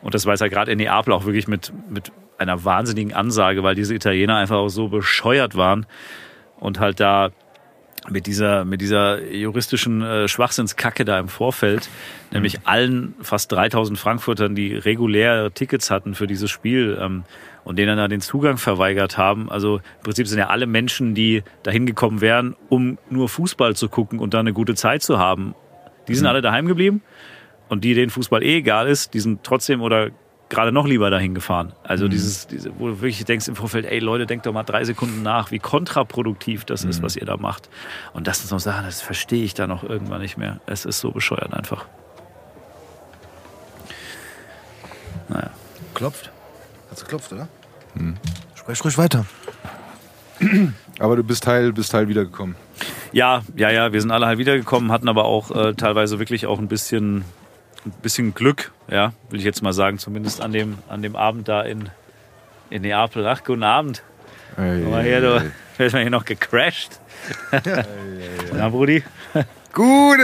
Speaker 3: Und das war jetzt ja gerade in Neapel auch wirklich mit, mit einer wahnsinnigen Ansage, weil diese Italiener einfach auch so bescheuert waren und halt da mit dieser, mit dieser juristischen äh, Schwachsinnskacke da im Vorfeld, nämlich allen fast 3000 Frankfurtern, die regulär Tickets hatten für dieses Spiel ähm, und denen dann den Zugang verweigert haben. Also im Prinzip sind ja alle Menschen, die dahin gekommen wären, um nur Fußball zu gucken und dann eine gute Zeit zu haben. Die sind alle daheim geblieben und die, denen Fußball eh egal ist, die sind trotzdem oder gerade noch lieber dahin gefahren. Also dieses, diese, wo du wirklich denkst im Vorfeld, ey Leute, denkt doch mal drei Sekunden nach, wie kontraproduktiv das ist, was ihr da macht. Und das sind so Sachen, das verstehe ich dann auch irgendwann nicht mehr. Es ist so bescheuert einfach. Naja.
Speaker 1: Klopft. Hat's geklopft, oder? Sprech ruhig weiter.
Speaker 2: Aber du bist Teil, bist Teil wiedergekommen.
Speaker 3: Ja, ja, ja, wir sind alle halt wiedergekommen, hatten aber auch äh, teilweise wirklich auch ein bisschen, ein bisschen Glück, ja, will ich jetzt mal sagen, zumindest an dem, an dem Abend da in, in Neapel. Ach, guten Abend.
Speaker 2: Ey,
Speaker 3: Guck mal hier, du, wird man hier noch gecrashed. Na, Brudi?
Speaker 4: Gute!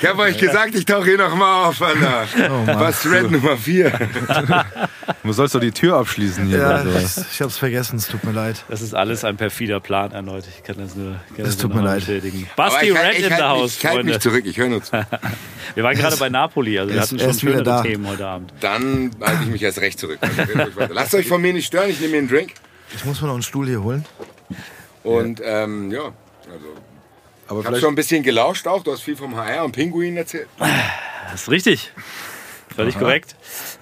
Speaker 4: ich habe euch gesagt, ich tauche hier nochmal auf, Alter. Was Red Nummer 4.
Speaker 2: Du sollst doch die Tür abschließen hier.
Speaker 1: Ja,
Speaker 2: Also.
Speaker 1: ich, hab's vergessen, es tut mir leid.
Speaker 3: Das ist alles ein perfider Plan erneut. Ich kann das nur,
Speaker 1: Das
Speaker 3: das
Speaker 1: tut mir leid.
Speaker 3: bestätigen. Basti Red
Speaker 4: halt-
Speaker 3: in
Speaker 4: ich,
Speaker 3: the
Speaker 4: halt
Speaker 3: House,
Speaker 4: mich, ich halte mich zurück, ich höre nur zu.
Speaker 3: Wir waren gerade bei Napoli, also wir hatten schon schönere
Speaker 1: da.
Speaker 3: Themen heute Abend.
Speaker 4: Dann halte ich mich erst recht zurück. Also. Lasst euch von mir nicht stören, ich nehme mir einen Drink.
Speaker 1: Ich muss mir noch einen Stuhl hier holen.
Speaker 4: Und ähm, ja, also
Speaker 2: Aber
Speaker 4: ich habe schon ein bisschen gelauscht auch. Du hast viel vom HR und Pinguin erzählt.
Speaker 3: Das ist richtig. Völlig korrekt.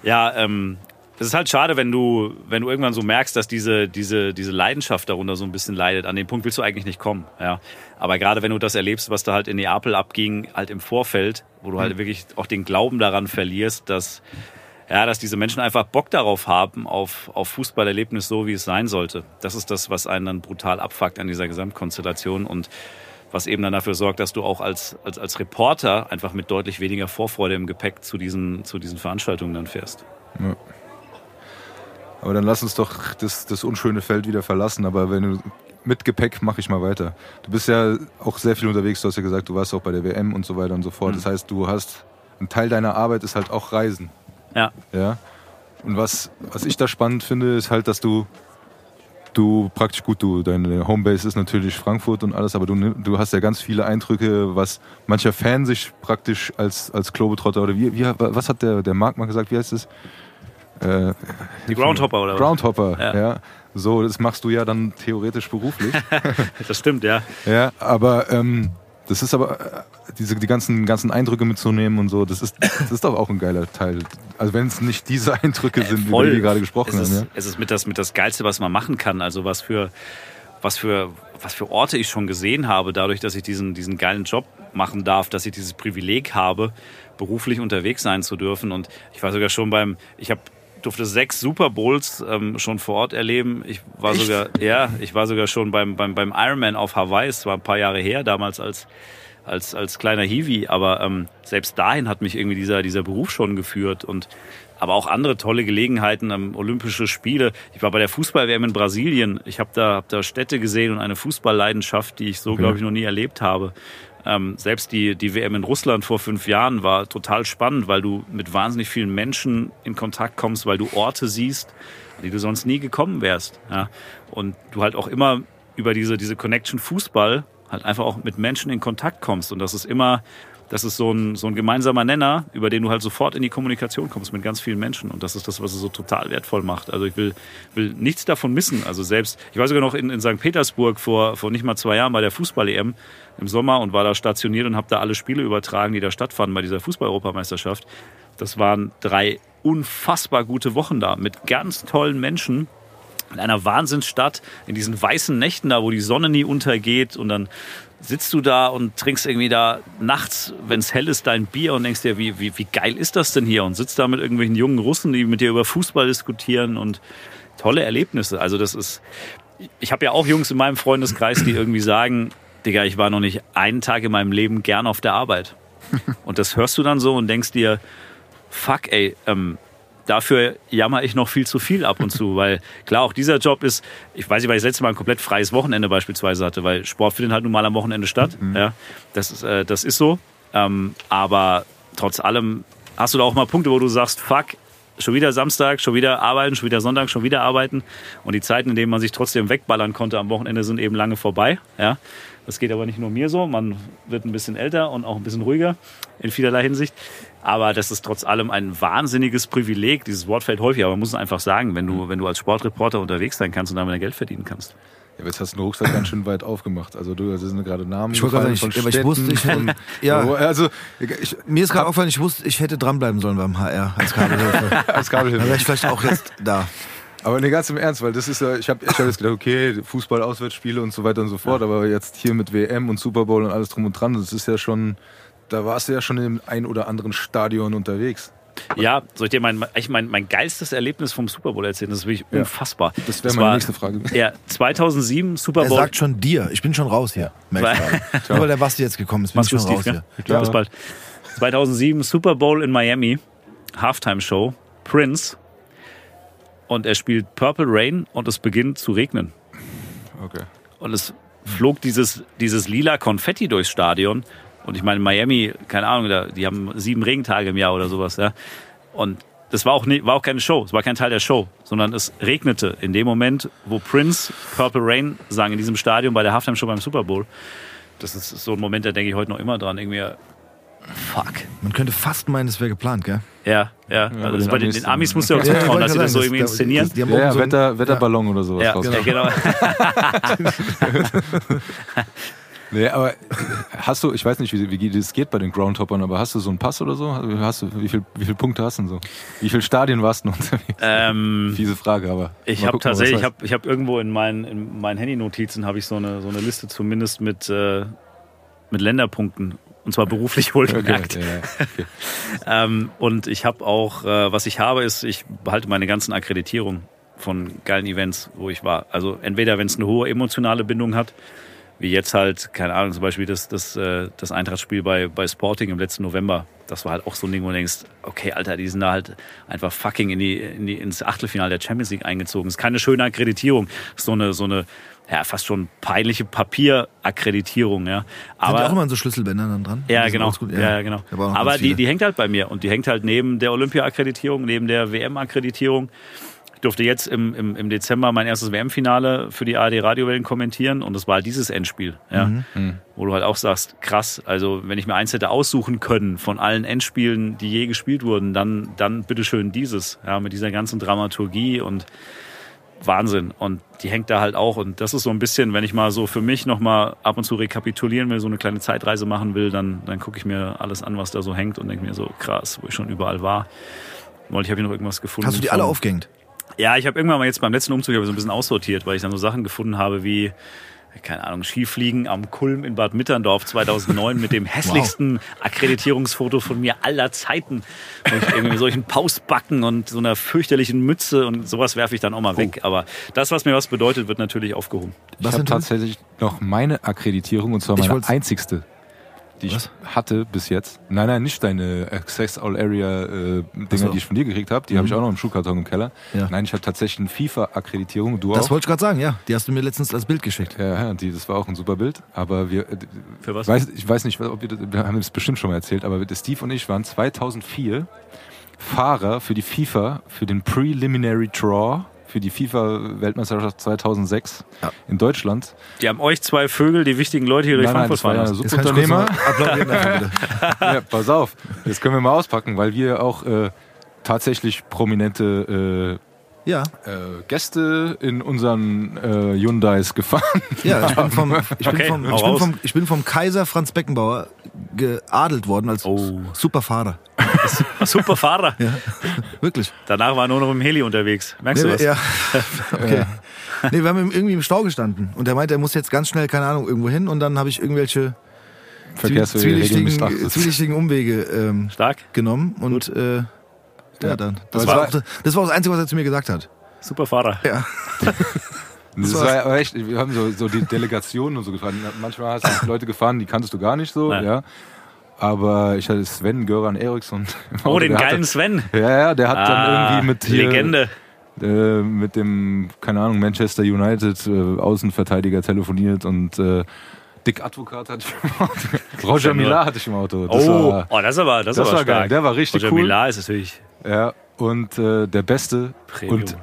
Speaker 3: Ja, ähm, es ist halt schade, wenn du, wenn du irgendwann so merkst, dass diese, diese, diese Leidenschaft darunter so ein bisschen leidet. An den Punkt willst du eigentlich nicht kommen. Ja. Aber gerade wenn du das erlebst, was da halt in Neapel abging, halt im Vorfeld, wo du halt wirklich auch den Glauben daran verlierst, dass, ja, dass diese Menschen einfach Bock darauf haben, auf, auf Fußballerlebnis so, wie es sein sollte. Das ist das, was einen dann brutal abfuckt an dieser Gesamtkonstellation und was eben dann dafür sorgt, dass du auch als, als, als Reporter einfach mit deutlich weniger Vorfreude im Gepäck zu diesen, zu diesen Veranstaltungen dann fährst.
Speaker 2: Aber dann lass uns doch das, das unschöne Feld wieder verlassen. Aber wenn du mit Gepäck mache ich mal weiter. Du bist ja auch sehr viel unterwegs. Du hast ja gesagt, du warst auch bei der WM und so weiter und so fort.
Speaker 3: Mhm.
Speaker 2: Das heißt, du hast ein Teil deiner Arbeit ist halt auch Reisen.
Speaker 3: Ja,
Speaker 2: Ja. Und was, was ich da spannend finde, ist halt, dass du du praktisch gut, du deine Homebase ist natürlich Frankfurt und alles, aber du, nimm- du hast ja ganz viele Eindrücke, was mancher Fan sich praktisch als als Globetrotter oder wie, wie was hat der der Marc mal gesagt, wie heißt es? Äh,
Speaker 3: die Groundhopper oder was?
Speaker 2: Groundhopper, ja.
Speaker 3: Ja.
Speaker 2: So, das machst du ja dann theoretisch beruflich.
Speaker 3: Das stimmt, ja.
Speaker 2: ja, aber ähm, das ist aber äh, diese die ganzen ganzen Eindrücke mitzunehmen und so, das ist das ist doch auch ein geiler Teil. Also wenn es nicht diese Eindrücke sind, über die wir gerade gesprochen
Speaker 3: es ist,
Speaker 2: haben, ja.
Speaker 3: Es ist mit das, mit das Geilste, was man machen kann. Also was für, was für, was für Orte ich schon gesehen habe, dadurch, dass ich diesen, diesen geilen Job machen darf, dass ich dieses Privileg habe, beruflich unterwegs sein zu dürfen. Und ich war sogar schon beim, ich habe durfte sechs Super Bowls ähm, schon vor Ort erleben. Ich war sogar, ja, ich war sogar schon beim, beim, beim Ironman auf Hawaii. Es war ein paar Jahre her, damals als, als, als kleiner Hiwi. Aber ähm, selbst dahin hat mich irgendwie dieser, dieser Beruf schon geführt und aber auch andere tolle Gelegenheiten, ähm, Olympische Spiele. Ich war bei der Fußball-WM in Brasilien. Ich habe da, hab da Städte gesehen und eine Fußballleidenschaft, die ich so, glaube ich, noch nie erlebt habe. Ähm, selbst die, die WM in Russland vor fünf Jahren war total spannend, weil du mit wahnsinnig vielen Menschen in Kontakt kommst, weil du Orte siehst, die du sonst nie gekommen wärst. Ja? Und du halt auch immer über diese, diese Connection Fußball halt einfach auch mit Menschen in Kontakt kommst. Und das ist immer, das ist so ein, so ein gemeinsamer Nenner, über den du halt sofort in die Kommunikation kommst mit ganz vielen Menschen. Und das ist das, was es so total wertvoll macht. Also ich will, will nichts davon missen. Also selbst, ich war sogar noch in, in St. Petersburg vor, vor nicht mal zwei Jahren bei der Fußball-EM im Sommer und war da stationiert und habe da alle Spiele übertragen, die da stattfanden bei dieser Fußball-Europameisterschaft. Das waren drei unfassbar gute Wochen da mit ganz tollen Menschen in einer Wahnsinnsstadt, in diesen weißen Nächten da, wo die Sonne nie untergeht und dann sitzt du da und trinkst irgendwie da nachts, wenn es hell ist, dein Bier und denkst dir, wie, wie, wie geil ist das denn hier? Und sitzt da mit irgendwelchen jungen Russen, die mit dir über Fußball diskutieren und tolle Erlebnisse. Also das ist, ich habe ja auch Jungs in meinem Freundeskreis, die irgendwie sagen, Digga, ich war noch nicht einen Tag in meinem Leben gern auf der Arbeit. Und das hörst du dann so und denkst dir, fuck, ey, ähm, dafür jammer ich noch viel zu viel ab und zu, weil klar, auch dieser Job ist, ich weiß nicht, weil ich das letzte Mal ein komplett freies Wochenende beispielsweise hatte, weil Sport findet halt nun mal am Wochenende statt.
Speaker 2: Mhm.
Speaker 3: Ja, das ist, äh, das ist so. Ähm, aber trotz allem hast du da auch mal Punkte, wo du sagst, fuck, schon wieder Samstag, schon wieder arbeiten, schon wieder Sonntag, schon wieder arbeiten. Und die Zeiten, in denen man sich trotzdem wegballern konnte am Wochenende, sind eben lange vorbei. Ja, das geht aber nicht nur mir so. Man wird ein bisschen älter und auch ein bisschen ruhiger in vielerlei Hinsicht. Aber das ist trotz allem ein wahnsinniges Privileg. Dieses Wort fällt häufig, aber man muss es einfach sagen, wenn du, wenn du als Sportreporter unterwegs sein kannst und damit dein Geld verdienen kannst.
Speaker 2: Ja, aber jetzt hast du den Rucksack ganz schön weit aufgemacht. Also du, das sind gerade Namen
Speaker 1: Ich wollte sagen, ich- aber ich wusste, ich
Speaker 2: und-
Speaker 1: ja.
Speaker 2: Also ich,
Speaker 1: Mir ist gerade aufgefallen, ich wusste, ich hätte dranbleiben sollen beim HR als Kabelhilfe.
Speaker 2: als
Speaker 1: Dann
Speaker 2: Kabelhilfe.
Speaker 1: wäre ich vielleicht auch jetzt da.
Speaker 2: Aber ne, ganz im Ernst, weil das ist ja, ich habe ich hab jetzt gedacht, okay, Fußball, Auswärtsspiele und so weiter und so fort, aber jetzt hier mit WM und Super Bowl und alles drum und dran, das ist ja schon, da warst du ja schon im ein oder anderen Stadion unterwegs.
Speaker 3: Ja, soll ich dir mein, eigentlich mein, mein geilstes Erlebnis vom Super Bowl erzählen? Das ist wirklich
Speaker 2: Ja.
Speaker 3: unfassbar.
Speaker 2: Das wäre meine nächste Frage.
Speaker 3: Ja, 2007 Super
Speaker 1: Er
Speaker 3: Bowl.
Speaker 1: sagt schon dir, ich bin schon raus hier. Ich. Nur weil der Basti jetzt gekommen ist, bin
Speaker 3: Mach's
Speaker 1: ich schon
Speaker 3: Steve.
Speaker 1: raus
Speaker 3: Ja?
Speaker 1: hier.
Speaker 3: Bis bald. 2007 Super Bowl in Miami, Halftime Show, Prince. Und er spielt Purple Rain und es beginnt zu regnen.
Speaker 2: Okay.
Speaker 3: Und es flog dieses, dieses lila Konfetti durchs Stadion. Und ich meine, Miami, keine Ahnung, da, die haben sieben Regentage im Jahr oder sowas. Ja. Und das war auch, nie, war auch keine Show, es war kein Teil der Show, sondern es regnete in dem Moment, wo Prince Purple Rain sang in diesem Stadion bei der Halftime Show beim Super Bowl. Das ist so ein Moment, da denke ich heute noch immer dran. Irgendwie, fuck.
Speaker 1: Man könnte fast meinen, es wäre geplant, gell?
Speaker 3: Ja, ja.
Speaker 2: aber
Speaker 3: also bei den,
Speaker 2: Amis
Speaker 3: den Amis musst du ja auch
Speaker 1: Ja,
Speaker 3: zutrauen,
Speaker 1: wollte
Speaker 3: dass sie das so irgendwie inszenieren.
Speaker 1: die haben
Speaker 2: Ja, ja
Speaker 1: so
Speaker 2: Wetter, Wetterballon oder sowas
Speaker 3: Ja, ja, genau.
Speaker 2: Nee, aber hast du, ich weiß nicht, wie, wie das geht bei den Groundhoppern, aber hast du so einen Pass oder so? Hast du, wie, viel, wie viele Punkte hast du denn so? Wie viele Stadien warst du noch unterwegs?
Speaker 3: ähm,
Speaker 2: Fiese Frage, aber.
Speaker 3: Ich habe tatsächlich, ich habe ich hab irgendwo in meinen, in meinen Handy-Notizen habe ich so eine, so eine Liste zumindest mit, äh, mit Länderpunkten. Und zwar beruflich
Speaker 2: Okay,
Speaker 3: wohlgemerkt.
Speaker 2: ja, ja, okay.
Speaker 3: Ähm, und ich habe auch, äh, was ich habe, ist, ich behalte meine ganzen Akkreditierungen von geilen Events, wo ich war. Also entweder, wenn es eine hohe emotionale Bindung hat, wie jetzt halt, keine Ahnung, zum Beispiel das, das, äh, das Eintrachtspiel bei, bei Sporting im letzten November. Das war halt auch so ein Ding, wo du denkst, okay, Alter, die sind da halt einfach fucking in die, in die, ins Achtelfinale der Champions League eingezogen. ist keine schöne Akkreditierung. ist so eine, so eine, ja, fast schon peinliche Papierakkreditierung, ja.
Speaker 1: Sind
Speaker 3: Aber,
Speaker 1: ja auch immer an so Schlüsselbändern dann dran?
Speaker 3: ja,
Speaker 1: sind
Speaker 3: genau.
Speaker 1: oldschool,
Speaker 3: Ja, ja, genau. Aber die, die hängt halt bei mir und die hängt halt neben der Olympia-Akkreditierung, neben der WM-Akkreditierung. Ich durfte jetzt im, im, im Dezember mein erstes WM-Finale für die ARD Radiowellen kommentieren und das war halt dieses Endspiel, ja,
Speaker 1: Mhm.
Speaker 3: wo du halt auch sagst, krass, also wenn ich mir eins hätte aussuchen können von allen Endspielen, die je gespielt wurden, dann, dann bitteschön dieses, ja, mit dieser ganzen Dramaturgie und Wahnsinn. Und die hängt da halt auch. Und das ist so ein bisschen, wenn ich mal so für mich nochmal ab und zu rekapitulieren will, so eine kleine Zeitreise machen will, dann, dann gucke ich mir alles an, was da so hängt und denke mir so, krass, wo ich schon überall war. Neulich habe ich noch irgendwas gefunden.
Speaker 1: Hast du die alle aufgehängt?
Speaker 3: Ja, ich habe irgendwann mal jetzt beim letzten Umzug hab ich so ein bisschen aussortiert, weil ich dann so Sachen gefunden habe wie, keine Ahnung, Skifliegen am Kulm in Bad Mitterndorf 2009 mit dem hässlichsten Akkreditierungsfoto von mir aller Zeiten. Mit irgendwie solchen Pausbacken und so einer fürchterlichen Mütze und sowas werfe ich dann auch mal weg. Aber das, was mir was bedeutet, wird natürlich aufgehoben.
Speaker 2: Ich
Speaker 1: Was
Speaker 2: habe tatsächlich noch meine Akkreditierung und zwar meine einzigste, die ich
Speaker 1: Was?
Speaker 2: hatte bis jetzt. Nein, nein, nicht deine Access All Area äh, Dinger,
Speaker 1: so.
Speaker 2: die ich von dir gekriegt habe. Die habe ich auch noch im Schuhkarton im Keller.
Speaker 1: Ja.
Speaker 2: Nein, ich habe tatsächlich eine FIFA-Akkreditierung. Du
Speaker 1: Das
Speaker 2: auch?
Speaker 1: wollte ich gerade sagen, ja. Die hast du mir letztens als Bild geschickt.
Speaker 2: Ja, ja, die, das war auch ein super Bild. Aber wir, äh,
Speaker 3: Für was?
Speaker 2: Weiß, ich weiß nicht, ob wir, das- wir haben es bestimmt schon mal erzählt, aber der Steve und ich waren 2004 Fahrer für die FIFA, für den Preliminary Draw, für die FIFA-Weltmeisterschaft 2006
Speaker 1: Ja.
Speaker 2: in Deutschland.
Speaker 3: Die haben euch zwei Vögel, die wichtigen Leute hier durch
Speaker 2: Nein,
Speaker 3: Frankfurt
Speaker 2: das war
Speaker 3: fahren
Speaker 2: ja
Speaker 3: lassen.
Speaker 2: Subunternehmer. ja, pass auf, jetzt können wir mal auspacken, weil wir auch äh, tatsächlich prominente
Speaker 1: Ja,
Speaker 2: äh, Gäste in unseren äh, Hyundais gefahren.
Speaker 1: ja, ich bin vom, ich bin
Speaker 3: Okay,
Speaker 1: vom, ich bin vom, ich bin vom Kaiser Franz Beckenbauer geadelt worden als
Speaker 3: Oh.
Speaker 1: Superfahrer.
Speaker 3: Super Fahrer.
Speaker 1: Ja, wirklich.
Speaker 3: Danach war er nur noch im Heli unterwegs. Merkst du
Speaker 1: Nee,
Speaker 3: was?
Speaker 1: ja. Okay. Nee, wir haben irgendwie im Stau gestanden und er meinte, er muss jetzt ganz schnell, keine Ahnung, irgendwo hin und dann habe ich irgendwelche zwielichtigen, zwielichtigen Umwege ähm,
Speaker 3: Stark.
Speaker 1: genommen und äh, ja, dann. Das war, auch, das war auch das Einzige, was er zu mir gesagt hat.
Speaker 3: Super Fahrer.
Speaker 1: Ja.
Speaker 2: Das
Speaker 1: war's.
Speaker 2: war ja echt, wir haben so, so die Delegationen und so gefahren. Manchmal hast du Leute gefahren, die kanntest du gar nicht so,
Speaker 3: Nein.
Speaker 2: ja. Aber ich hatte Sven Göran Eriksson.
Speaker 3: Oh, den geilen
Speaker 2: hatte,
Speaker 3: Sven.
Speaker 2: Ja, ja, der hat
Speaker 3: Ah,
Speaker 2: dann irgendwie mit hier,
Speaker 3: Legende.
Speaker 2: äh, mit dem, keine Ahnung, Manchester United äh, Außenverteidiger telefoniert und äh, Dick Advokat hatte ich im Auto. Roger Millar hatte ich im Auto. Das
Speaker 3: oh,
Speaker 2: war,
Speaker 3: oh, das aber, das,
Speaker 2: das war geil.
Speaker 3: stark.
Speaker 2: Der war richtig
Speaker 3: Roger
Speaker 2: cool.
Speaker 3: Millar ist natürlich
Speaker 2: ja, und äh, der Beste.
Speaker 3: Premium.
Speaker 2: Und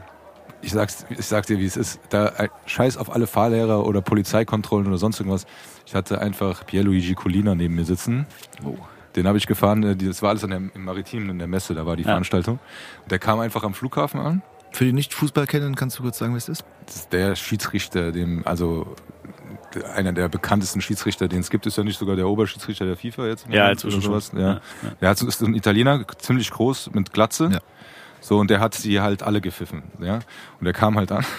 Speaker 2: ich sag's, ich sag's dir, wie es ist. Da äh, scheiß auf alle Fahrlehrer oder Polizeikontrollen oder sonst irgendwas. Ich hatte einfach Pierluigi Colina neben mir sitzen. Den habe ich gefahren. äh, Das war alles an der, im Maritimen in der Messe. Da war die
Speaker 3: Ja.
Speaker 2: Veranstaltung. Und der kam einfach am Flughafen an.
Speaker 1: Für die Nicht-Fußballkennenden kannst du kurz sagen, wer es ist?
Speaker 2: Das ist der Schiedsrichter, dem also einer der bekanntesten Schiedsrichter, den es gibt, ist ja nicht sogar der Oberschiedsrichter der FIFA jetzt.
Speaker 3: Ja, inzwischen
Speaker 2: oder
Speaker 3: schon.
Speaker 2: sowas. Ja.
Speaker 3: Ja, ja.
Speaker 2: Der hat ist so ein Italiener, ziemlich groß mit Glatze.
Speaker 1: Ja.
Speaker 2: So, und der hat sie halt alle gepfiffen. Ja? Und der kam halt an.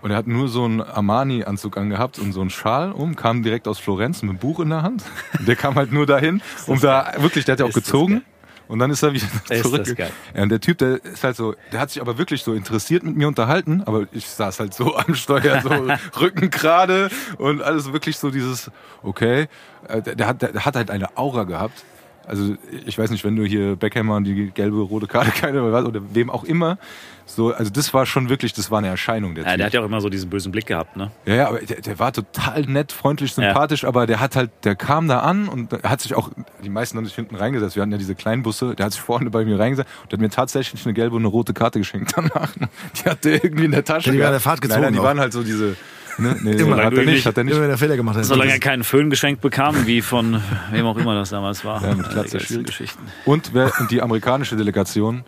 Speaker 2: Und er hat nur so einen Armani-Anzug angehabt und so einen Schal um, kam direkt aus Florenz mit einem Buch in der Hand. Und der kam halt nur dahin, um da, wirklich, der hat ja auch gezogen. Und dann ist er wieder zurück. Ja, und der Typ, der ist halt so, der hat sich aber wirklich so interessiert mit mir unterhalten, aber ich saß halt so am Steuer, so Rücken gerade und alles wirklich so dieses, okay, Äh, der, hat, der hat halt eine Aura gehabt. Also ich weiß nicht, wenn du hier Beckhammer und die gelbe, rote Karte, keine oder wem auch immer, so, also das war schon wirklich, das war eine Erscheinung der
Speaker 3: Ja,
Speaker 2: Typ.
Speaker 3: der hat ja auch immer so diesen bösen Blick gehabt, ne?
Speaker 2: Ja, ja, aber der, der war total nett, freundlich, sympathisch, aber der hat halt, der kam da an und hat sich auch, die meisten haben sich hinten reingesetzt. Wir hatten ja diese kleinen Busse, der hat sich vorne bei mir reingesetzt und der hat mir tatsächlich eine gelbe und eine rote Karte geschenkt danach. Die hat der irgendwie in der Tasche.
Speaker 1: Die war in der. Fahrt gezogen
Speaker 2: Nein, nein, die
Speaker 1: auch.
Speaker 2: waren halt so diese, ne, nee,
Speaker 1: Immer.
Speaker 2: hat er nicht, hat er
Speaker 1: Immer
Speaker 2: nicht.
Speaker 1: wenn er Fehler gemacht hat.
Speaker 3: Solange er keinen Föhn geschenkt bekam, wie von wem auch immer das damals war.
Speaker 2: Ja, mit.
Speaker 3: Geschichten.
Speaker 2: Und, wer, und die amerikanische Delegation,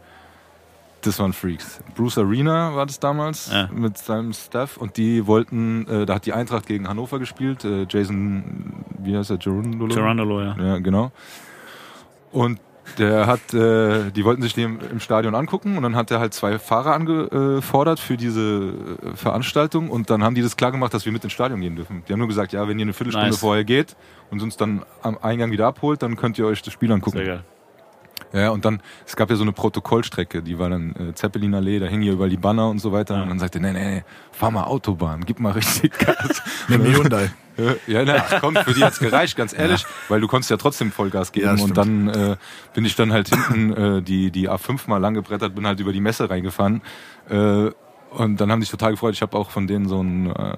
Speaker 2: das waren Freaks. Bruce Arena war das damals
Speaker 3: Ja.
Speaker 2: mit seinem Staff und die wollten, äh, da hat die Eintracht gegen Hannover gespielt, äh, Jason, wie heißt er, Gerundolo?
Speaker 3: Gerondolo, ja.
Speaker 2: Ja, genau. Und der hat, äh, die wollten sich den im Stadion angucken und dann hat er halt zwei Fahrer angefordert für diese äh, Veranstaltung und dann haben die das klar gemacht, dass wir mit ins Stadion gehen dürfen. Die haben nur gesagt, ja, wenn ihr eine Viertelstunde
Speaker 3: Nice.
Speaker 2: vorher geht und uns dann am Eingang wieder abholt, dann könnt ihr euch das Spiel angucken.
Speaker 3: Sehr geil.
Speaker 2: Ja, und dann, es gab ja so eine Protokollstrecke, die war dann äh, Zeppelinallee, da hingen ja überall die Banner und so weiter. Und dann sagte, nee, nee, nee, fahr mal Autobahn, gib mal richtig Gas.
Speaker 1: Dem Hyundai.
Speaker 2: ja, na, ach komm, für die hat's gereicht, ganz ehrlich, weil du konntest ja trotzdem Vollgas geben.
Speaker 1: Ja,
Speaker 2: und dann äh, bin ich dann halt hinten äh, die, die A5 mal lang gebrettert, bin halt über die Messe reingefahren. Äh, und dann haben die sich total gefreut. Ich habe auch von denen so ein, äh,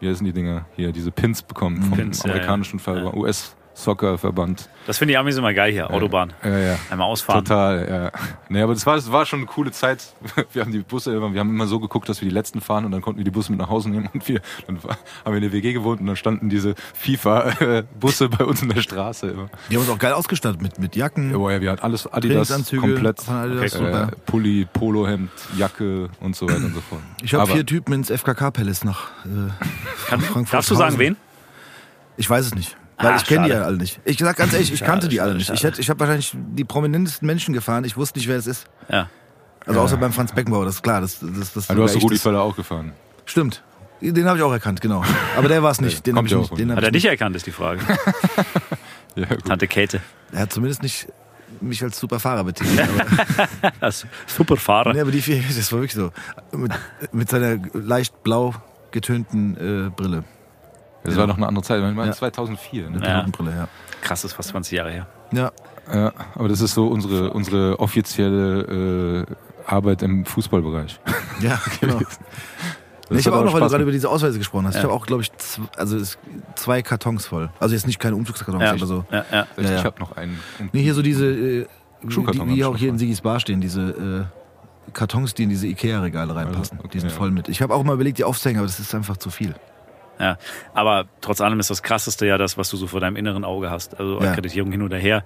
Speaker 2: wie heißen die Dinger hier, diese Pins bekommen vom
Speaker 3: Pins, ja,
Speaker 2: amerikanischen
Speaker 3: ja.
Speaker 2: Verband, US-Soccer-Verband.
Speaker 3: Das finde ich Amis immer geil hier, Autobahn.
Speaker 2: Ja, ja.
Speaker 3: Einmal ausfahren.
Speaker 2: Total, ja. Nee, aber das war, das war schon eine coole Zeit. Wir haben die Busse immer, wir haben immer so geguckt, dass wir die letzten fahren und dann konnten wir die Busse mit nach Hause nehmen und wir, dann haben wir in der WG gewohnt und dann standen diese FIFA-Busse bei uns in der Straße immer.
Speaker 1: Die haben uns auch geil ausgestattet mit, mit Jacken,
Speaker 2: Ja, ja, wir hatten alles Adidas komplett.
Speaker 1: von Adidas.
Speaker 3: Okay,
Speaker 2: Äh. Pulli, Polohemd, Jacke und so weiter und so fort.
Speaker 1: Ich habe vier Typen ins FKK Palace nach äh,
Speaker 3: Kann,
Speaker 1: Frankfurt.
Speaker 3: darfst du sagen, wen?
Speaker 1: Ich weiß es nicht. Weil
Speaker 3: Ah,
Speaker 1: ich kenne die ja alle nicht. Ich sag ganz ehrlich, ich
Speaker 3: Schade,
Speaker 1: kannte die alle
Speaker 3: schade,
Speaker 1: nicht. Ich,
Speaker 3: schade.
Speaker 1: hätte, ich habe wahrscheinlich die prominentesten Menschen gefahren. Ich wusste nicht, wer es ist.
Speaker 3: Ja.
Speaker 1: Also außer beim Franz Beckenbauer, das ist klar. Das, das, das
Speaker 2: Ah, du hast Rudi Völler auch gefahren.
Speaker 1: Stimmt. Den habe ich auch erkannt, genau. Aber der war es nicht. Den
Speaker 2: kommt ja
Speaker 1: ich
Speaker 2: auch
Speaker 1: nicht. Den hab
Speaker 3: Hat er dich
Speaker 1: nicht.
Speaker 3: erkannt, ist die Frage.
Speaker 2: Ja, gut.
Speaker 3: Tante Käthe.
Speaker 1: Er hat zumindest nicht mich als super Fahrer betitelt. Aber,
Speaker 3: Das super Fahrer.
Speaker 1: nee, aber die vier, das war wirklich so. Mit, mit seiner leicht blau getönten äh, Brille.
Speaker 2: Das war noch eine andere Zeit. Ich meine,
Speaker 1: Ja.
Speaker 2: 2004. Ne?
Speaker 3: Ja.
Speaker 1: Brille, ja.
Speaker 3: Krass, das ist fast 20 Jahre her.
Speaker 1: Ja,
Speaker 2: Ja, aber das ist so unsere, unsere offizielle äh, Arbeit im Fußballbereich.
Speaker 1: ja genau. Ich habe auch noch, weil du gerade über diese Ausweise gesprochen hast. Ich
Speaker 3: Ja.
Speaker 1: habe auch, glaube ich, also zwei Kartons voll. Also jetzt nicht keine Umzugskartons,
Speaker 3: Ja.
Speaker 1: aber so.
Speaker 3: Ja, ja.
Speaker 2: Ich
Speaker 1: Ja, ja.
Speaker 2: habe noch einen.
Speaker 1: Nee, hier so diese, äh,
Speaker 2: Schuhkarton
Speaker 1: die,
Speaker 2: ich
Speaker 1: auch hier in. Sigis Bar stehen, diese äh, Kartons, die in diese Ikea-Regale reinpassen.
Speaker 2: Also, okay,
Speaker 1: die sind
Speaker 2: ja.
Speaker 1: voll mit. Ich habe auch mal überlegt, die aufzuhängen, aber das ist einfach zu viel.
Speaker 3: Ja, aber trotz allem ist das Krasseste ja das, was du so vor deinem inneren Auge hast. Also
Speaker 1: Ja.
Speaker 3: Akkreditierung hin oder her.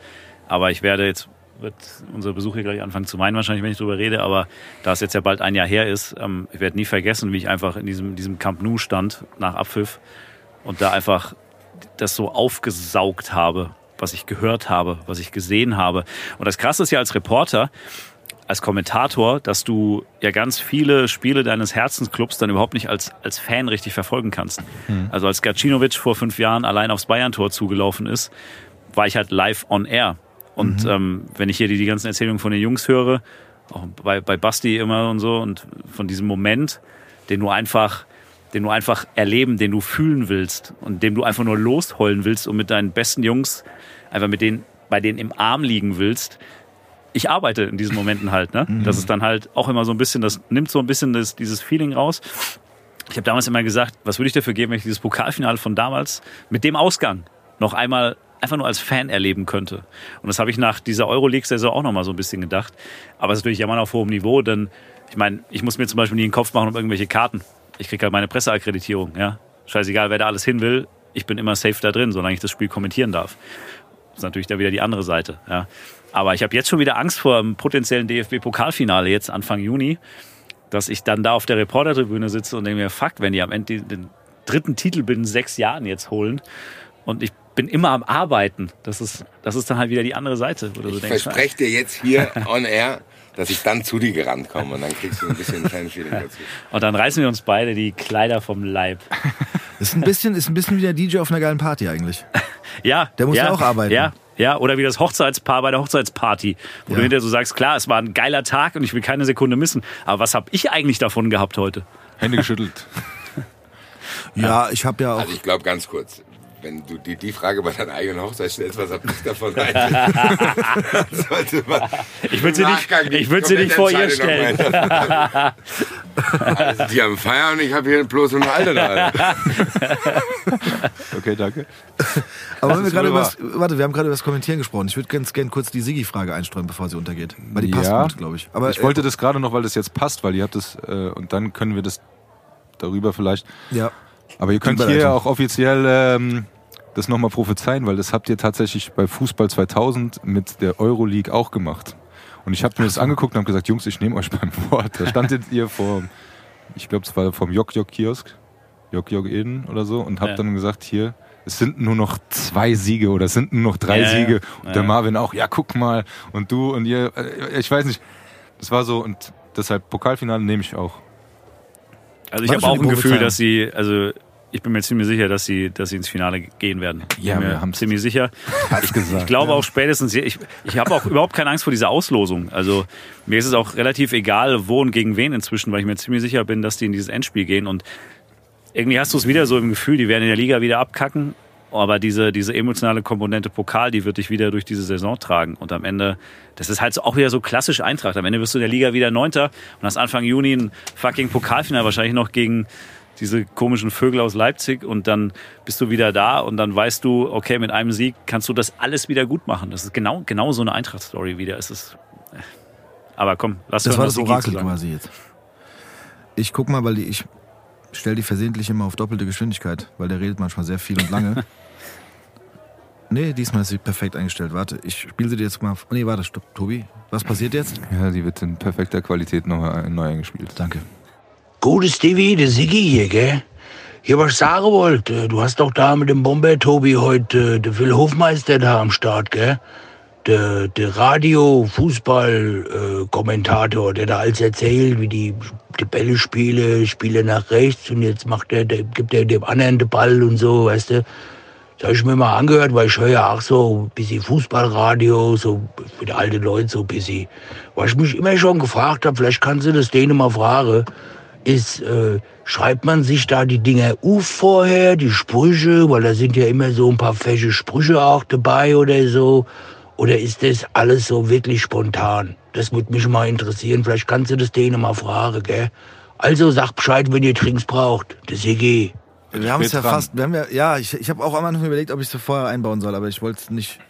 Speaker 3: Aber ich werde jetzt, wird unser Besuch hier gleich anfangen zu meinen wahrscheinlich, wenn ich drüber rede. Aber da es jetzt ja bald ein Jahr her ist, ähm, ich werde nie vergessen, wie ich einfach in diesem, diesem Camp Nou stand nach Abpfiff und da einfach das so aufgesaugt habe, was ich gehört habe, was ich gesehen habe. Und das Krasse ist ja als Reporter, als Kommentator, dass du ja ganz viele Spiele deines Herzensclubs dann überhaupt nicht als, als Fan richtig verfolgen kannst. Also als Gacinovic vor fünf Jahren allein aufs Bayern-Tor zugelaufen ist, war ich halt live on air. Und ähm, wenn ich hier die, die ganzen Erzählungen von den Jungs höre, auch bei, bei Basti immer und so, und von diesem Moment, den du einfach, den du einfach erleben, den du fühlen willst und dem du einfach nur losheulen willst und mit deinen besten Jungs einfach mit denen, bei denen im Arm liegen willst, ich arbeite in diesen Momenten halt. Ne? Das ist dann halt auch immer so ein bisschen, das nimmt so ein bisschen das, dieses Feeling raus. Ich habe damals immer gesagt, was würde ich dafür geben, wenn ich dieses Pokalfinale von damals mit dem Ausgang noch einmal einfach nur als Fan erleben könnte. Und das habe ich nach dieser Euroleague-Saison auch noch mal so ein bisschen gedacht. Aber es ist natürlich immer auf hohem Niveau, denn ich meine, ich muss mir zum Beispiel nie den Kopf machen um irgendwelche Karten. Ich kriege halt meine Presseakkreditierung. Ja? Scheißegal, wer da alles hin will. Ich bin immer safe da drin, solange ich das Spiel kommentieren darf. Das ist natürlich da wieder die andere Seite. Ja. Aber ich habe jetzt schon wieder Angst vor einem potenziellen DFB-Pokalfinale jetzt Anfang Juni, dass ich dann da auf der Reportertribüne sitze und denke mir, fuck, wenn die am Ende den, dritten Titel binnen sechs Jahren jetzt holen und ich bin immer am Arbeiten. Das ist, das ist dann halt wieder die andere Seite. Wo du so
Speaker 4: Ich
Speaker 3: denkst,
Speaker 4: verspreche dir jetzt hier on air, dass ich dann zu dir gerannt komme und dann kriegst du ein bisschen ein kleines Feeling dazu.
Speaker 3: Und dann reißen wir uns beide die Kleider vom Leib.
Speaker 1: Ist ein bisschen, ist ein bisschen wie der DJ auf einer geilen Party eigentlich.
Speaker 3: Ja.
Speaker 1: Der muss ja auch arbeiten.
Speaker 3: Ja, ja. Oder wie das Hochzeitspaar bei der Hochzeitsparty. Wo
Speaker 1: Ja.
Speaker 3: du hinterher so sagst, klar, es war ein geiler Tag und ich will keine Sekunde missen. Aber was habe ich eigentlich davon gehabt heute?
Speaker 2: Hände geschüttelt.
Speaker 1: Ja, ich habe ja auch.
Speaker 4: Also ich glaube ganz kurz, wenn du die, die Frage bei deiner eigenen Hochzeit stellst, was hab ich davon? Sollte man
Speaker 3: Ich würde sie nicht,
Speaker 4: die
Speaker 3: ich würd sie nicht vor ihr stellen.
Speaker 4: sind hier am Feiern und ich habe hier bloß eine Alte da.
Speaker 2: Okay, danke.
Speaker 1: Aber wenn wir gerade das, warte, wir haben gerade über das Kommentieren gesprochen. Ich würde ganz gern kurz die Sigi-Frage einstreuen, bevor sie untergeht. Weil die passt
Speaker 2: Ja.
Speaker 1: gut, glaube ich. Aber
Speaker 2: ich wollte das gerade noch, weil das jetzt passt, weil ihr habt das, äh, und dann können wir das darüber vielleicht.
Speaker 1: äh, ja.
Speaker 2: Aber ihr könnt hier auch offiziell ähm, das nochmal prophezeien, weil das habt ihr tatsächlich bei Fußball 2000 mit der Euroleague auch gemacht. Und ich habe mir das angeguckt und habe gesagt, Jungs, ich nehme euch beim Wort. Da standet ihr vor, ich glaube, es war vom Jok Jok Kiosk, Jok Jok Eden oder so, und habt
Speaker 3: Ja.
Speaker 2: dann gesagt, hier, es sind nur noch zwei Siege oder es sind nur noch drei
Speaker 3: Ja, ja.
Speaker 2: Siege. Und
Speaker 3: Ja.
Speaker 2: der Marvin auch, ja, guck mal. Und du und ihr, äh, ich weiß nicht. Das war so und deshalb Pokalfinale nehme ich auch.
Speaker 3: Also ich habe auch ein Gefühl, dass sie, also ich bin mir ziemlich sicher, dass sie, dass sie ins Finale gehen werden.
Speaker 2: Ja,
Speaker 3: bin
Speaker 2: wir
Speaker 3: mir
Speaker 2: haben's.
Speaker 3: ziemlich sicher.
Speaker 2: Hab's gesagt.
Speaker 3: Ich glaube auch spätestens, ich, ich habe auch überhaupt keine Angst vor dieser Auslosung. Also mir ist es auch relativ egal, wo und gegen wen inzwischen, weil ich mir ziemlich sicher bin, dass die in dieses Endspiel gehen. Und irgendwie hast du es wieder so im Gefühl, die werden in der Liga wieder abkacken. Aber diese, diese emotionale Komponente Pokal, die wird dich wieder durch diese Saison tragen. Und am Ende, das ist halt auch wieder so klassisch Eintracht. Am Ende wirst du in der Liga wieder Neunter und hast Anfang Juni ein fucking Pokalfinale wahrscheinlich noch gegen diese komischen Vögel aus Leipzig und dann bist du wieder da und dann weißt du, okay, mit einem Sieg kannst du das alles wieder gut machen. Das ist genau, genau so eine Eintracht-Story wieder. Es ist, äh. aber komm, lass
Speaker 1: Das
Speaker 3: hören,
Speaker 1: war das Orakel quasi jetzt. Ich guck mal, weil die, ich stelle die versehentlich immer auf doppelte Geschwindigkeit, weil der redet manchmal sehr viel und lange. nee, diesmal ist sie perfekt eingestellt. Warte, ich spiele sie dir jetzt mal. Nee, warte, stopp, Tobi. Was passiert jetzt?
Speaker 2: Ja, die wird in perfekter Qualität noch neu eingespielt.
Speaker 1: Danke.
Speaker 5: Gute Stevie, der Siggi hier, gell? Hier, was ich sagen wollte, du hast doch da mit dem Bomber Tobi heute äh, der Phil Hofmeister da am Start, gell? Der, der Radio-Fußball-Kommentator, der da alles erzählt, wie die die Bälle spiele, spiele nach rechts und jetzt macht der, der gibt er dem anderen den Ball und so, weißt du. Das habe ich mir mal angehört, weil ich höre ja auch so ein bisschen Fußballradio, so für die alten Leute so ein bisschen. Was ich mich immer schon gefragt habe, vielleicht kannst du das denen mal fragen, ist, äh, schreibt man sich da die Dinger auf vorher, die Sprüche, weil da sind ja immer so ein paar fesche Sprüche auch dabei oder so. Oder ist das alles so wirklich spontan? Das würde mich mal interessieren. Vielleicht kannst du das denen mal fragen, gell? Also sag Bescheid, wenn ihr Trinks braucht. Das EG.
Speaker 1: Wir haben es ja
Speaker 2: dran.
Speaker 1: fast, wir haben ja, ja, ich, ich habe auch am Anfang überlegt, ob ich es vorher einbauen soll, aber ich wollte es nicht,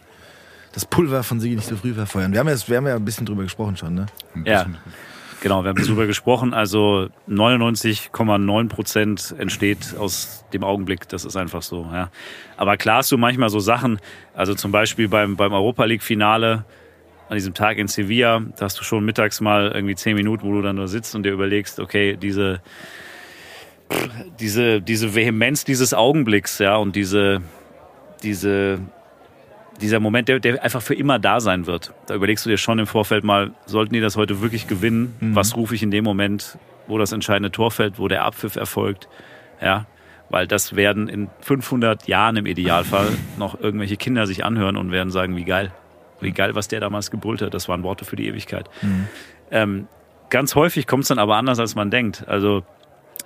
Speaker 1: das Pulver von Sigi nicht so früh verfeuern. Wir haben ja, wir haben ja ein bisschen drüber gesprochen schon, ne?
Speaker 3: Ja, genau, wir haben darüber gesprochen. Also 99,9 Prozent entsteht aus dem Augenblick. Das ist einfach so. Ja. Aber klar hast du manchmal so Sachen, also zum Beispiel beim, beim Europa League-Finale an diesem Tag in Sevilla, da hast du schon mittags mal irgendwie zehn Minuten, wo du dann nur sitzt und dir überlegst, okay, diese, diese, diese Vehemenz dieses Augenblicks, ja, und diese, diese, dieser Moment, der, der einfach für immer da sein wird. Da überlegst du dir schon im Vorfeld mal, sollten die das heute wirklich gewinnen? Was rufe ich in dem Moment, wo das entscheidende Tor fällt, wo der Abpfiff erfolgt? Ja, weil das werden in 500 Jahren im Idealfall noch irgendwelche Kinder sich anhören und werden sagen, wie geil, wie geil, was der damals gebrüllt hat. Das waren Worte für die Ewigkeit. Ähm, ganz häufig kommt es dann aber anders, als man denkt. Also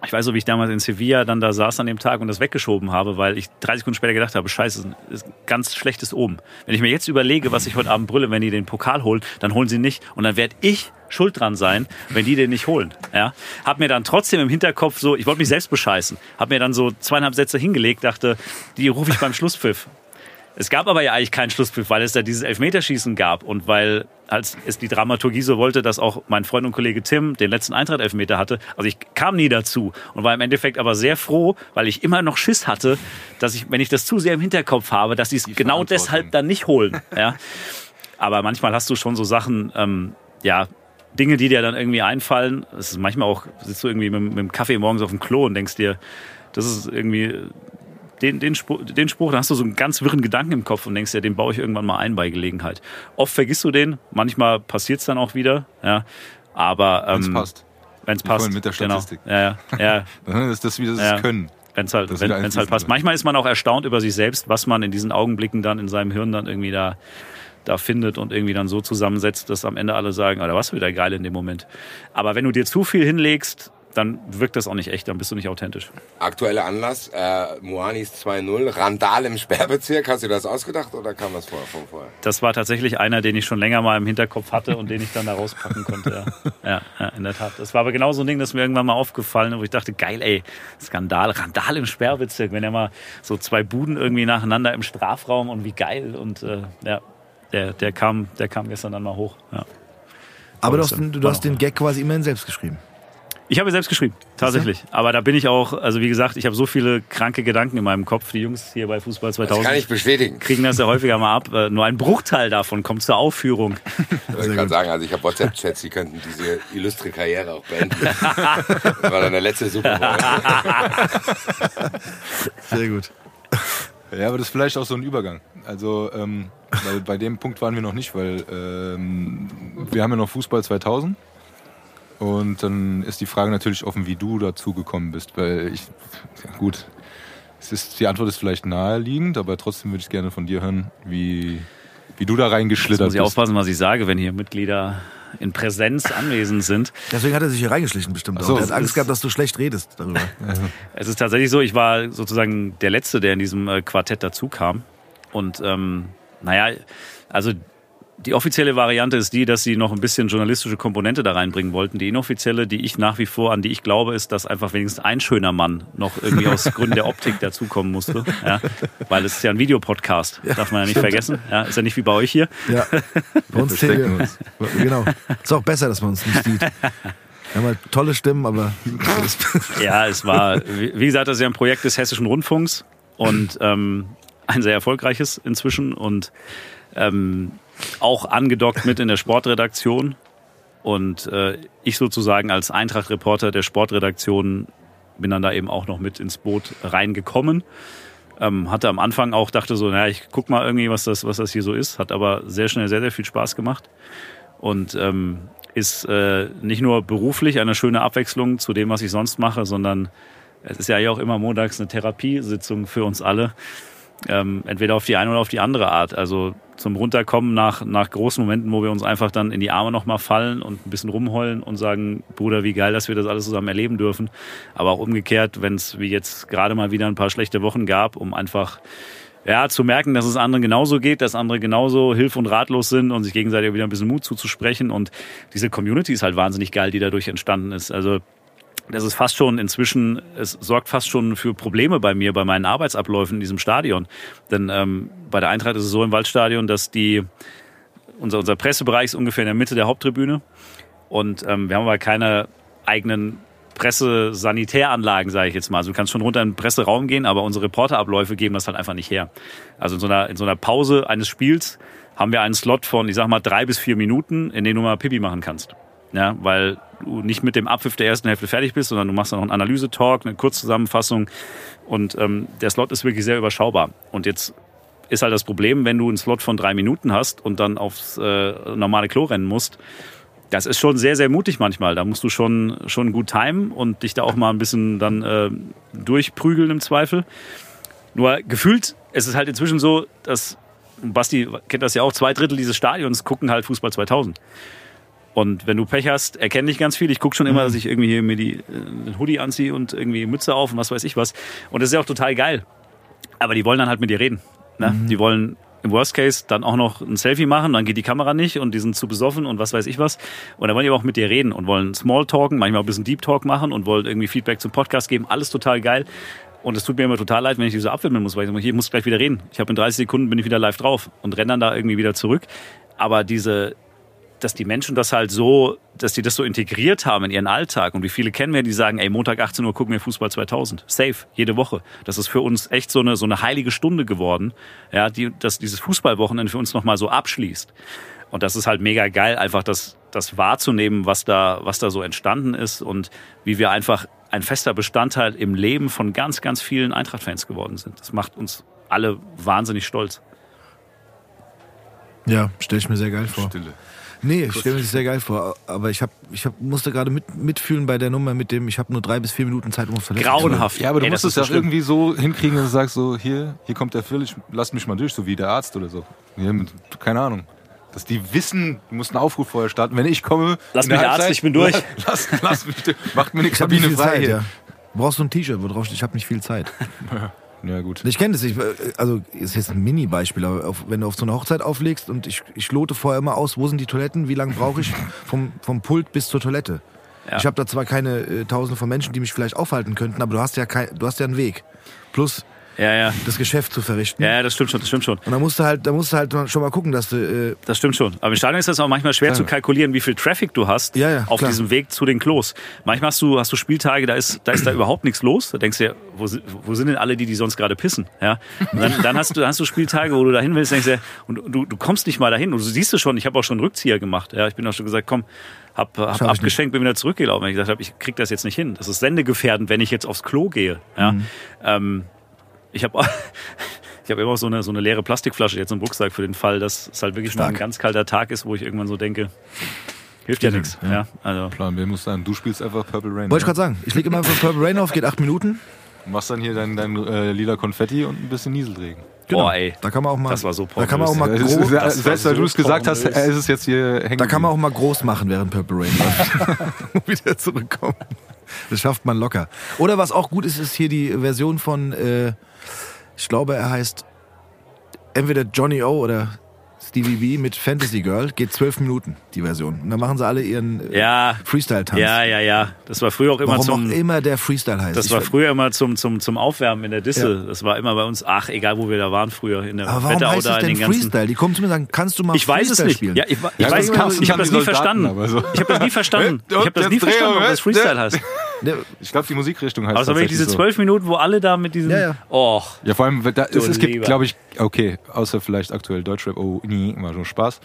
Speaker 3: ich weiß so, wie ich damals in Sevilla dann da saß an dem Tag und das weggeschoben habe, weil ich drei Sekunden später gedacht habe, scheiße, ist ganz schlechtes Oben. Wenn ich mir jetzt überlege, was ich heute Abend brülle, wenn die den Pokal holen, dann holen sie nicht und dann werde ich schuld dran sein, wenn die den nicht holen. Ja? Hab mir dann trotzdem im Hinterkopf so, ich wollte mich selbst bescheißen, hab mir dann so zweieinhalb Sätze hingelegt, dachte, die rufe ich beim Schlusspfiff. Es gab aber ja eigentlich keinen Schlusspfiff, weil es da dieses Elfmeterschießen gab und weil als es die Dramaturgie so wollte, dass auch mein Freund und Kollege Tim den letzten Eintracht-Elfmeter hatte. Also ich kam nie dazu und war im Endeffekt aber sehr froh, weil ich immer noch Schiss hatte, dass ich, wenn ich das zu sehr im Hinterkopf habe, dass sie es genau deshalb dann nicht holen. Ja? Aber manchmal hast du schon so Sachen, ähm, ja, Dinge, die dir dann irgendwie einfallen. Es ist manchmal auch, sitzt du irgendwie mit, mit dem Kaffee morgens auf dem Klo und denkst dir, das ist irgendwie den, den, Spruch, den Spruch, da hast du so einen ganz wirren Gedanken im Kopf und denkst dir, den baue ich irgendwann mal ein bei Gelegenheit. Oft vergisst du den, manchmal passiert es dann auch wieder, ja. Aber ähm,
Speaker 2: Wenn's passt.
Speaker 3: Wenn es passt.
Speaker 2: mit der Statistik.
Speaker 3: Genau. Ja, ja, ja.
Speaker 2: Das ist das wieder das
Speaker 3: Ja.
Speaker 2: Können.
Speaker 3: Wenn es halt,
Speaker 2: Das
Speaker 3: wenn, wenn's halt passt.
Speaker 2: wird.
Speaker 3: Manchmal ist man auch erstaunt über sich selbst, was man in diesen Augenblicken dann in seinem Hirn dann irgendwie da, da findet und irgendwie dann so zusammensetzt, dass am Ende alle sagen, Alter, was wieder geil in dem Moment. Aber wenn du dir zu viel hinlegst, dann wirkt das auch nicht echt, dann bist du nicht authentisch.
Speaker 4: Aktueller Anlass, äh, Moanis 2-0, Randal im Sperrbezirk. Hast du dir das ausgedacht oder kam das vorher von vorher?
Speaker 3: Das war tatsächlich einer, den ich schon länger mal im Hinterkopf hatte und den ich dann da rauspacken konnte. Ja, ja, ja in der Tat. Das war aber genau so ein Ding, das mir irgendwann mal aufgefallen ist, wo ich dachte, geil, ey, Skandal, Randal im Sperrbezirk, wenn er mal so zwei Buden irgendwie nacheinander im Strafraum und wie geil und äh, ja, der, der kam, der kam gestern dann mal hoch. Ja.
Speaker 1: Aber du
Speaker 3: das
Speaker 1: hast, du hast den. Gag quasi immerhin selbst geschrieben.
Speaker 3: Ich habe selbst geschrieben, tatsächlich. Aber da bin ich auch, also wie gesagt, ich habe so viele kranke Gedanken in meinem Kopf. Die Jungs hier bei Fußball
Speaker 4: Das
Speaker 3: 2000
Speaker 4: kann ich bestätigen.
Speaker 3: kriegen das ja häufiger mal ab. Äh, Nur ein Bruchteil davon kommt zur Aufführung.
Speaker 4: Ich kann sagen, also ich habe WhatsApp-Chats, die könnten diese illustre Karriere auch beenden. Das war dann der letzte Super Bowl.
Speaker 1: Sehr gut.
Speaker 2: Ja, aber das ist vielleicht auch so ein Übergang. Also, ähm, weil bei dem Punkt waren wir noch nicht, weil ähm, wir haben ja noch Fußball 2000. Und dann ist die Frage natürlich offen, wie du dazu gekommen bist. Weil ich, ja gut, es ist, die Antwort ist vielleicht naheliegend, aber trotzdem würde ich gerne von dir hören, wie, wie du da reingeschlittert
Speaker 3: muss ich
Speaker 2: bist.
Speaker 3: aufpassen, was ich sage, wenn hier Mitglieder in Präsenz anwesend sind.
Speaker 1: Deswegen hat er sich hier reingeschlichen bestimmt.
Speaker 2: Ach so,
Speaker 1: auch. Er hat Angst gehabt, dass du schlecht redest darüber.
Speaker 3: Es ist tatsächlich so, ich war sozusagen der Letzte, der in diesem äh, Quartett dazu kam. Und ähm, naja, also die offizielle Variante ist die, dass sie noch ein bisschen journalistische Komponente da reinbringen wollten. Die inoffizielle, die ich nach wie vor, an die ich glaube, ist, dass einfach wenigstens ein schöner Mann noch irgendwie aus Gründen der Optik dazukommen musste. Ja, weil es ist ja ein Videopodcast, darf man ja nicht vergessen. Ja, ist ja nicht wie bei euch hier.
Speaker 1: Ja. Bei uns wir. Genau. Ist auch besser, dass man uns nicht sieht. Wir haben halt tolle Stimmen, aber
Speaker 3: Ja, es war, wie wie gesagt, das ist ja ein Projekt des Hessischen Rundfunks und ähm, ein sehr erfolgreiches inzwischen und ähm, auch angedockt mit in der Sportredaktion. Und äh, ich sozusagen als Eintracht-Reporter der Sportredaktion bin dann da eben auch noch mit ins Boot reingekommen. Ähm, hatte am Anfang auch, dachte so, naja, ich guck mal irgendwie, was das, was das hier so ist. Hat aber sehr schnell sehr, sehr viel Spaß gemacht. Und ähm, ist äh, nicht nur beruflich eine schöne Abwechslung zu dem, was ich sonst mache, sondern es ist ja hier auch immer montags eine Therapiesitzung für uns alle. Ähm, entweder auf die eine oder auf die andere Art. Also zum Runterkommen nach, nach großen Momenten, wo wir uns einfach dann in die Arme nochmal fallen und ein bisschen rumheulen und sagen, Bruder, wie geil, dass wir das alles zusammen erleben dürfen. Aber auch umgekehrt, wenn es wie jetzt gerade mal wieder ein paar schlechte Wochen gab, um einfach ja, zu merken, dass es anderen genauso geht, dass andere genauso hilf- und ratlos sind und sich gegenseitig wieder ein bisschen Mut zuzusprechen. Und diese Community ist halt wahnsinnig geil, die dadurch entstanden ist. Also das ist fast schon inzwischen, es sorgt fast schon für Probleme bei mir, bei meinen Arbeitsabläufen in diesem Stadion. Denn ähm, bei der Eintracht ist es so im Waldstadion, dass die, unser, unser Pressebereich ist ungefähr in der Mitte der Haupttribüne. Und ähm, wir haben aber keine eigenen Pressesanitäranlagen, sage ich jetzt mal. Also du kannst schon runter in den Presseraum gehen, aber unsere Reporterabläufe geben das halt einfach nicht her. Also in so einer, in so einer Pause eines Spiels haben wir einen Slot von, ich sag mal, drei bis vier Minuten, in denen du mal Pipi machen kannst. Ja, weil du nicht mit dem Abpfiff der ersten Hälfte fertig bist, sondern du machst dann noch einen Analysetalk, eine Kurzzusammenfassung und ähm, der Slot ist wirklich sehr überschaubar. Und jetzt ist halt das Problem, wenn du einen Slot von drei Minuten hast und dann aufs äh, normale Klo rennen musst, das ist schon sehr, sehr mutig manchmal. Da musst du schon, schon gut timen und dich da auch mal ein bisschen dann äh, durchprügeln im Zweifel. Nur gefühlt, es ist halt inzwischen so, dass, Basti kennt das ja auch, zwei Drittel dieses Stadions gucken halt Fußball 2000. Und wenn du Pech hast, erkenne ich ganz viel. Ich gucke schon immer, dass ich irgendwie hier mir die, äh, den Hoodie anziehe und irgendwie Mütze auf und was weiß ich was. Und das ist ja auch total geil. Aber die wollen dann halt mit dir reden. Ne? Die wollen im Worst Case dann auch noch ein Selfie machen, dann geht die Kamera nicht und die sind zu besoffen und was weiß ich was. Und dann wollen die aber auch mit dir reden und wollen Smalltalken, manchmal auch ein bisschen Deep Talk machen und wollen irgendwie Feedback zum Podcast geben. Alles total geil. Und es tut mir immer total leid, wenn ich die so abwimmeln muss, weil ich sage, ich muss gleich wieder reden. Ich habe in 30 Sekunden bin ich wieder live drauf und renne dann da irgendwie wieder zurück. Aber diese, dass die Menschen das halt so, dass die das so integriert haben in ihren Alltag und wie viele kennen wir, die sagen, ey, Montag 18 Uhr gucken wir Fußball 2000. Safe, jede Woche. Das ist für uns echt so eine, so eine heilige Stunde geworden, ja, die, dass dieses Fußballwochenende für uns nochmal so abschließt. Und das ist halt mega geil, einfach das, das wahrzunehmen, was da, was da so entstanden ist und wie wir einfach ein fester Bestandteil im Leben von ganz, ganz vielen Eintracht-Fans geworden sind. Das macht uns alle wahnsinnig stolz.
Speaker 1: Ja, stelle ich mir sehr geil vor.
Speaker 2: Stille.
Speaker 1: Nee, ich stelle mir das sehr geil vor. Aber ich, hab, ich hab, musste gerade mit, mitfühlen bei der Nummer mit dem, ich habe nur drei bis vier Minuten Zeit, um auf Toilette zu gehen.
Speaker 3: Grauenhaft.
Speaker 2: Ja, aber du
Speaker 3: Ey,
Speaker 2: musst es ja
Speaker 3: so
Speaker 2: irgendwie so hinkriegen, dass du sagst so, hier, hier kommt der Phil, ich, lass mich mal durch, so wie der Arzt oder so. Hier, mit, keine Ahnung. Dass die wissen, du musst einen Aufruf vorher starten. Wenn ich komme,
Speaker 3: Lass
Speaker 2: der
Speaker 3: mich Arzt,
Speaker 2: Halbzeit,
Speaker 3: ich bin durch.
Speaker 2: Lass, lass mich durch. Macht mir eine
Speaker 1: Ich habe nicht
Speaker 2: Kabine
Speaker 1: viel
Speaker 2: frei
Speaker 1: Zeit,
Speaker 2: hier.
Speaker 1: ja. Du brauchst so ein T-Shirt, wo drauf steht, ich habe nicht viel Zeit.
Speaker 2: Ja, gut.
Speaker 1: Ich kenne das. Ich, äh, also ist jetzt ein Mini-Beispiel, aber auf, wenn du auf so eine Hochzeit auflegst und ich, ich lote vorher immer aus, wo sind die Toiletten, wie lange brauche ich vom, vom Pult bis zur Toilette.
Speaker 3: Ja.
Speaker 1: Ich habe da zwar keine äh, Tausende von Menschen, die mich vielleicht aufhalten könnten, aber du hast ja kein, du hast ja einen Weg. Plus
Speaker 3: Ja, ja.
Speaker 1: das Geschäft zu verrichten.
Speaker 3: Ja, ja, das stimmt schon, das stimmt schon.
Speaker 1: Und da musst du halt, da musst du halt schon mal gucken, dass du äh,
Speaker 3: Das stimmt schon. Aber im Stadion ist das auch manchmal schwer
Speaker 1: Ja.
Speaker 3: zu kalkulieren, wie viel Traffic du hast
Speaker 1: Ja, ja,
Speaker 3: auf
Speaker 1: klar.
Speaker 3: diesem Weg zu den Klos. Manchmal hast du, hast du Spieltage, da ist, da ist da überhaupt nichts los. Da denkst du ja, wo, wo sind denn alle, die, die sonst gerade pissen? Ja? Und dann, dann hast du, dann hast du Spieltage, wo du dahin willst, denkst du, und du, du kommst nicht mal dahin. Und du siehst es schon, ich habe auch schon einen Rückzieher gemacht. Ja? Ich bin auch schon gesagt, komm, hab, hab abgeschenkt, bin wieder zurückgelaufen. Weil ich gesagt habe, ich krieg das jetzt nicht hin. Das ist sendegefährdend, wenn ich jetzt aufs Klo gehe. Ja?
Speaker 1: Mhm.
Speaker 3: Ähm, ich habe ich habe immer so eine, so eine leere Plastikflasche jetzt im Rucksack für den Fall, dass es halt wirklich mal ein
Speaker 1: Stark.
Speaker 3: ganz kalter Tag ist, wo ich irgendwann so denke, hilft ja nichts. Ja. also,
Speaker 2: Plan B muss sein, du spielst einfach Purple Rain.
Speaker 1: wollte ich gerade sagen, ich lege immer von Purple Rain auf, geht acht Minuten.
Speaker 2: Machst dann hier dein, dein äh, lila Konfetti und ein bisschen Nieselregen.
Speaker 3: boah, ey.
Speaker 1: Da kann man auch mal,
Speaker 3: Das war so
Speaker 1: da kann man auch mal
Speaker 2: ist,
Speaker 1: groß,
Speaker 2: ja,
Speaker 3: das
Speaker 2: selbst weil
Speaker 3: so
Speaker 2: du es gesagt hast,
Speaker 3: pornös.
Speaker 2: ist es jetzt hier hängen.
Speaker 1: da kann man auch mal groß machen, während Purple Rain läuft. wieder zurückkommen. Das schafft man locker. Oder was auch gut ist, ist hier die Version von, äh, ich glaube, er heißt entweder Johnny O oder Stevie B mit Fantasy Girl. Geht zwölf Minuten, die Version. Und dann machen sie alle ihren äh,
Speaker 3: Ja,
Speaker 1: Freestyle-Tanz.
Speaker 3: ja, ja, ja. Das war früher auch immer
Speaker 1: Warum
Speaker 3: zum.
Speaker 1: auch immer der Freestyle heißt.
Speaker 3: Das
Speaker 1: Ich
Speaker 3: war früher immer zum, zum, zum Aufwärmen in der Disse.
Speaker 1: Ja.
Speaker 3: Das war immer bei uns, ach, egal wo wir da waren früher, in der
Speaker 1: Aber warum
Speaker 3: Wetterau
Speaker 1: heißt
Speaker 3: da
Speaker 1: das
Speaker 3: in
Speaker 1: denn
Speaker 3: den ganzen.
Speaker 1: Freestyle? Die kommen zu mir und sagen, kannst du mal
Speaker 3: Ich weiß es
Speaker 1: Freestyle
Speaker 3: nicht.
Speaker 1: spielen?
Speaker 3: Ja, ich, ich
Speaker 2: Ja,
Speaker 3: weiß
Speaker 2: das kannst-
Speaker 3: nicht. Ich
Speaker 2: das
Speaker 3: habe das
Speaker 2: haben
Speaker 3: nie verstanden.
Speaker 2: aber so.
Speaker 3: Ich habe das nie verstanden. Ich habe das nie verstanden, ob das Freestyle heißt.
Speaker 2: Ich glaube, die Musikrichtung heißt
Speaker 3: waren wirklich
Speaker 2: tatsächlich
Speaker 3: diese
Speaker 2: so.
Speaker 3: zwölf Minuten, wo alle da mit diesem.
Speaker 1: Ja, ja.
Speaker 3: Oh,
Speaker 2: Ja, vor allem, da, es, es gibt, glaube ich, okay, außer vielleicht aktuell Deutschrap, oh, nee, immer schon Spaß.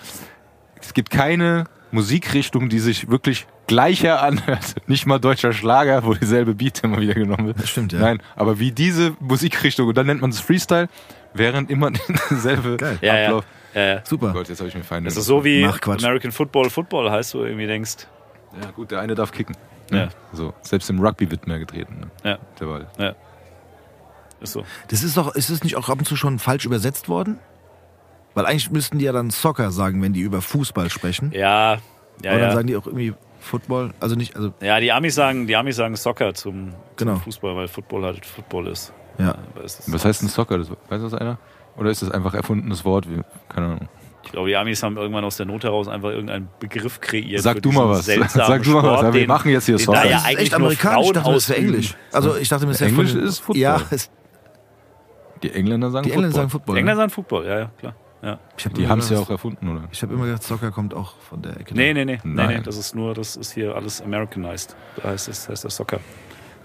Speaker 2: Es gibt keine Musikrichtung, die sich wirklich gleicher anhört. Nicht mal deutscher Schlager, wo dieselbe Beat immer wieder genommen wird.
Speaker 1: Das stimmt, ja.
Speaker 2: Nein, aber wie diese Musikrichtung, und dann nennt man es Freestyle, während immer derselbe
Speaker 1: Geil.
Speaker 3: Ja, ja.
Speaker 2: Ablauf.
Speaker 3: Äh,
Speaker 1: Super.
Speaker 2: Gott, jetzt habe ich mir Feinde.
Speaker 3: das ist so wie
Speaker 1: Mach Quatsch.
Speaker 3: American Football Football heißt, wo du irgendwie denkst,
Speaker 2: Ja, gut, der eine darf kicken.
Speaker 3: Ja.
Speaker 2: Ne? So, selbst im Rugby wird mehr getreten. Ne?
Speaker 3: ja,
Speaker 2: Der Ball.
Speaker 3: ja. Ist so.
Speaker 1: Das ist doch, ist es nicht auch ab und zu schon falsch übersetzt worden? Weil eigentlich müssten die ja dann Soccer sagen, wenn die über Fußball sprechen.
Speaker 3: Ja, ja,
Speaker 1: Aber dann
Speaker 3: ja.
Speaker 1: sagen die auch irgendwie Football. Also nicht, also
Speaker 3: Ja, die Amis sagen, die Amis sagen Soccer zum, zum
Speaker 1: Genau.
Speaker 3: Fußball, weil Football halt Football ist.
Speaker 1: ja.
Speaker 2: Was heißt ein Soccer? Das, weiß das einer? Oder ist das einfach erfundenes Wort? Wie, keine Ahnung.
Speaker 3: Ich glaube, die Amis haben irgendwann aus der Not heraus einfach irgendeinen Begriff kreiert.
Speaker 2: Sag du mal was. Sag du mal was. Ja, wir
Speaker 3: den-
Speaker 2: machen jetzt hier Soccer.
Speaker 3: Da ja
Speaker 2: ist
Speaker 3: eigentlich
Speaker 1: echt
Speaker 3: nur
Speaker 1: amerikanisch. Ich dachte, das wäre. Englisch. Also ich dachte, das wäre
Speaker 2: Englisch ist Football.
Speaker 1: Ja,
Speaker 2: Die Engländer sagen
Speaker 1: die Engländer
Speaker 2: Football.
Speaker 1: sagen Football.
Speaker 3: Die Engländer sagen Football, ja, ja, klar. Ja.
Speaker 1: Ich hab
Speaker 2: Die haben es ja auch erfunden, oder?
Speaker 1: Ich habe immer gedacht, Soccer kommt auch von der Ecke.
Speaker 3: Nee, nee, nee, nee,
Speaker 2: Nein.
Speaker 3: nee, das ist nur, das ist hier alles Americanized. Da heißt das, heißt das Soccer.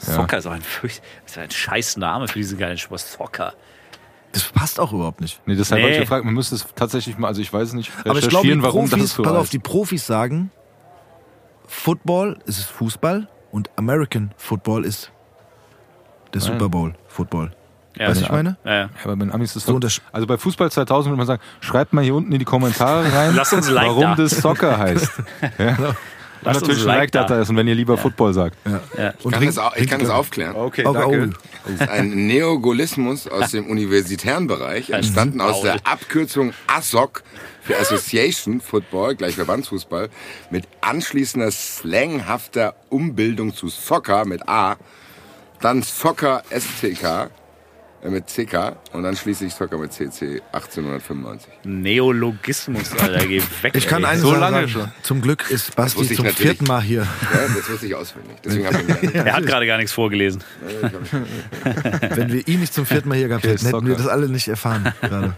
Speaker 2: Ja.
Speaker 3: Soccer ist auch ein, fürcht, ist ein scheiß Name für diesen geilen Sport. Soccer.
Speaker 1: Das passt auch überhaupt nicht.
Speaker 2: Nee, deshalb
Speaker 3: Nee.
Speaker 2: habe ich gefragt, man müsste es tatsächlich mal, also ich weiß nicht,
Speaker 1: Aber ich glaube, die
Speaker 2: recherchieren, warum
Speaker 1: Profis,
Speaker 2: das so
Speaker 1: pass auf,
Speaker 2: heißt.
Speaker 1: die Profis sagen, Football ist Fußball und American Football ist der
Speaker 2: ja.
Speaker 1: Super Bowl Football.
Speaker 3: Ja,
Speaker 1: Weißt du, ich meine?
Speaker 3: Ja, ja.
Speaker 2: Ja, aber bei Amis ist
Speaker 1: So
Speaker 2: doch,
Speaker 1: untersch-
Speaker 2: also bei Fußball 2000 würde man sagen, schreibt mal hier unten in die Kommentare rein,
Speaker 3: Lass uns Like
Speaker 2: warum
Speaker 3: da.
Speaker 2: das Soccer heißt. Ja. Und
Speaker 3: Lass uns
Speaker 2: natürlich
Speaker 3: ein Like
Speaker 2: da.
Speaker 3: da.
Speaker 2: ist und wenn ihr lieber Football sagt.
Speaker 3: Ja.
Speaker 4: Ich kann, das, ich kann das aufklären.
Speaker 2: Okay,
Speaker 1: Oh, oh.
Speaker 4: Das ist ein Neogolismus aus dem universitären Bereich, entstanden aus der Abkürzung ASOC für Association Football, gleich Verbandsfußball, mit anschließender slanghafter Umbildung zu Soccer mit A, dann Soccer STK mit CK und dann schließlich Soccer mit CC 1895.
Speaker 3: Neologismus, Alter, geh weg.
Speaker 1: Ich kann
Speaker 3: ey.
Speaker 1: eines
Speaker 2: so
Speaker 1: sagen,
Speaker 2: lange schon.
Speaker 1: Zum Glück ist Basti zum vierten Mal hier.
Speaker 4: Ja, das wusste ich auswendig. Deswegen ich
Speaker 3: Er hat gerade gar nichts vorgelesen.
Speaker 1: Wenn wir ihn nicht zum vierten Mal hier gehabt
Speaker 2: Okay,
Speaker 1: hätten, hätten wir das alle nicht erfahren. Gerade.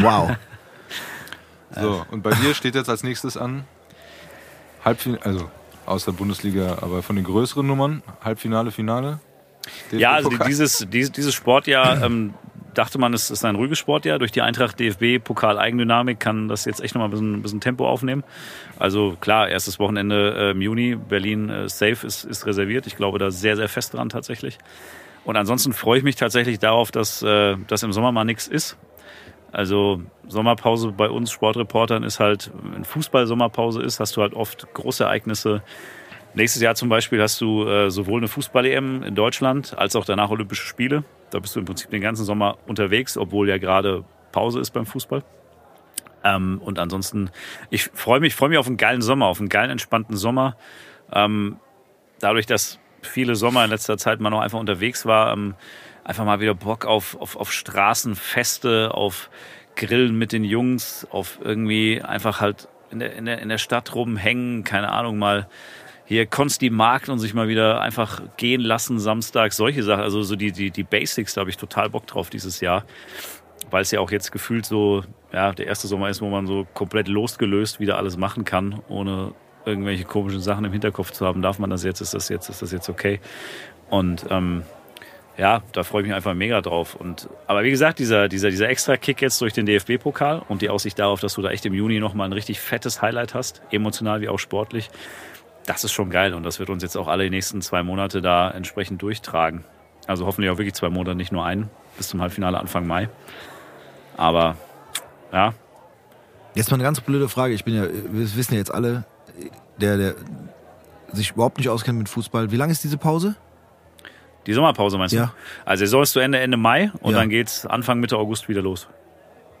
Speaker 1: Wow.
Speaker 2: So, und bei dir steht jetzt als nächstes an Halbfinale, also aus der Bundesliga, aber von den größeren Nummern, Halbfinale, Finale.
Speaker 3: Ja, also dieses, dieses, Sportjahr ähm, dachte man, es ist ein ruhiges Sportjahr. Durch die Eintracht DFB Pokal Eigendynamik kann das jetzt echt nochmal ein bisschen, ein bisschen Tempo aufnehmen. Also klar, erstes Wochenende äh, im Juni, Berlin äh, safe ist, ist reserviert. Ich glaube da sehr, sehr fest dran tatsächlich. Und ansonsten freue ich mich tatsächlich darauf, dass, äh, dass im Sommer mal nichts ist. Also Sommerpause bei uns Sportreportern ist halt, wenn Fußball-Sommerpause ist, hast du halt oft große Ereignisse. Nächstes Jahr zum Beispiel hast du äh, sowohl eine Fußball-EM in Deutschland als auch danach Olympische Spiele. Da bist du im Prinzip den ganzen Sommer unterwegs, obwohl ja gerade Pause ist beim Fußball. Ähm, und ansonsten, ich freue mich, freue mich auf einen geilen Sommer, auf einen geilen, entspannten Sommer. Ähm, dadurch, dass viele Sommer in letzter Zeit mal noch einfach unterwegs war, ähm, einfach mal wieder Bock auf, auf, auf Straßenfeste, auf Grillen mit den Jungs, auf irgendwie einfach halt in der, in der, in der Stadt rumhängen, keine Ahnung, mal hier Konsti Markt und sich mal wieder einfach gehen lassen, Samstag, solche Sachen. Also so die, die, die Basics, da habe ich total Bock drauf dieses Jahr. Weil es ja auch jetzt gefühlt so, ja, der erste Sommer ist, wo man so komplett losgelöst wieder alles machen kann, ohne irgendwelche komischen Sachen im Hinterkopf zu haben. Darf man das jetzt? Ist das jetzt? Ist das jetzt okay? Und ähm, ja, da freue ich mich einfach mega drauf. Und, aber wie gesagt, dieser, dieser, dieser extra Kick jetzt durch den DFB-Pokal und die Aussicht darauf, dass du da echt im Juni nochmal ein richtig fettes Highlight hast, emotional wie auch sportlich, das ist schon geil. Und das wird uns jetzt auch alle die nächsten zwei Monate da entsprechend durchtragen. Also hoffentlich auch wirklich zwei Monate, nicht nur einen, bis zum Halbfinale Anfang Mai. Aber ja,
Speaker 1: Jetzt mal eine ganz blöde Frage. Ich bin ja, wir wissen ja jetzt alle, der, der sich überhaupt nicht auskennt mit Fußball. Wie lange ist diese Pause?
Speaker 3: die Sommerpause meinst du?
Speaker 1: Ja.
Speaker 3: Also Saison ist zu Ende Ende Mai und
Speaker 1: Ja.
Speaker 3: dann geht's Anfang Mitte August wieder los.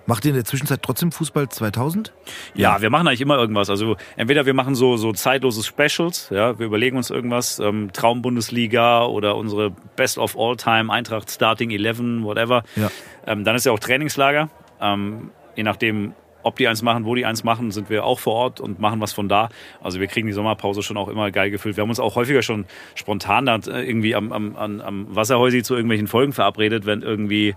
Speaker 1: Macht ihr in der Zwischenzeit trotzdem Fußball 2000?
Speaker 3: Ja, wir machen eigentlich immer irgendwas. Also entweder wir machen so, so zeitlose Specials, ja, wir überlegen uns irgendwas, ähm, Traumbundesliga oder unsere Best of All Time, Eintracht Starting 11, whatever.
Speaker 1: Ja.
Speaker 3: Ähm, dann ist ja auch Trainingslager. Ähm, je nachdem, ob die eins machen, wo die eins machen, sind wir auch vor Ort und machen was von da. Also wir kriegen die Sommerpause schon auch immer geil gefüllt. Wir haben uns auch häufiger schon spontan da äh, irgendwie am, am, am- am Wasserhäusi zu irgendwelchen Folgen verabredet, wenn irgendwie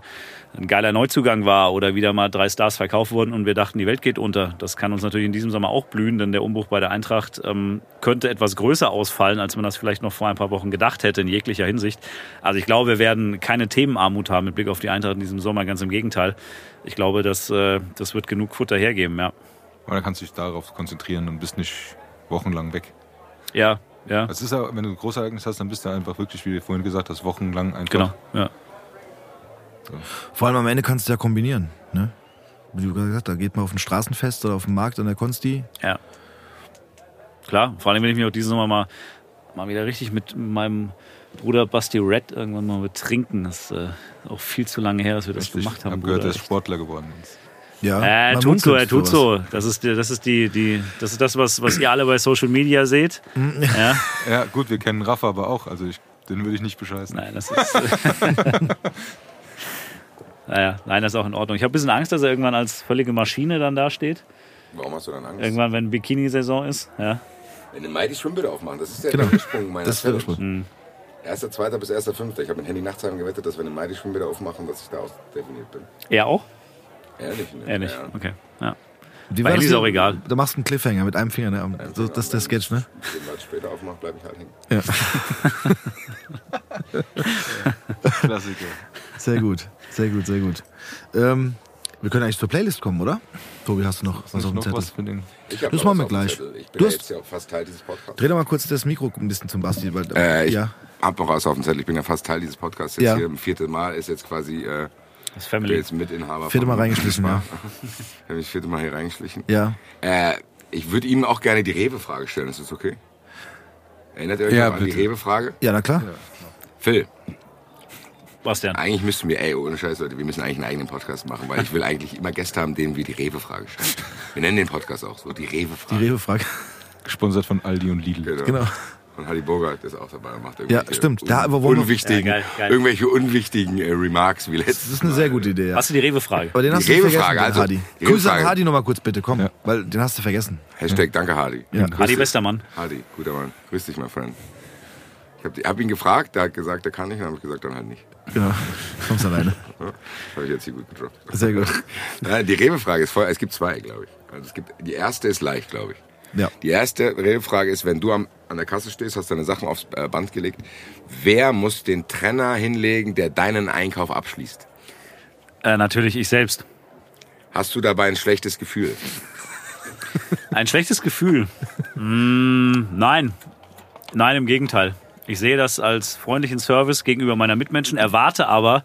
Speaker 3: ein geiler Neuzugang war oder wieder mal drei Stars verkauft wurden und wir dachten, die Welt geht unter. Das kann uns natürlich in diesem Sommer auch blühen, denn der Umbruch bei der Eintracht ähm, könnte etwas größer ausfallen, als man das vielleicht noch vor ein paar Wochen gedacht hätte in jeglicher Hinsicht. Also ich glaube, wir werden keine Themenarmut haben mit Blick auf die Eintracht in diesem Sommer, ganz im Gegenteil. Ich glaube, das, äh, das wird genug Futter hergeben, ja.
Speaker 2: Aber dann kannst du dich darauf konzentrieren und bist nicht wochenlang weg.
Speaker 3: Ja, ja,
Speaker 2: Es ist ja, wenn du ein Großereignis hast, dann bist du einfach wirklich, wie du vorhin gesagt hast, wochenlang einfach.
Speaker 3: genau. Ja.
Speaker 1: Vor allem am Ende kannst du ja kombinieren. Ne? wie du gerade gesagt hast, da geht man auf ein Straßenfest oder auf den Markt an der Konsti.
Speaker 3: Ja. Klar, vor allem, wenn ich mich auch diese Sommer mal, mal wieder richtig mit meinem Bruder Basti Red irgendwann mal betrinken. Das ist äh, auch viel zu lange her, dass wir das
Speaker 2: Ich
Speaker 3: gemacht haben.
Speaker 2: habe gehört, er ist Sportler geworden.
Speaker 1: Ja,
Speaker 3: Äh,
Speaker 1: man
Speaker 3: tut so, er tut so. Das ist, das ist die, die, das ist das, was, was ihr alle bei Social Media seht. Ja,
Speaker 2: Ja, gut, wir kennen Rafa aber auch. Also ich, den würde ich nicht bescheißen.
Speaker 3: nein, das ist. naja, nein, das ist auch in Ordnung. Ich habe ein bisschen Angst, dass er irgendwann als völlige Maschine dann dasteht.
Speaker 4: Warum hast du dann Angst?
Speaker 3: Irgendwann, wenn Bikini-Saison ist. Ja.
Speaker 4: Wenn im Mai die Schwimmbäder aufmachen, das ist der
Speaker 1: Genau.
Speaker 4: Ursprung meiner
Speaker 1: Das ist der
Speaker 4: Challenge. Erster, zweiter bis erster, fünfter. Ich habe mit Henning Nachtsheim gewettet, dass wenn im Mai die Schwimmbäder aufmachen, dass ich da ausdefiniert bin.
Speaker 3: Er auch?
Speaker 4: Ehrlich? Ne?
Speaker 3: Nicht.
Speaker 4: Ja, ja.
Speaker 3: Okay. Ja. Handy
Speaker 1: das
Speaker 3: ist auch egal.
Speaker 1: Da machst du einen Cliffhanger mit einem Finger. Ne? So, das ist der Sketch, ne?
Speaker 4: Wenn man später aufmacht, bleibe ich halt hängen.
Speaker 2: Klassiker.
Speaker 1: Sehr gut, sehr gut, sehr gut. Ähm, wir können eigentlich zur Playlist kommen, oder? Tobi, hast du noch was auf dem
Speaker 2: noch
Speaker 1: Zettel?
Speaker 2: was für den.
Speaker 4: Ich
Speaker 1: Das machen wir gleich.
Speaker 4: Ich bin
Speaker 1: Du
Speaker 4: ja
Speaker 1: hast-
Speaker 4: jetzt ja auch fast Teil dieses Podcasts.
Speaker 1: Dreh doch mal kurz das Mikro ein bisschen zum Basti. Weil,
Speaker 4: Äh, ich
Speaker 1: ja,
Speaker 4: was auf dem Zettel. Ich bin ja fast Teil dieses Podcasts. Jetzt
Speaker 1: Ja.
Speaker 4: hier im vierten Mal ist jetzt quasi äh,
Speaker 3: Das
Speaker 4: bin
Speaker 3: Family.
Speaker 4: jetzt Mitinhaber.
Speaker 1: vierte
Speaker 4: von-
Speaker 1: Mal reingeschlichen, ja.
Speaker 4: Ich habe mich vierte Mal hier reingeschlichen.
Speaker 1: Ja,
Speaker 4: Äh, ich würde Ihnen auch gerne die Rewe-Frage stellen. Ist das okay? Erinnert ihr euch
Speaker 2: Ja,
Speaker 4: noch an die
Speaker 2: bitte.
Speaker 4: Rewe-Frage?
Speaker 1: ja, na klar.
Speaker 4: Phil,
Speaker 3: Bastian.
Speaker 4: eigentlich müssten wir, ey, ohne Scheiß, Leute, wir müssen eigentlich einen eigenen Podcast machen, weil ich will eigentlich immer Gäste haben, denen wir die Rewe-Frage stellen. Wir nennen den Podcast auch so, die
Speaker 1: Die
Speaker 4: Rewe-Frage.
Speaker 1: Rewe-Frage.
Speaker 2: Gesponsert von Aldi und Lidl.
Speaker 1: Genau.
Speaker 4: Und Hadi Bogart ist auch dabei und macht
Speaker 1: Ja,
Speaker 4: irgendwelche
Speaker 1: stimmt. Da,
Speaker 4: un
Speaker 1: aber wollen wir-
Speaker 4: unwichtigen,
Speaker 3: Ja, geil, geil.
Speaker 4: irgendwelche unwichtigen äh, Remarks wie letztes
Speaker 1: Das ist eine sehr gute Idee, ja.
Speaker 3: Hast du die Rewe-Frage?
Speaker 1: Aber den
Speaker 4: Die
Speaker 1: hast du
Speaker 4: Rewe-Frage,
Speaker 1: vergessen,
Speaker 4: also,
Speaker 1: Hadi.
Speaker 4: die
Speaker 1: Grüße an. Hadi nochmal kurz bitte, komm.
Speaker 2: Ja.
Speaker 1: Weil den hast du vergessen.
Speaker 4: Hashtag Danke Hardy.
Speaker 1: Ja.
Speaker 3: Hadi,
Speaker 4: dich.
Speaker 3: bester Mann.
Speaker 4: Hardy, guter Mann. Grüß dich, mein Freund. Ich habe hab ihn gefragt, der hat gesagt, er kann nicht, dann habe ich gesagt, dann halt nicht.
Speaker 1: Genau. Kommst alleine.
Speaker 4: Das habe ich jetzt hier gut gedroppt.
Speaker 1: Sehr gut.
Speaker 4: Nein, die Rewe-Frage ist voll, es gibt zwei, glaube ich. Also es gibt, die erste ist leicht, glaube ich.
Speaker 1: Ja.
Speaker 4: Die erste Rewe-Frage ist, wenn du am, an der Kasse stehst, hast deine Sachen aufs äh, Band gelegt, wer muss den Trenner hinlegen, der deinen Einkauf abschließt?
Speaker 3: Äh, natürlich ich selbst.
Speaker 4: Hast du dabei ein schlechtes Gefühl?
Speaker 3: Ein schlechtes Gefühl? Mm, nein. Nein, im Gegenteil. Ich sehe das als freundlichen Service gegenüber meiner Mitmenschen, erwarte aber,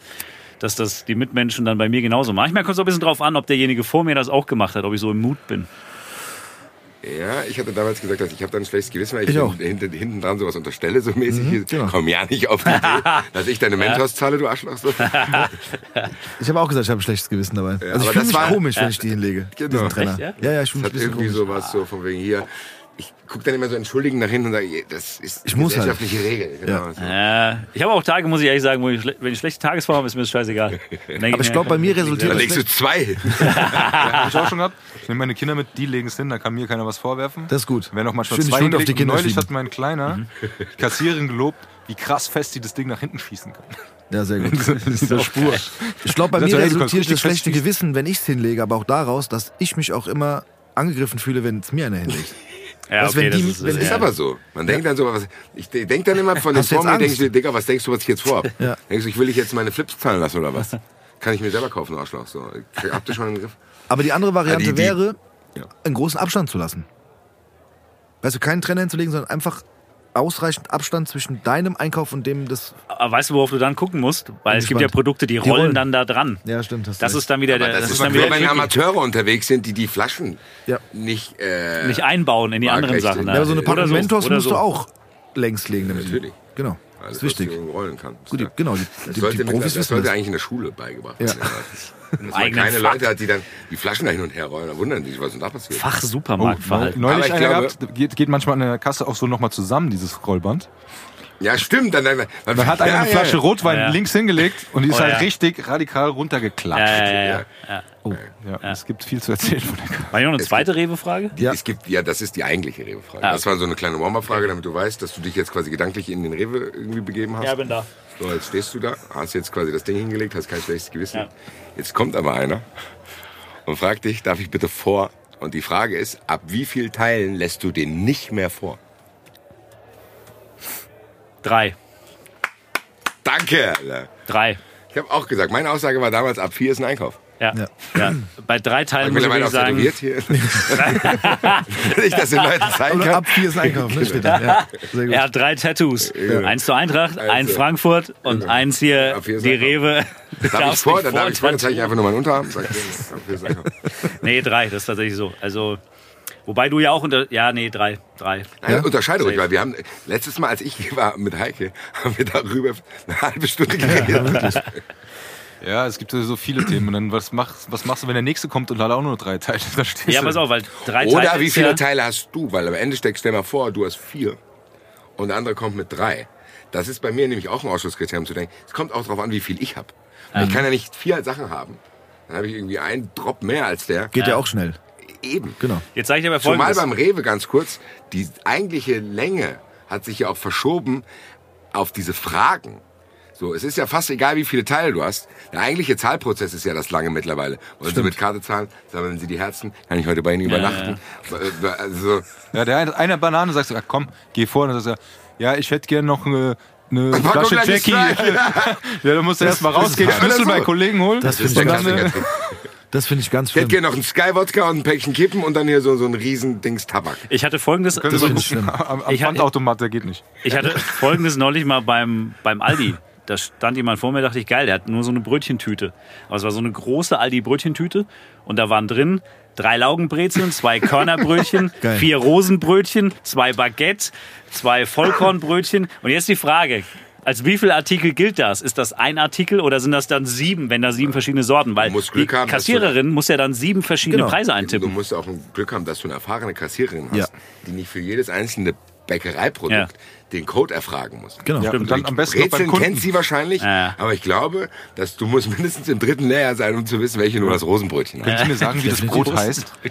Speaker 3: dass das die Mitmenschen dann bei mir genauso machen. Manchmal kommt es auch ein bisschen drauf an, ob derjenige vor mir das auch gemacht hat, ob ich so im Mut bin.
Speaker 4: Ja, ich hatte damals gesagt, dass ich habe da ein schlechtes Gewissen, weil ich,
Speaker 1: Ich auch.
Speaker 4: hinten, hinten dran sowas unterstelle, so mäßig.
Speaker 1: genau.
Speaker 4: Komm ja nicht auf die Idee, dass ich deine Mentos zahle, du Arschloch. So.
Speaker 1: Ich habe auch gesagt, ich habe ein schlechtes Gewissen dabei. also ich fühle
Speaker 4: das
Speaker 1: mich
Speaker 4: war-
Speaker 1: komisch, wenn ich die hinlege.
Speaker 4: Genau.
Speaker 1: Diesen Trainer.
Speaker 3: Echt, ja?
Speaker 1: ja? ja, ich fühle mich
Speaker 4: hat irgendwie
Speaker 1: komisch.
Speaker 4: sowas so von wegen hier. Ich gucke dann immer so entschuldigend nach hinten und sage, das ist
Speaker 1: Ich muss halt.
Speaker 4: gesellschaftliche Regel. Genau. so.
Speaker 3: Äh, ich habe auch Tage, muss ich ehrlich sagen, wo ich, wenn ich schlechte Tagesform habe, ist mir das scheißegal. Dann
Speaker 1: Aber ich glaube, bei mir resultiert
Speaker 4: Dann
Speaker 3: selber.
Speaker 4: legst du zwei.
Speaker 2: Hab ich auch schon gehabt. Ich nehme meine Kinder mit, die legen es hin, da kann mir keiner was vorwerfen.
Speaker 1: Das ist gut.
Speaker 2: Wenn auch manchmal
Speaker 1: Schön
Speaker 2: zwei
Speaker 1: Schuld auf die. Kinder
Speaker 2: Neulich
Speaker 1: schieben.
Speaker 2: hat mein Kleiner die Kassiererin gelobt, wie krass fest sie das Ding nach hinten schießen kann.
Speaker 1: Ja, sehr gut.
Speaker 2: In dieser Spur.
Speaker 1: Ich glaube, bei
Speaker 2: Das
Speaker 1: mir resultiert das schlechte. Gewissen, wenn ich es hinlege, aber auch daraus, dass ich mich auch immer angegriffen fühle, wenn es mir einer hinlegt.
Speaker 3: Ja,
Speaker 1: Was,
Speaker 3: okay,
Speaker 1: wenn
Speaker 3: das
Speaker 1: die-
Speaker 3: ist,
Speaker 1: wenn
Speaker 4: Das ist aber so. Man denkt dann so, was, ich denke dann immer von den Formen, denke ich, Digga, was denkst du, was ich jetzt vorhab?
Speaker 1: Ja.
Speaker 4: Denkst du, ich will dich jetzt meine Flips zahlen lassen oder was? Kann ich mir selber kaufen, Arschloch. So. Habt ihr schon einen Griff?
Speaker 1: Aber die andere Variante
Speaker 4: Ja, die- die-
Speaker 1: wäre,
Speaker 4: Ja.
Speaker 1: einen großen Abstand zu lassen. Weißt du, keinen Trenner hinzulegen, sondern einfach ausreichend Abstand zwischen deinem Einkauf und dem des.
Speaker 3: Aber weißt du, worauf du dann gucken musst? Weil es gibt ja. Produkte, die,
Speaker 1: Die
Speaker 3: rollen
Speaker 1: rollen.
Speaker 3: dann da dran.
Speaker 1: Ja, stimmt.
Speaker 3: Das
Speaker 1: recht.
Speaker 3: ist dann wieder
Speaker 4: Aber
Speaker 3: der,
Speaker 4: das,
Speaker 3: das
Speaker 4: ist
Speaker 3: ist dann wieder
Speaker 4: wenn
Speaker 3: tricky.
Speaker 4: Amateure unterwegs sind, die die Flaschen
Speaker 1: Ja.
Speaker 4: nicht... Äh,
Speaker 3: nicht einbauen in die anderen Sachen.
Speaker 1: Ja, aber so eine Packung Mentos
Speaker 3: oder
Speaker 1: musst
Speaker 3: so.
Speaker 1: du auch längs legen. Damit
Speaker 4: Natürlich.
Speaker 1: Genau.
Speaker 4: alles,
Speaker 1: Das ist wichtig.
Speaker 4: rollen kann.
Speaker 1: Gut, genau. Die,
Speaker 4: Das
Speaker 1: die,
Speaker 4: sollte,
Speaker 1: die Profis
Speaker 4: das
Speaker 1: wissen
Speaker 4: sollte
Speaker 1: das.
Speaker 4: eigentlich in der Schule beigebracht
Speaker 1: Ja.
Speaker 4: Dass man
Speaker 3: Eigenen
Speaker 4: keine
Speaker 3: Fach.
Speaker 4: Leute hat, die dann die Flaschen da hin und her rollen. Da wundern die sich, was denn da passiert.
Speaker 3: Fach-Supermarktverhalten.
Speaker 2: Neulich
Speaker 4: Aber ich
Speaker 2: einer
Speaker 4: glaube-
Speaker 2: gehabt, geht, geht manchmal an der Kasse auch so nochmal zusammen, dieses Rollband.
Speaker 4: Ja, stimmt. Dann, dann,
Speaker 2: Da hat einer
Speaker 4: ja,
Speaker 2: eine
Speaker 4: ja,
Speaker 2: Flasche
Speaker 4: ja.
Speaker 2: Rotwein
Speaker 3: Ja.
Speaker 2: links hingelegt und die ist
Speaker 3: Oh,
Speaker 2: halt
Speaker 3: ja.
Speaker 2: richtig radikal runtergeklatscht.
Speaker 3: ja, ja, ja, ja.
Speaker 2: Oh, ja, Es gibt viel zu erzählen von der Kasse.
Speaker 3: War hier noch eine zweite Rewe-Frage?
Speaker 1: Ja.
Speaker 4: Es gibt, ja, das ist die eigentliche Rewe-Frage.
Speaker 3: Ah,
Speaker 4: Das war so eine kleine Warm-Up-Frage, damit du weißt, dass du dich jetzt quasi gedanklich in den Rewe irgendwie begeben hast.
Speaker 3: Ja, bin da.
Speaker 4: So, jetzt stehst du da, hast jetzt quasi das Ding hingelegt, hast kein schlechtes Gewissen.
Speaker 3: Ja.
Speaker 4: Jetzt kommt aber einer und fragt dich, darf ich bitte vor? Und die Frage ist, ab wie viel Teilen lässt du den nicht mehr vor?
Speaker 3: Drei.
Speaker 4: Danke! Alter.
Speaker 3: Drei.
Speaker 4: Ich habe auch gesagt, meine Aussage war damals, ab vier ist ein Einkauf.
Speaker 3: Ja. ja. Bei drei Teilen muss ich sagen,
Speaker 4: hier. Wenn ich das den Leuten zeigen kann.
Speaker 1: ab vier ist ein Einkauf, ne? Steht da. Ja. Sehr gut.
Speaker 3: er hat drei Tattoos. Eins zur Eintracht,
Speaker 4: Eins,
Speaker 3: eins
Speaker 4: ja.
Speaker 3: Frankfurt und
Speaker 4: Genau.
Speaker 3: eins hier
Speaker 4: ist
Speaker 3: die. Rewe.
Speaker 4: Darf ich
Speaker 3: Darfst
Speaker 4: vor,
Speaker 3: nicht
Speaker 4: dann darf ich vor, dann zeige ich einfach nur meinen Unterarm. Sag, ich.
Speaker 3: Nee, drei, das ist tatsächlich so. Also, wobei du ja auch unter. Ja, nee, drei. Drei.
Speaker 4: Nein, unterscheide ruhig, weil wir haben letztes Mal, als ich hier war mit Heike, haben wir darüber eine halbe Stunde geredet.
Speaker 2: Ja, es gibt so viele Themen. Und dann, was machst, was machst du, wenn der nächste kommt und hat auch nur drei Teile? Da stehst
Speaker 3: Ja,
Speaker 2: du.
Speaker 3: pass auf, weil drei
Speaker 4: Oder
Speaker 3: Teile
Speaker 4: wie
Speaker 3: ist
Speaker 4: viele
Speaker 3: ja,
Speaker 4: Teile hast du? Weil am Ende steckst, stell mal vor, du hast vier und der andere kommt mit drei. Das ist bei mir nämlich auch ein Ausschlusskriterium zu denken. Es kommt auch darauf an, wie viel ich habe. Ich kann ja nicht vier Sachen haben. Dann habe ich irgendwie einen Drop mehr als der.
Speaker 1: Geht ja auch schnell.
Speaker 4: Eben.
Speaker 1: Genau.
Speaker 3: Jetzt sage ich dir
Speaker 4: Zumal
Speaker 3: folgendes.
Speaker 4: beim Rewe ganz kurz, die eigentliche Länge hat sich ja auch verschoben auf diese Fragen. So, es ist ja fast egal, wie viele Teile du hast. Der eigentliche Zahlprozess ist ja das lange mittlerweile. Wollen Sie mit Karte zahlen? Sammeln Sie die Herzen? Kann ich heute bei Ihnen übernachten? Äh, Also,
Speaker 2: Ja, der eine, eine Banane sagt so, ja, komm, geh vor. Und dann sagt er, ja, ich hätte gerne noch eine, eine
Speaker 4: Packung
Speaker 2: Flasche Jackie. Ja, dann musst du erst mal rausgehen, Schlüssel
Speaker 4: so.
Speaker 2: bei Kollegen holen.
Speaker 1: Das
Speaker 4: das ist der Klassiker.
Speaker 1: Das finde ich ganz
Speaker 4: Ich hätte
Speaker 1: schlimm.
Speaker 4: gerne noch einen Sky-Wodka und ein Päckchen Kippen und dann hier so, so ein riesen Dings Tabak.
Speaker 3: Ich hatte folgendes.
Speaker 1: Das finde ich schlimm.
Speaker 2: Am, am
Speaker 3: Ich
Speaker 2: Pfandautomat, der geht nicht.
Speaker 3: Ich hatte folgendes neulich mal beim, beim Aldi. Da stand jemand vor mir, dachte ich, geil, der hat nur so eine Brötchentüte. Aber es war so eine große Aldi-Brötchentüte und da waren drin drei Laugenbrezeln, zwei Körnerbrötchen, vier Rosenbrötchen, zwei Baguette, zwei Vollkornbrötchen. Und jetzt die Frage, als wie viel Artikel gilt das? Ist das ein Artikel oder sind das dann sieben, wenn da sieben verschiedene Sorten? Weil
Speaker 4: Du musst
Speaker 3: die
Speaker 4: Glück haben, du-
Speaker 3: Kassiererin muss ja dann sieben verschiedene
Speaker 1: Genau.
Speaker 3: Preise
Speaker 4: Du
Speaker 3: eintippen.
Speaker 4: musst auch ein Glück haben, dass du eine erfahrene Kassiererin hast,
Speaker 1: Ja.
Speaker 4: die nicht für jedes einzelne Bäckereiprodukt
Speaker 3: Ja.
Speaker 4: Den Code erfragen muss.
Speaker 1: Genau.
Speaker 2: Ja, und dann am besten noch beim
Speaker 4: Brezeln
Speaker 2: Kunden.
Speaker 4: kennt sie wahrscheinlich,
Speaker 3: Ja.
Speaker 4: aber ich glaube, dass du musst mindestens im dritten Lehrjahr sein, um zu wissen, welche nur das Rosenbrötchen hat.
Speaker 2: Können Sie mir sagen, wie das. Brot heißt?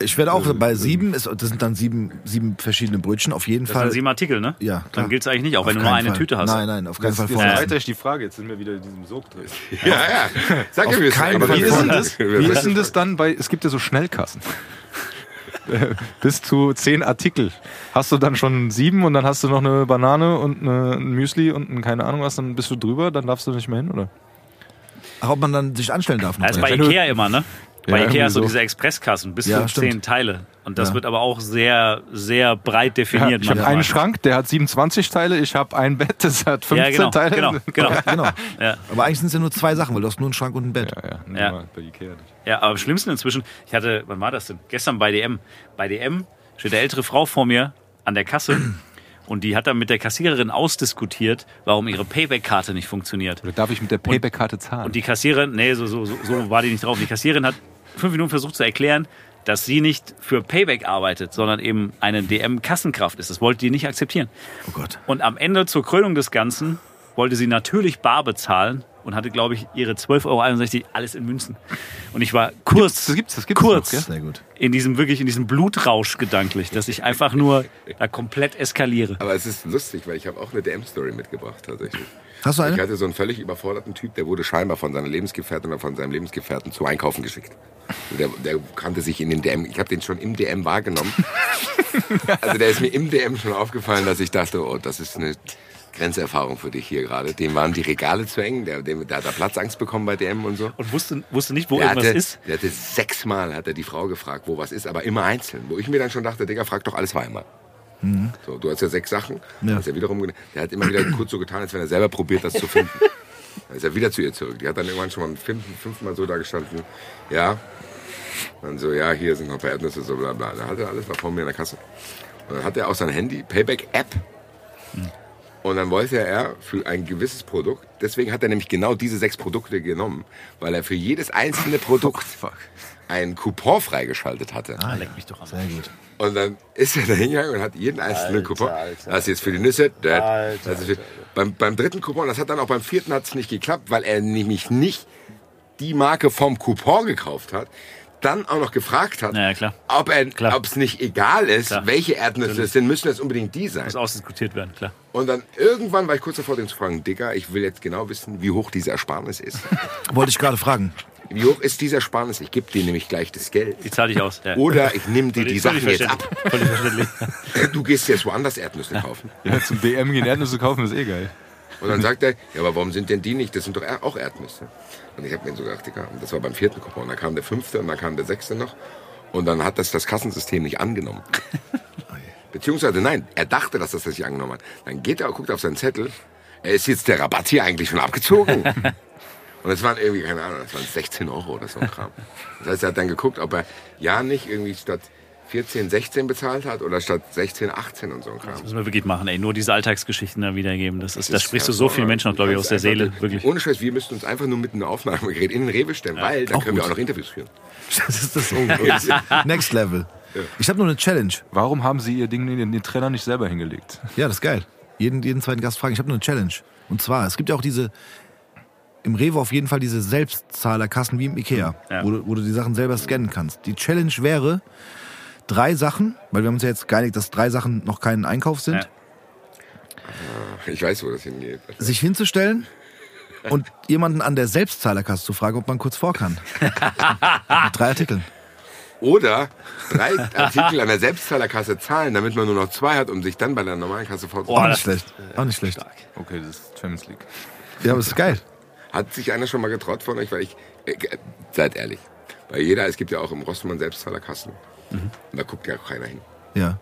Speaker 1: Ich werde auch bei sieben, ist, das sind dann sieben, sieben verschiedene Brötchen, auf jeden
Speaker 3: Das
Speaker 1: Fall.
Speaker 3: sind sieben Artikel, ne?
Speaker 1: Ja, klar.
Speaker 3: Dann gilt es eigentlich nicht, auch
Speaker 1: Auf
Speaker 3: wenn du nur eine
Speaker 1: Fall.
Speaker 3: Tüte hast.
Speaker 1: Nein, nein, auf keinen
Speaker 2: Jetzt,
Speaker 1: Fall
Speaker 2: jetzt
Speaker 1: vorlassen.
Speaker 2: erweitere ich die Frage, jetzt sind wir wieder in diesem Sog drin.
Speaker 4: Ja, ja. Sag mir, wie es
Speaker 1: keinen Fall
Speaker 2: Wie
Speaker 4: das-
Speaker 2: ist denn das, wie ist denn das dann bei, es gibt ja so Schnellkassen. Bis zu zehn Artikel. Hast du dann schon sieben und dann hast du noch eine Banane und eine, ein Müsli und ein, keine Ahnung was, dann bist du drüber, dann darfst du nicht mehr hin, oder?
Speaker 1: Ach, Ob man dann sich anstellen darf.
Speaker 3: Das ist bei Ikea immer, ne? Bei
Speaker 2: Ja,
Speaker 3: Ikea du
Speaker 2: so.
Speaker 3: diese Expresskassen bis
Speaker 1: Ja,
Speaker 3: zu
Speaker 1: stimmt.
Speaker 3: zehn Teile. Und das
Speaker 1: Ja.
Speaker 3: wird aber auch sehr, sehr breit
Speaker 2: Ja,
Speaker 3: definiert.
Speaker 2: ich habe einen Schrank, der hat 27 Teile, ich habe ein Bett, das hat 15
Speaker 3: Ja, genau,
Speaker 2: Teile.
Speaker 3: genau, genau.
Speaker 1: genau.
Speaker 3: Ja.
Speaker 1: Aber eigentlich sind es ja nur zwei Sachen, weil du hast nur einen Schrank und ein Bett.
Speaker 2: Ja, ja, bei Ikea nicht.
Speaker 3: Ja, aber am schlimmsten inzwischen, ich hatte, wann war das denn? Gestern bei DM. Bei DM steht eine ältere Frau vor mir an der Kasse und die hat dann mit der Kassiererin ausdiskutiert, warum ihre Payback-Karte nicht funktioniert.
Speaker 2: Oder darf ich mit der Payback-Karte zahlen?
Speaker 3: Und die Kassiererin, nee, so, so, so, so war die nicht drauf. Die Kassiererin hat fünf Minuten versucht zu erklären, dass sie nicht für Payback arbeitet, sondern eben eine DM-Kassenkraft ist. Das wollte die nicht akzeptieren.
Speaker 1: Oh Gott.
Speaker 3: Und am Ende zur Krönung des Ganzen wollte sie natürlich bar bezahlen und hatte, glaube ich, ihre 12,61 Euro alles in Münzen. Und ich war kurz,
Speaker 2: das gibt's, das gibt's
Speaker 3: kurz
Speaker 2: noch,
Speaker 1: Sehr gut.
Speaker 3: in diesem wirklich in diesem Blutrausch gedanklich, dass ich einfach nur da komplett eskaliere.
Speaker 4: Aber es ist lustig, weil ich habe auch eine DM-Story mitgebracht tatsächlich.
Speaker 1: Hast du
Speaker 4: Ich
Speaker 1: eine?
Speaker 4: hatte so einen völlig überforderten Typ, der wurde scheinbar von seiner Lebensgefährtin oder von seinem Lebensgefährten zu Einkaufen geschickt. Der, der kannte sich in den DM, ich habe den schon im DM wahrgenommen. Also der ist mir im DM schon aufgefallen, dass ich dachte, oh, das ist eine Grenzerfahrung für dich hier gerade. Dem waren die Regale zu eng, der, der, der hat da Platzangst bekommen bei DM und so.
Speaker 3: Und wusste, wusste nicht, wo
Speaker 4: Der
Speaker 3: irgendwas
Speaker 4: hatte,
Speaker 3: ist.
Speaker 4: der hatte sechsmal hat er die Frau gefragt, wo was ist, aber immer einzeln. Wo ich mir dann schon dachte, Digga, frag doch alles zweimal. So, du hast ja sechs Sachen.
Speaker 1: Ja.
Speaker 4: Hast ja wiederum, der hat immer wieder kurz so getan, als wenn er selber probiert, das zu finden. Dann ist er wieder zu ihr zurück. Die hat dann irgendwann schon mal fünf, fünfmal so da gestanden. Ja. Dann so, ja, hier sind noch ein paar Erdnüsse, so bla bla. Da hat er alles, war vor mir in der Kasse. Und dann hat er auch sein Handy, Payback-App. Und dann wollte er für ein gewisses Produkt, deswegen hat er nämlich genau diese sechs Produkte genommen, weil er für jedes einzelne Produkt einen Coupon freigeschaltet hatte.
Speaker 3: Ah, leck mich doch an.
Speaker 1: Sehr gut.
Speaker 4: Und dann ist er da hingegangen und hat jeden einzelnen Coupon. Das ist jetzt für die Nüsse. Das, das ist für, beim, beim dritten Coupon, das hat dann auch beim vierten hat es nicht geklappt, weil er nämlich nicht die Marke vom Coupon gekauft hat. Dann auch noch gefragt hat,
Speaker 3: Ja, klar.
Speaker 4: ob es nicht egal ist,
Speaker 3: Klar.
Speaker 4: welche Erdnüsse es sind, müssen es unbedingt die sein.
Speaker 3: Muss ausdiskutiert werden, klar.
Speaker 4: Und dann irgendwann war ich kurz davor, den zu fragen, Digga, ich will jetzt genau wissen, wie hoch diese Ersparnis ist.
Speaker 1: Wollte ich gerade fragen.
Speaker 4: Wie hoch ist diese Ersparnis? Ich gebe dir nämlich gleich das Geld.
Speaker 3: Die zahle ich aus. Ja.
Speaker 4: Oder ich nehme dir die Sachen jetzt ab. Du gehst jetzt woanders Erdnüsse kaufen.
Speaker 2: Ja, zum DM gehen Erdnüsse kaufen ist eh geil.
Speaker 4: Und dann sagt er, ja, aber warum sind denn die nicht? Das sind doch auch Erdnüsse. Und ich habe mir so gedacht, Digga, und das war beim vierten Coupon. Und dann kam der fünfte und dann kam der sechste noch. Und dann hat das das Kassensystem nicht angenommen. Beziehungsweise nein, er dachte, dass das das nicht angenommen hat. Dann geht er, guckt auf seinen Zettel. Er ist jetzt der Rabatt hier eigentlich schon abgezogen. Und es waren irgendwie, keine Ahnung, das waren 16 Euro oder so ein Kram. Das heißt, er hat dann geguckt, ob er ja nicht irgendwie statt 14, 16 bezahlt hat oder statt 16, 18 und so ein Kram.
Speaker 3: Das müssen wir wirklich machen, ey. Nur diese Alltagsgeschichten da wiedergeben. Das ist, da
Speaker 4: ist
Speaker 3: sprichst du so vielen Menschen auch, glaube ich, aus der Seele. Wirklich.
Speaker 4: Ohne Scheiß, wir müssten uns einfach nur mit einem Aufnahmegerät in den Rewe stellen, weil dann können wir
Speaker 1: gut.
Speaker 4: auch noch Interviews führen.
Speaker 1: Das ist das so. Next Level. Ich habe nur eine Challenge.
Speaker 2: Warum haben Sie Ihr Ding den, den Trainer nicht selber hingelegt?
Speaker 1: Ja, das ist geil. Jeden, jeden zweiten Gast fragen. Ich habe nur eine Challenge. Und zwar, es gibt ja auch diese, im Rewe auf jeden Fall diese Selbstzahlerkassen wie im Ikea,
Speaker 3: Ja.
Speaker 1: wo, du, wo du die Sachen selber scannen kannst. Die Challenge wäre, drei Sachen, weil wir haben uns ja jetzt geeinigt, dass drei Sachen noch kein Einkauf sind,
Speaker 3: Ja.
Speaker 4: Ich weiß, wo das hingeht.
Speaker 1: sich hinzustellen und jemanden an der Selbstzahlerkasse zu fragen, ob man kurz vor kann. Mit drei Artikeln.
Speaker 4: Oder drei Artikel an der Selbstzahlerkasse zahlen, damit man nur noch zwei hat, um sich dann bei der normalen Kasse
Speaker 1: Auch
Speaker 4: vorzustellen.
Speaker 1: nicht schlecht. Auch nicht schlecht.
Speaker 2: Okay, das ist Champions League.
Speaker 1: Ja, aber es ist geil.
Speaker 4: Hat sich einer schon mal getraut von euch? Weil ich, äh, seid ehrlich, bei jeder, es gibt ja auch im Rossmann Selbstzahlerkassen.
Speaker 3: Mhm.
Speaker 4: Und da guckt ja keiner hin.
Speaker 1: Ja.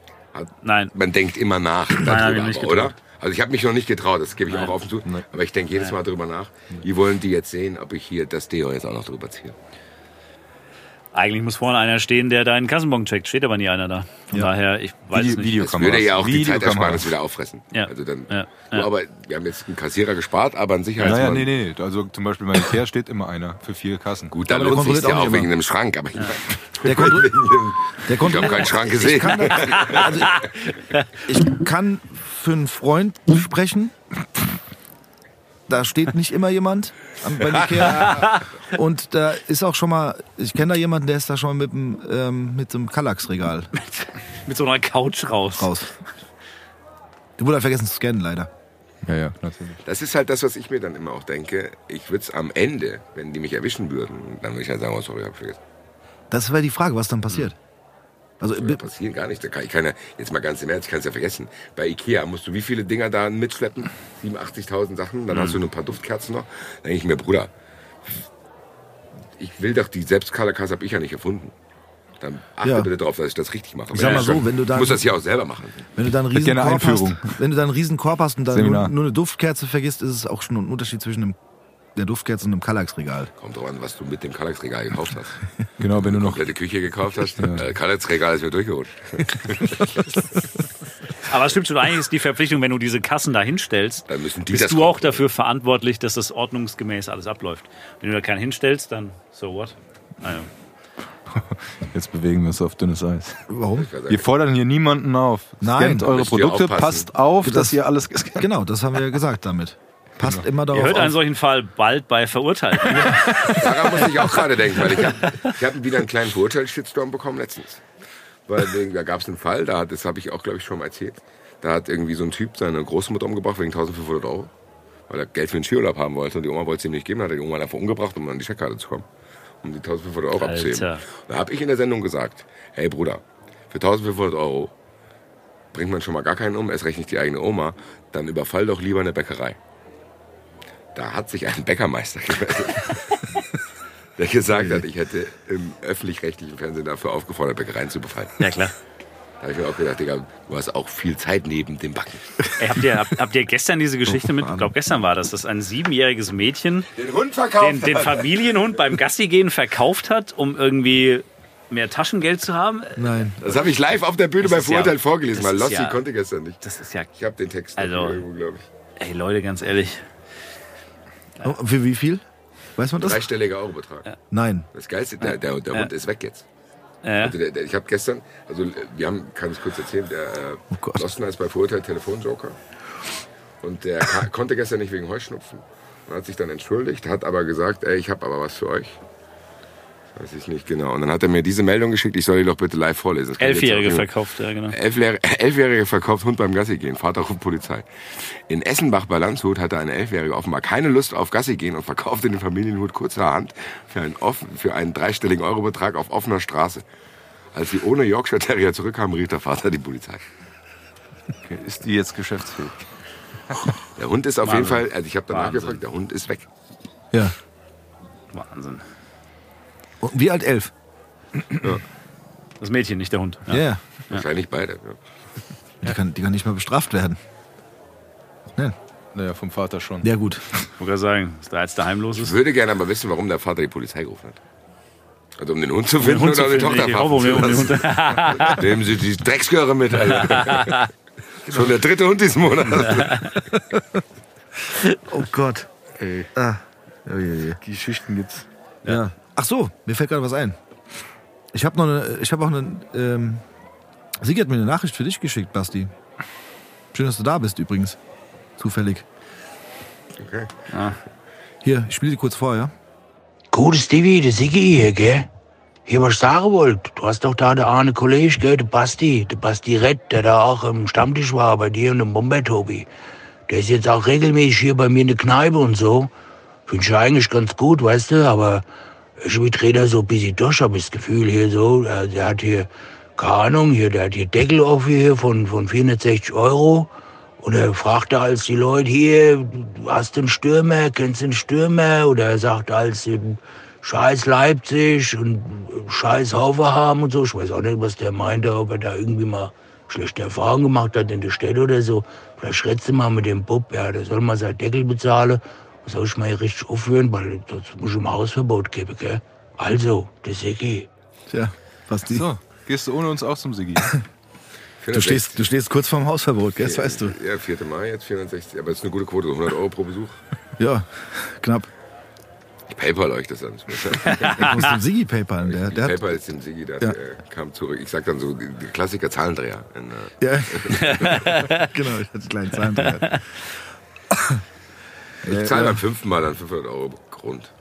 Speaker 3: Nein.
Speaker 4: Man denkt immer nach darüber,
Speaker 3: nicht
Speaker 4: aber, oder? Also ich habe mich noch nicht getraut, das gebe ich auch offen zu. Aber ich denke jedes Mal darüber nach. Wie wollen die jetzt sehen, ob ich hier das Deo jetzt auch noch drüber ziehe?
Speaker 3: Eigentlich muss vorne einer stehen, der deinen Kassenbon checkt. Steht aber nie einer da. Von
Speaker 1: Ja.
Speaker 3: daher, ich weiß es nicht.
Speaker 4: Das würde ja auch die
Speaker 2: Videokameras.
Speaker 4: Zeitersparnis wieder auffressen.
Speaker 3: Ja.
Speaker 4: Also dann,
Speaker 3: Ja.
Speaker 4: Du,
Speaker 3: Ja.
Speaker 4: aber wir haben jetzt einen Kassierer gespart, aber ein
Speaker 2: Naja,
Speaker 4: Sicherheitsmann.
Speaker 2: nee, nee, nee. Also zum Beispiel bei Ikea steht immer einer für vier Kassen.
Speaker 4: Gut, dann lohnt sich ja
Speaker 1: auch
Speaker 4: wegen einem Schrank. Aber ich,
Speaker 1: Der, kontro der
Speaker 4: ich habe keinen Schrank gesehen.
Speaker 1: kann, also, ich kann für einen Freund sprechen. Da steht nicht immer jemand am- bei Ikea. Und da ist auch schon mal, ich kenne da jemanden, der ist da schon mal mit, dem, ähm, mit so einem Kallax-Regal
Speaker 3: Mit so einer Couch raus.
Speaker 1: raus. Der wurde halt vergessen zu scannen, leider.
Speaker 2: Ja, ja, natürlich.
Speaker 4: Das ist halt das, was ich mir dann immer auch denke. Ich würde es am Ende, wenn die mich erwischen würden, dann würde ich halt sagen, oh, sorry, hab ich vergessen.
Speaker 1: Das wäre die Frage, was dann passiert. Also,
Speaker 4: Das passiert gar nicht. Da kann ich keine, jetzt mal ganz im Ernst, ich kann es ja vergessen. Bei Ikea musst du wie viele Dinger da mitschleppen? 87.000 Sachen. Dann hast du nur ein paar Duftkerzen noch. Dann denke ich mir, Bruder, ich will doch die Selbstkasse habe ich ja nicht erfunden. Dann achte
Speaker 1: Ja.
Speaker 4: bitte darauf, dass ich das richtig mache.
Speaker 1: Ich sag mal
Speaker 4: ich
Speaker 1: so, wenn du dann-
Speaker 4: muss das ja auch selber machen.
Speaker 1: wenn du da einen riesen Korb hast, wenn du da einen riesen Korb hast und da nur, nur eine Duftkerze vergisst, ist es auch schon ein Unterschied zwischen einem, der Duftkerze und einem Kallax-Regal.
Speaker 4: Kommt drauf an, was du mit dem Kallax-Regal gekauft hast.
Speaker 2: Genau, wenn du noch.
Speaker 4: Komplette Küche gekauft hast. Äh, Kallax-Regal ist mir durchgerutscht.
Speaker 3: Aber es stimmt schon, eigentlich ist die Verpflichtung, wenn du diese Kassen da hinstellst,
Speaker 4: Dann müssen die
Speaker 3: bist
Speaker 4: das
Speaker 3: du auch dafür verantwortlich, dass das ordnungsgemäß alles abläuft. Wenn du da keinen hinstellst, dann so what? Naja.
Speaker 2: Jetzt bewegen wir uns auf dünnes Eis.
Speaker 1: Warum?
Speaker 2: Wir fordern hier niemanden auf.
Speaker 1: Nein.
Speaker 2: Scannt eure Produkte, passt auf,
Speaker 1: Das-
Speaker 2: dass ihr alles
Speaker 1: Genau, das haben wir ja gesagt damit. Passt immer
Speaker 3: Ihr
Speaker 1: darauf
Speaker 3: hört einen
Speaker 1: auf.
Speaker 3: solchen Fall bald bei Verurteilten.
Speaker 4: Daran muss ich auch gerade denken, weil ich habe hab wieder einen kleinen Verurteilungsshitstorm bekommen letztens. Weil da gab es einen Fall, da hat, das habe ich auch, glaube ich, schon mal erzählt. Da hat irgendwie so ein Typ seine Großmutter umgebracht wegen 1500 Euro, weil er Geld für den Skiurlaub haben wollte. Und die Oma wollte es ihm nicht geben, dann hat er die Oma einfach umgebracht, um an die Checkkarte zu kommen. Um die 1500 Euro
Speaker 3: Alter.
Speaker 4: abzuheben. Da habe ich in der Sendung gesagt, hey Bruder, für 1500 Euro bringt man schon mal gar keinen um, erst recht nicht die eigene Oma, dann überfall doch lieber eine Bäckerei. Da hat sich ein Bäckermeister gemeldet, der gesagt hat, ich hätte im öffentlich-rechtlichen Fernsehen dafür aufgefordert, Bäckereien zu befallen.
Speaker 3: ja, klar.
Speaker 4: Da habe ich mir auch gedacht, Digga, du hast auch viel Zeit neben dem Backen.
Speaker 3: Ey, habt, ihr, habt, habt ihr gestern diese Geschichte mit, ich glaube gestern war das, dass ein siebenjähriges Mädchen
Speaker 4: Den Hund verkauft
Speaker 3: den, den Familienhund beim Gassi gehen verkauft hat, um irgendwie mehr Taschengeld zu haben?
Speaker 1: Nein.
Speaker 4: Das habe ich live auf der Bühne
Speaker 3: Das
Speaker 4: bei
Speaker 3: ist ja-
Speaker 4: Vorurteil vorgelesen, weil Lossi
Speaker 3: ja-
Speaker 4: konnte gestern nicht.
Speaker 3: Das ist ja,
Speaker 4: Ich habe den Text
Speaker 3: Also-
Speaker 4: irgendwo, glaube ich.
Speaker 3: ey Leute, ganz ehrlich.
Speaker 1: Oh, für wie viel? Weiß man das?
Speaker 4: Dreistelliger Eurobetrag.
Speaker 1: Nein.
Speaker 4: Das Geilste, der, der, der Hund ist weg jetzt.
Speaker 3: Ja.
Speaker 4: Also der, der, ich habe gestern, also wir haben, kann ich kurz erzählen, der äh,
Speaker 1: Oh
Speaker 4: ist bei Verurteilt Telefonjoker und der konnte gestern nicht wegen Heuschnupfen und hat sich dann entschuldigt, hat aber gesagt, ey, ich habe aber was für euch. Weiß ich nicht genau. Und dann hat er mir diese Meldung geschickt, ich soll die doch bitte live vorlesen.
Speaker 3: Elfjährige verkauft, ja genau.
Speaker 4: Elfjährige, Elfjährige verkauft Hund beim Gassi gehen. Vater ruft Polizei. In Essenbach bei Landshut hatte eine Elfjährige offenbar keine Lust auf Gassi gehen und verkaufte den Familienhut kurzerhand für einen, offen, für einen dreistelligen Eurobetrag auf offener Straße. Als sie ohne Yorkshire Terrier zurückkamen, rief der Vater die Polizei.
Speaker 2: Okay, ist die jetzt geschäftsfähig?
Speaker 4: Der Hund ist auf jeden
Speaker 3: Wahnsinn.
Speaker 4: Fall, also ich habe danach
Speaker 3: Wahnsinn.
Speaker 4: gefragt, der Hund ist weg.
Speaker 1: Ja.
Speaker 3: Wahnsinn.
Speaker 1: Wie alt? Elf?
Speaker 3: Das Mädchen, nicht der Hund.
Speaker 1: Ja. ja.
Speaker 4: Wahrscheinlich beide. Ja.
Speaker 1: Die, kann, die kann nicht mal bestraft werden. Nein.
Speaker 2: Naja, vom Vater schon.
Speaker 1: Ja, gut.
Speaker 3: Ich wollte gerade sagen, was da jetzt daheim los
Speaker 4: Ich
Speaker 3: ist.
Speaker 4: würde gerne aber wissen, warum der Vater die Polizei gerufen hat. Also um den Hund zu
Speaker 3: Den
Speaker 4: finden
Speaker 3: Hund zu
Speaker 4: oder um die
Speaker 3: finden,
Speaker 4: Tochter
Speaker 3: ich hoffe, um den- um Hund.
Speaker 4: Nehmen Sie die Drecksgöre mit, Alter. Schon der dritte Hund diesen Monat.
Speaker 1: Oh Gott. Ah. Oh, je, je.
Speaker 2: Geschichten gibt's.
Speaker 1: Ja. Ach so, mir fällt gerade was ein. Ich habe noch eine, ich habe auch eine, ähm, Sigi hat mir eine Nachricht für dich geschickt, Basti. Schön, dass du da bist übrigens. Zufällig.
Speaker 4: Okay.
Speaker 1: Hier, ich spiele die kurz vor, ja?
Speaker 5: Gute Stevie, der Siggi hier, gell? Hier, was ich sagen wollte. Du hast doch da der eine Kollege, gell? Der Basti. Der Basti Rett, der da auch im Stammtisch war bei dir und im Bomber-Tobi. Der ist jetzt auch regelmäßig hier bei mir in der Kneipe und so. Finde ich eigentlich ganz gut, weißt du, aber irgendwie dreht er so ein bisschen durch, hab ich das Gefühl hier so. Der, der hat hier, keine Ahnung, hier, der hat hier Deckel auf hier von, von 460 Euro. Und er fragte als die Leute hier, hast du einen Stürmer, kennst du einen Stürmer? Oder er sagte als scheiß Leipzig und scheiß Hoffenheim und so. Ich weiß auch nicht, was der meinte, ob er da irgendwie mal schlechte Erfahrungen gemacht hat in der Städte oder so. Vielleicht schrätzt du mal mit dem Bub, ja, der soll mal sein Deckel bezahlen. Das soll ich mal richtig aufhören, weil sonst muss ich ihm Hausverbot geben, gell? Also, der Seki.
Speaker 1: Tja, Basti.
Speaker 2: So, gehst du ohne uns auch zum Siggi?
Speaker 1: Du stehst, du stehst kurz vorm Hausverbot, gell? Das weißt du.
Speaker 4: Ja, 4. Mai, jetzt 460. Aber das ist eine gute Quote, 100 Euro pro Besuch.
Speaker 1: Ja, knapp.
Speaker 4: Ich PayPal euch das an.
Speaker 1: Du musst dem Sigi PayPal. Der, der hat,
Speaker 4: PayPal ist dem Sigi, der
Speaker 1: Ja.
Speaker 4: äh, kam zurück. Ich sag dann so, die die Klassiker Zahlendreher. In, äh,
Speaker 1: ja. genau, ich hatte die kleinen Zahlen drin.
Speaker 4: Ich zahle beim fünften Mal dann 500 Euro Grund.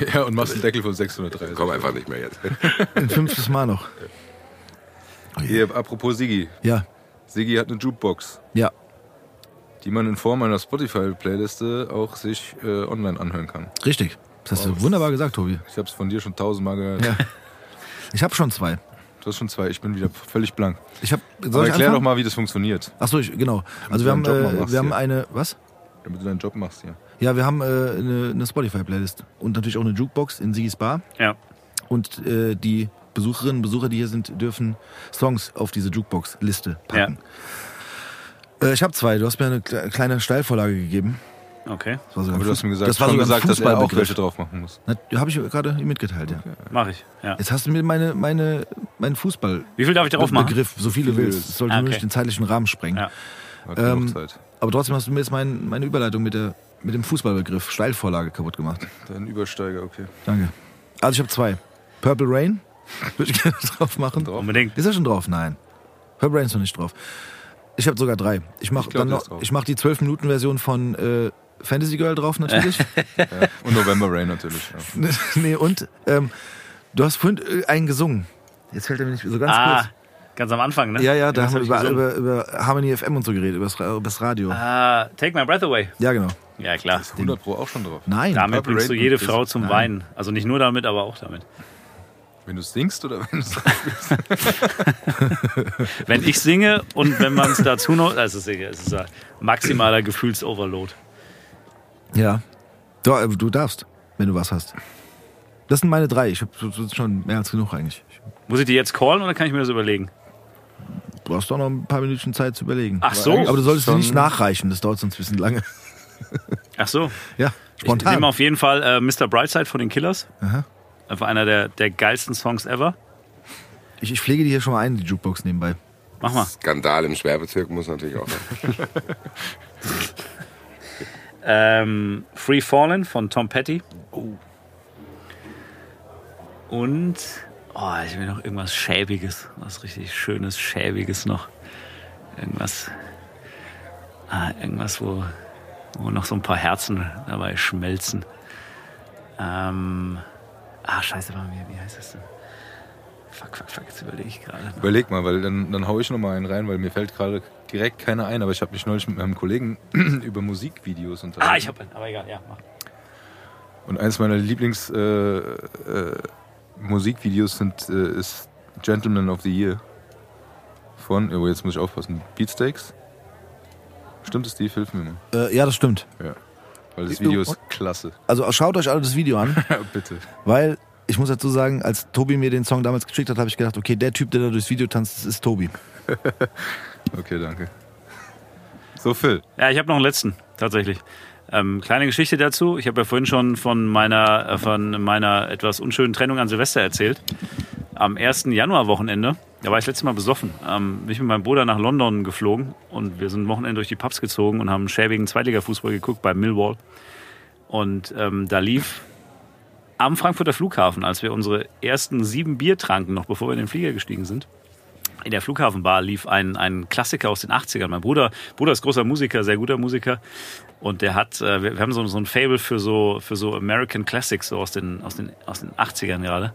Speaker 2: ja, und machst einen Deckel von 630.
Speaker 4: Komm einfach nicht mehr jetzt.
Speaker 1: Ein fünftes Mal noch.
Speaker 2: Hier, apropos Siggi.
Speaker 1: Ja,
Speaker 2: Siggi hat eine Jukebox,
Speaker 1: ja.
Speaker 2: die man in Form einer Spotify-Playliste auch sich äh, online anhören kann.
Speaker 1: Richtig. Das hast du wunderbar gesagt, Tobi.
Speaker 2: Ich habe es von dir schon tausendmal gehört.
Speaker 1: Ja. Ich habe schon zwei.
Speaker 2: Du hast schon zwei, ich bin wieder völlig blank.
Speaker 1: Ich habe.
Speaker 2: Aber
Speaker 1: Soll ich
Speaker 2: erklär doch
Speaker 1: anfangen?
Speaker 2: mal, wie das funktioniert,
Speaker 1: Achso, genau. Also wir haben, äh, wir haben eine. Was?
Speaker 2: Damit du deinen Job machst hier.
Speaker 1: Ja, wir haben äh, eine, eine Spotify-Playlist und natürlich auch eine Jukebox in Sigis Bar.
Speaker 3: Ja.
Speaker 1: Und äh, die Besucherinnen und Besucher, die hier sind, dürfen Songs auf diese Jukebox-Liste packen. Äh, ich habe zwei. Du hast mir eine kle- kleine Steilvorlage gegeben.
Speaker 3: Okay,
Speaker 1: Das war sogar
Speaker 2: Aber du hast mir gesagt,
Speaker 1: das war
Speaker 2: schon
Speaker 1: sogar
Speaker 2: gesagt dass er auch welche drauf machen muss.
Speaker 1: Habe ich gerade ihm mitgeteilt, ja.
Speaker 3: mache ich. Ja.
Speaker 1: Jetzt hast du mir meine, meine, meinen Fußball
Speaker 3: Wie viel darf ich drauf machen?
Speaker 1: Begriff, so viele du willst. Es sollte
Speaker 3: Ah,
Speaker 1: nur
Speaker 3: okay.
Speaker 1: nicht den zeitlichen Rahmen sprengen.
Speaker 3: Ja.
Speaker 2: Hat genug
Speaker 1: Ähm,
Speaker 2: Zeit.
Speaker 1: Aber trotzdem hast du mir jetzt mein, meine Überleitung mit, der, mit dem Fußballbegriff Steilvorlage kaputt gemacht.
Speaker 2: Dein Übersteiger, okay.
Speaker 1: Danke. Also ich habe zwei. Purple Rain würde ich gerne drauf machen.
Speaker 3: Unbedingt.
Speaker 1: Ist er schon drauf? Nein. Purple Rain ist noch nicht drauf. Ich habe sogar drei. Ich mache
Speaker 2: drauf.
Speaker 1: mach die 12-Minuten-Version von äh, Fantasy Girl drauf natürlich.
Speaker 2: Ja. Und November Rain natürlich. Ja.
Speaker 1: nee, und ähm, du hast vorhin äh, einen gesungen. Jetzt fällt er mir nicht so ganz
Speaker 3: Ah,
Speaker 1: kurz.
Speaker 3: Ganz am Anfang, ne?
Speaker 1: Ja, ja, da haben wir über, über, über Harmony FM und so geredet, über das, Radio.
Speaker 3: Ah, Take My Breath Away.
Speaker 1: Ja, genau.
Speaker 3: Ja, klar.
Speaker 2: 100 Pro auch schon drauf.
Speaker 1: Nein.
Speaker 3: Damit
Speaker 2: Purple
Speaker 3: bringst du jede Frau zum
Speaker 1: Nein.
Speaker 3: Weinen. Also nicht nur damit, aber auch damit.
Speaker 2: Wenn du singst oder wenn du
Speaker 3: Wenn ich singe und wenn man es dazu noch. Das ist, es ist ein maximaler Gefühlsoverload.
Speaker 1: Ja. Du, äh, du darfst, wenn du was hast. Das sind meine drei. Ich habe schon mehr als genug eigentlich. Ich-
Speaker 3: Muss ich die jetzt callen oder kann ich mir das überlegen?
Speaker 1: Du hast doch noch ein paar Minuten Zeit zu überlegen.
Speaker 3: Ach so.
Speaker 1: Aber du solltest
Speaker 2: Schon-
Speaker 1: nicht nachreichen, das dauert sonst ein bisschen lange.
Speaker 3: Ach so.
Speaker 1: Ja,
Speaker 3: Ich
Speaker 1: spontan.
Speaker 3: nehme auf jeden Fall äh, Mr. Brightside von den Killers.
Speaker 1: Aha.
Speaker 3: Einfach einer der, der geilsten Songs ever.
Speaker 1: Ich, ich pflege die hier schon mal ein, die Jukebox nebenbei.
Speaker 3: Mach mal.
Speaker 4: Skandal im Sperrbezirk muss natürlich auch noch.
Speaker 3: Ähm, Free Fallen von Tom Petty. Und oh, ich will noch irgendwas Schäbiges, was richtig Schönes, Schäbiges noch. Irgendwas, ah, irgendwas, wo, wo noch so ein paar Herzen dabei schmelzen. Ähm, ah, scheiße, wie, wie heißt das denn? Fuck, fuck, fuck, jetzt überlege ich gerade.
Speaker 2: Überleg mal, weil dann, dann hau ich noch mal einen rein, weil mir fällt gerade direkt keiner ein, aber ich habe mich neulich mit meinem Kollegen über Musikvideos unterhalten.
Speaker 3: Ah, ich hab einen, aber egal, ja, mach.
Speaker 2: Und eines meiner Lieblings äh, äh, Musikvideos sind, äh, ist Gentleman of the Year von, oh, jetzt muss ich aufpassen, Beatsteaks. Stimmt es, Steve? Hilf mir mal.
Speaker 1: Äh, ja, das stimmt.
Speaker 2: Ja. Weil das Video ist klasse.
Speaker 1: Also schaut euch alle das Video an,
Speaker 2: Ja, bitte.
Speaker 1: weil ich muss dazu sagen, als Tobi mir den Song damals geschickt hat, habe ich gedacht, okay, der Typ, der da durchs Video tanzt, das ist Tobi.
Speaker 2: Okay, danke. So, Phil.
Speaker 3: Ja, ich habe noch einen letzten, tatsächlich. Ähm, kleine Geschichte dazu. Ich habe ja vorhin schon von meiner, äh, von meiner etwas unschönen Trennung an Silvester erzählt. Am 1. Januar-Wochenende, da war ich das letzte Mal besoffen, ähm, bin ich mit meinem Bruder nach London geflogen und wir sind ein Wochenende durch die Pubs gezogen und haben schäbigen Zweitliga-Fußball geguckt bei Millwall. Und ähm, da lief am Frankfurter Flughafen, als wir unsere ersten sieben Bier tranken, noch bevor wir in den Flieger gestiegen sind, in der Flughafenbar lief ein, ein Klassiker aus den 80ern. Mein Bruder, Bruder ist großer Musiker, sehr guter Musiker. Und der hat, äh, wir, haben so, so ein Fable für so, für so American Classics, so aus den, aus den, aus den 80ern gerade.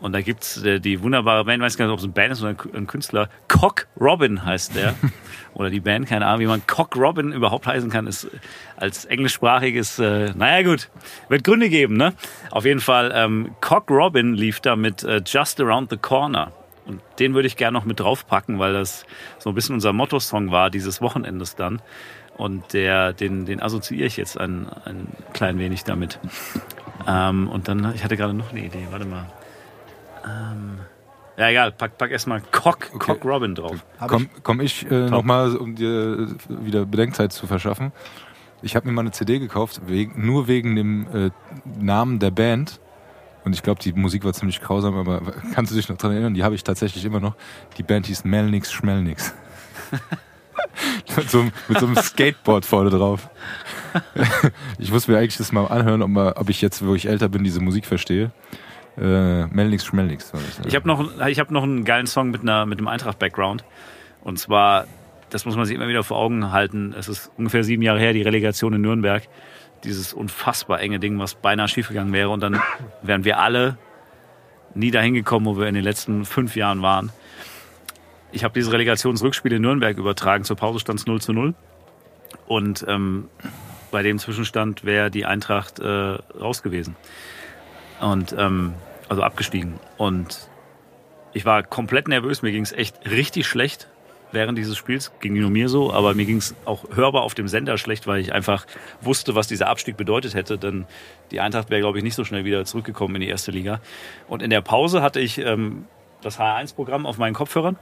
Speaker 3: Und da gibt's äh, die wunderbare Band, ich weiß gar nicht, ob es eine Band ist oder ein Kü- ein Künstler. Cock Robin heißt der. oder die Band, keine Ahnung, wie man Cock Robin überhaupt heißen kann, ist als englischsprachiges, äh, naja gut, wird Gründe geben, ne? Auf jeden Fall, ähm, Cock Robin lief da mit äh, Just Around the Corner. Und den würde ich gerne noch mit draufpacken, weil das so ein bisschen unser Motto-Song war dieses Wochenendes dann. Und der, den, den assoziiere ich jetzt ein, ein klein wenig damit. Ähm, und dann, ich hatte gerade noch eine Idee, warte mal. Ähm, ja, egal, pack, pack erstmal Cock, Cock Robin drauf.
Speaker 2: Komm, komm ich äh, nochmal, um dir äh, wieder Bedenkzeit zu verschaffen. Ich habe mir mal eine CD gekauft, wegen, nur wegen dem äh, Namen der Band. Und ich glaube, die Musik war ziemlich grausam, aber kannst du dich noch dran erinnern? Die habe ich tatsächlich immer noch. Die Band hieß Melnix Schmelnix. mit, so, einem- mit so einem Skateboard vorne drauf. ich muss mir eigentlich das mal anhören, ob, mal, ob ich jetzt, wo ich älter bin, diese Musik verstehe. Äh, Melnix Schmelnix ja.
Speaker 3: Ich habe noch, ich hab noch einen geilen Song mit, einer, mit einem Eintracht-Background. Und zwar, das muss man sich immer wieder vor Augen halten, es ist ungefähr sieben Jahre her, die Relegation in Nürnberg. Dieses unfassbar enge Ding, was beinahe schiefgegangen wäre. Und dann wären wir alle nie dahin gekommen, wo wir in den letzten fünf Jahren waren. Ich habe dieses Relegationsrückspiel in Nürnberg übertragen. Zur Pause stand es 0 zu 0. Und ähm, bei dem Zwischenstand wäre die Eintracht äh, raus gewesen. Und ähm, also abgestiegen. Und ich war komplett nervös. Mir ging es echt richtig schlecht während dieses Spiels. Ging nur mir so, aber mir ging es auch hörbar auf dem Sender schlecht, weil ich einfach wusste, was dieser Abstieg bedeutet hätte. Denn die Eintracht wäre, glaube ich, nicht so schnell wieder zurückgekommen in die erste Liga. Und in der Pause hatte ich ähm, das H1-Programm auf meinen Kopfhörern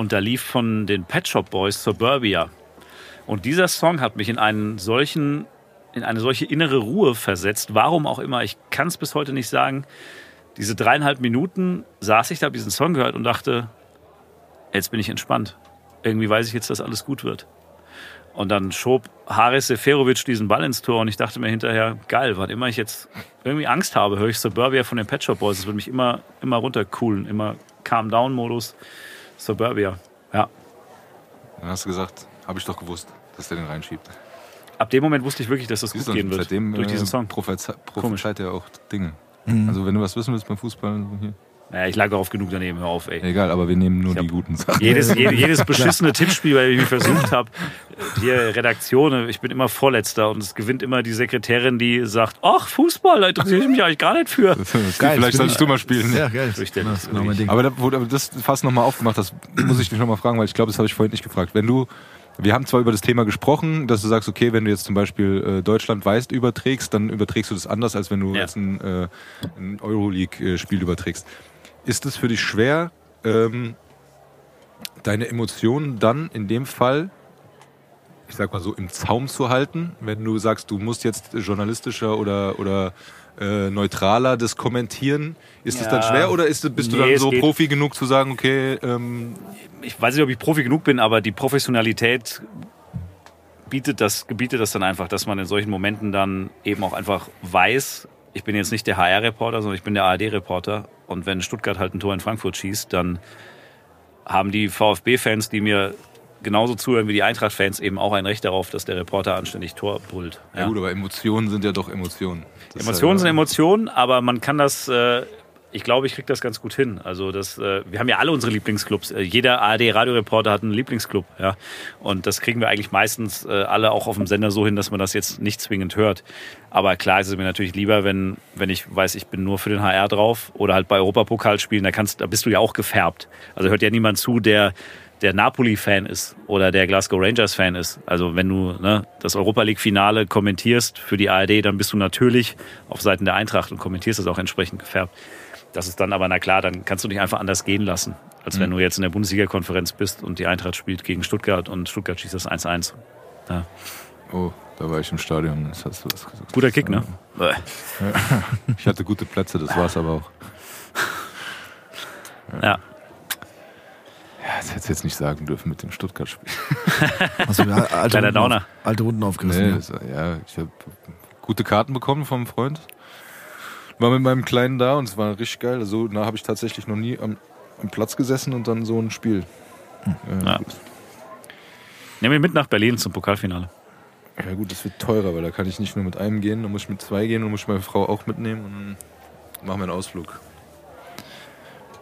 Speaker 3: und da lief von den Pet Shop Boys Suburbia. Und dieser Song hat mich in einen solchen, in eine solche innere Ruhe versetzt. Warum auch immer, ich kann es bis heute nicht sagen. Diese dreieinhalb Minuten saß ich da, habe diesen Song gehört und dachte, jetzt bin ich entspannt. Irgendwie weiß ich jetzt, dass alles gut wird. Und dann schob Haris Seferovic diesen Ball ins Tor und ich dachte mir hinterher, geil, wann immer ich jetzt irgendwie Angst habe, höre ich Suburbia von den Pet Shop Boys. Das wird mich immer, immer runtercoolen, immer Calm-Down-Modus. Suburbia, ja.
Speaker 2: Dann hast du gesagt, habe ich doch gewusst, dass der den reinschiebt.
Speaker 3: Ab dem Moment wusste ich wirklich, dass das
Speaker 2: Siehst
Speaker 3: gut gehen wird.
Speaker 2: seitdem
Speaker 3: durch diesen
Speaker 2: äh,
Speaker 3: Song.
Speaker 2: prophezeit er auch Dinge. Also wenn du was wissen willst beim Fußball, hier.
Speaker 3: Naja, ich lag auch oft genug daneben, hör auf, ey.
Speaker 2: egal, aber wir nehmen nur
Speaker 3: Ich
Speaker 2: die guten Sachen.
Speaker 3: Jedes, je- jedes beschissene Tippspiel, bei dem ich mich versucht habe, hier Redaktion, ich bin immer Vorletzter und es gewinnt immer die Sekretärin, die sagt, ach, Fußball, da interessiere ich mich eigentlich gar nicht für.
Speaker 2: Steve, vielleicht solltest du mal spielen.
Speaker 1: Ja, geil. Das ist genau mein Ding.
Speaker 2: Aber da, wo du das fast nochmal aufgemacht hast, muss ich dich nochmal fragen, weil ich glaube, das habe ich vorhin nicht gefragt. Wenn du, wir haben zwar über das Thema gesprochen, dass du sagst, okay, wenn du jetzt zum Beispiel äh, Deutschland weißt überträgst, dann überträgst du das anders, als wenn du
Speaker 3: Ja.
Speaker 2: jetzt ein, äh, ein Euroleague-Spiel überträgst. Ist es für dich schwer, ähm, deine Emotionen dann in dem Fall, ich sag mal so, im Zaum zu halten, wenn du sagst, du musst jetzt journalistischer oder, oder äh, neutraler das kommentieren? Ist
Speaker 3: Ja.
Speaker 2: dann schwer oder ist, bist du
Speaker 3: Nee,
Speaker 2: dann
Speaker 3: es
Speaker 2: so. Profi genug zu sagen, okay, ähm,
Speaker 3: Ich weiß nicht, ob ich Profi genug bin, aber die Professionalität bietet das, gebietet das dann einfach, dass man in solchen Momenten dann eben auch einfach weiß, ich bin jetzt nicht der HR-Reporter, sondern ich bin der ARD-Reporter. Und wenn Stuttgart halt ein Tor in Frankfurt schießt, dann haben die VfB-Fans, die mir genauso zuhören wie die Eintracht-Fans, eben auch ein Recht darauf, dass der Reporter anständig Tor brüllt.
Speaker 2: ja. gut, aber Emotionen sind ja doch Emotionen. Das
Speaker 3: Emotionen
Speaker 2: halt,
Speaker 3: sind Emotionen, aber man kann das, äh, ich glaube, ich kriege das ganz gut hin. Also das, äh, wir haben ja alle unsere Lieblingsclubs. Äh, jeder ARD-Radioreporter hat einen Lieblingsclub, ja. Und das kriegen wir eigentlich meistens äh, alle auch auf dem Sender so hin, dass man das jetzt nicht zwingend hört. Aber klar ist es mir natürlich lieber, wenn, wenn ich weiß, ich bin nur für den HR drauf oder halt bei Europapokalspielen, da kannst, da bist du ja auch gefärbt. Also hört ja niemand zu, der der Napoli-Fan ist oder der Glasgow Rangers-Fan ist. Also wenn du ne, das Europa League-Finale kommentierst für die ARD, dann bist du natürlich auf Seiten der Eintracht und kommentierst das auch entsprechend gefärbt. Das ist dann aber, na klar, dann kannst du dich einfach anders gehen lassen, als wenn du jetzt in der Bundesliga-Konferenz bist und die Eintracht spielt gegen Stuttgart und Stuttgart schießt das 1-1. Ja.
Speaker 2: Oh, da war ich im Stadion. Das hast du was gesagt.
Speaker 3: Guter Kick, ne? Äh.
Speaker 2: Ich hatte gute Plätze, das war's aber auch.
Speaker 3: Ja.
Speaker 2: Ja, das hättest du jetzt nicht sagen dürfen mit dem Stuttgart-Spiel.
Speaker 1: Hast du da alte,
Speaker 3: Kleiner
Speaker 1: Runden
Speaker 3: Downer.
Speaker 1: auf, alte Runden aufgerissen?
Speaker 2: Nee,
Speaker 1: ja.
Speaker 2: ja, ich habe gute Karten bekommen vom Freund. War mit meinem Kleinen da und es war richtig geil. So nah habe ich tatsächlich noch nie am, am Platz gesessen und dann so ein Spiel. Ja,
Speaker 3: Ja. Nehmen wir mit nach Berlin zum Pokalfinale.
Speaker 2: ja gut, das wird teurer, weil da kann ich nicht nur mit einem gehen, dann muss ich mit zwei gehen und muss ich meine Frau auch mitnehmen und dann machen wir einen Ausflug.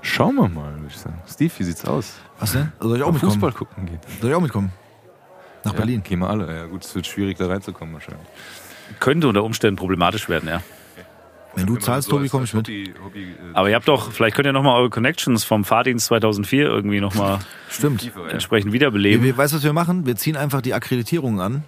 Speaker 2: Schauen wir mal, würde ich sagen. Steve, wie sieht's aus?
Speaker 1: Was denn? Soll ich auch
Speaker 2: Mal
Speaker 1: mitkommen?
Speaker 2: Fußball gucken gehen.
Speaker 1: Soll ich auch mitkommen? Nach
Speaker 2: Ja,
Speaker 1: Berlin.
Speaker 2: Gehen wir alle. Ja gut, es wird schwierig da reinzukommen wahrscheinlich.
Speaker 3: Könnte unter Umständen problematisch werden, ja.
Speaker 1: Wenn du zahlst, Tobi, komm ich mit.
Speaker 2: Hobby, Hobby, äh,
Speaker 3: Aber ihr habt doch, vielleicht könnt ihr nochmal eure Connections vom Fahrdienst 2004 irgendwie nochmal
Speaker 2: ja.
Speaker 3: entsprechend
Speaker 1: Wir,
Speaker 3: wiederbeleben.
Speaker 1: wir, weißt du, was wir machen? Wir ziehen einfach die Akkreditierung an.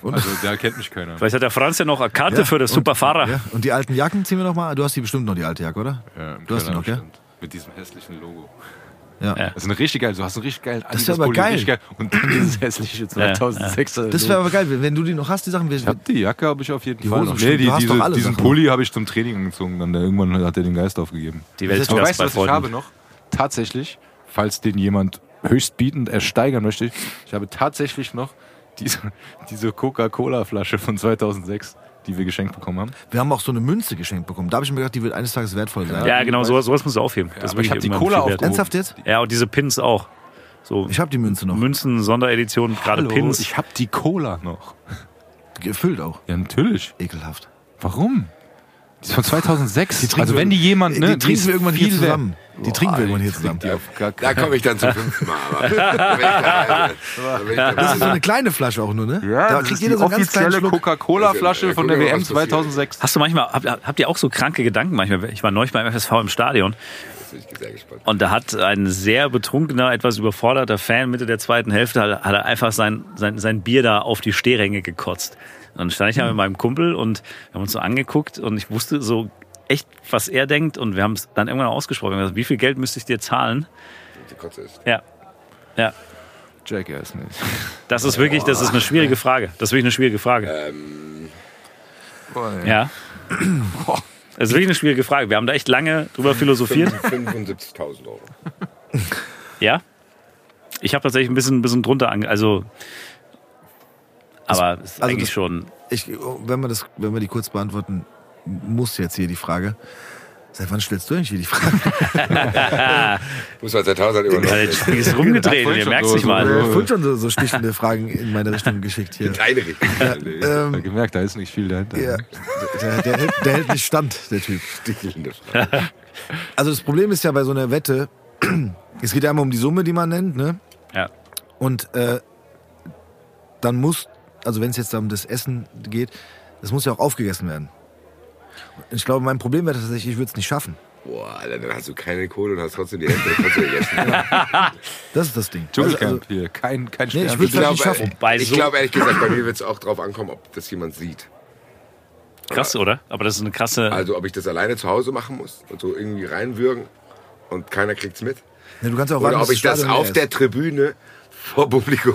Speaker 1: Und,
Speaker 2: Also da kennt mich keiner.
Speaker 3: Vielleicht hat der Franz ja noch eine Karte
Speaker 1: Ja,
Speaker 3: für das
Speaker 1: und-
Speaker 3: Superfahrer.
Speaker 1: ja, und die alten Jacken ziehen wir noch mal. Du hast die bestimmt noch, die alte Jacke, oder?
Speaker 2: Ja, im
Speaker 1: Du hast ihn noch, gell?
Speaker 2: stand. Mit diesem hässlichen Logo.
Speaker 1: Ja.
Speaker 3: Ja.
Speaker 2: Das ist eine richtig geil. Du hast einen richtig geilen
Speaker 1: Das wär aber geil.
Speaker 2: richtig Und dann dieses hässliche 2006er.
Speaker 1: Das wäre aber geil, wenn- du die noch hast, die Sachen. Wir,
Speaker 2: Ich hab die Jacke habe ich auf jeden
Speaker 1: Die
Speaker 2: Fall
Speaker 1: Hose
Speaker 2: noch. Nee, die,
Speaker 1: Du hast
Speaker 2: diese,
Speaker 1: doch alle
Speaker 2: diesen
Speaker 1: Sachen.
Speaker 2: Pulli habe ich zum Training angezogen. Dann der, irgendwann hat er den Geist aufgegeben.
Speaker 3: Die
Speaker 2: Aber
Speaker 3: Weltklasse
Speaker 2: weißt du, was ich habe noch? Tatsächlich, falls den jemand höchstbietend ersteigern möchte, ich habe tatsächlich noch diese, diese Coca-Cola-Flasche von 2006, die wir geschenkt bekommen haben.
Speaker 1: wir haben auch so eine Münze geschenkt bekommen. Da habe ich mir gedacht, die wird eines Tages wertvoll sein.
Speaker 3: Ja, genau, sowas, sowas musst du aufheben. Das ist
Speaker 2: aber ich
Speaker 3: wirklich
Speaker 2: hab die
Speaker 3: immer
Speaker 2: Cola aufgehoben.
Speaker 1: Ernsthaft jetzt?
Speaker 3: Ja, und diese Pins auch. So
Speaker 1: Ich habe die Münze noch.
Speaker 3: Münzen, Sonderedition, gerade Pins.
Speaker 2: ich habe die Cola noch.
Speaker 1: Gefüllt auch.
Speaker 2: Ja, natürlich.
Speaker 1: Ekelhaft.
Speaker 2: Warum? Die ist von 2006.
Speaker 1: Die trinken
Speaker 2: also
Speaker 1: wir-
Speaker 2: wenn die jemand, ne,
Speaker 1: die trinken
Speaker 2: ist
Speaker 1: wir irgendwann hier zusammen. Die trinken wir irgendwann hier zusammen.
Speaker 2: Die
Speaker 4: Da komme ich dann zum fünften Mal. Aber.
Speaker 1: Das ist so eine kleine Flasche auch nur, ne?
Speaker 2: Ja,
Speaker 1: da
Speaker 2: das
Speaker 1: kriegt
Speaker 2: ist
Speaker 1: jeder
Speaker 2: die
Speaker 1: so einen
Speaker 2: offizielle. Coca-Cola-Flasche von der WM
Speaker 4: was passiert.
Speaker 2: 2006.
Speaker 3: Hast du manchmal, habt, habt ihr auch so kranke Gedanken manchmal? Ich war neulich beim FSV im Stadion und da hat ein sehr betrunkener, etwas überforderter Fan Mitte der zweiten Hälfte, hat, hat er einfach sein, sein, sein Bier da auf die Stehränge gekotzt. Und dann stand ich da mit meinem Kumpel und wir haben uns so angeguckt und ich wusste so echt, was er denkt und wir haben es dann irgendwann ausgesprochen. Wir haben gesagt, wie viel Geld müsste ich dir zahlen?
Speaker 4: Die Kotze ist.
Speaker 3: Ja. Ja.
Speaker 2: Jackass nicht.
Speaker 3: Das ist wirklich, das ist eine schwierige Frage. Das ist wirklich eine schwierige Frage.
Speaker 4: Ähm,
Speaker 3: Ja. Das ist wirklich eine schwierige Frage. Wir haben da echt lange drüber philosophiert.
Speaker 4: 75.000 Euro.
Speaker 3: Ja. Ich habe tatsächlich ein bisschen, ein bisschen drunter ange... Also... Aber es ist
Speaker 1: also
Speaker 3: eigentlich
Speaker 1: das-
Speaker 3: schon...
Speaker 1: Ich, wenn, wir das, wenn wir die kurz beantworten, muss jetzt hier die Frage. Seit wann stellst du eigentlich hier die Frage?
Speaker 4: Muss man seit tausend.
Speaker 3: Ja, das Spiel ist rumgedreht und ihr merkt sich
Speaker 1: Ich
Speaker 3: mal.
Speaker 1: habe vorhin schon so, so stichende Fragen in meine Richtung geschickt hier.
Speaker 4: Deine Richtung.
Speaker 2: Ja,
Speaker 1: Ähm,
Speaker 2: gemerkt, da ist nicht viel dahinter.
Speaker 1: ja, der, der, hält, der hält nicht stand, der Typ.
Speaker 4: Stichelnde Frage.
Speaker 1: Also das Problem ist ja bei so einer Wette, es geht ja immer um die Summe, die man nennt, ne?
Speaker 3: Ja.
Speaker 1: Und äh, dann muss, also wenn es jetzt um das Essen geht, das muss ja auch aufgegessen werden. Ich glaube, mein Problem wäre tatsächlich, ich würde es nicht schaffen.
Speaker 4: Boah, Alter, dann hast du keine Kohle und hast trotzdem die der Kotze gegessen.
Speaker 1: Das ist das Ding.
Speaker 2: Dschungelcamp
Speaker 1: Also,
Speaker 2: hier, kein, kein
Speaker 1: Nee, ich würd's
Speaker 4: Ich
Speaker 1: halt
Speaker 4: glaube,
Speaker 1: nicht schaffen.
Speaker 3: Wobei
Speaker 4: ich
Speaker 3: so-
Speaker 4: glaube ehrlich gesagt, bei mir wird es auch drauf ankommen, ob das jemand sieht.
Speaker 3: Krass, oder? Aber das ist eine krasse...
Speaker 4: Also ob ich das alleine zu Hause machen muss und so irgendwie reinwürgen und keiner kriegt's mit.
Speaker 1: nee, du kannst ja auch warten,
Speaker 4: Oder ob
Speaker 1: bis
Speaker 4: ich das auf der. Tribüne vor Publikum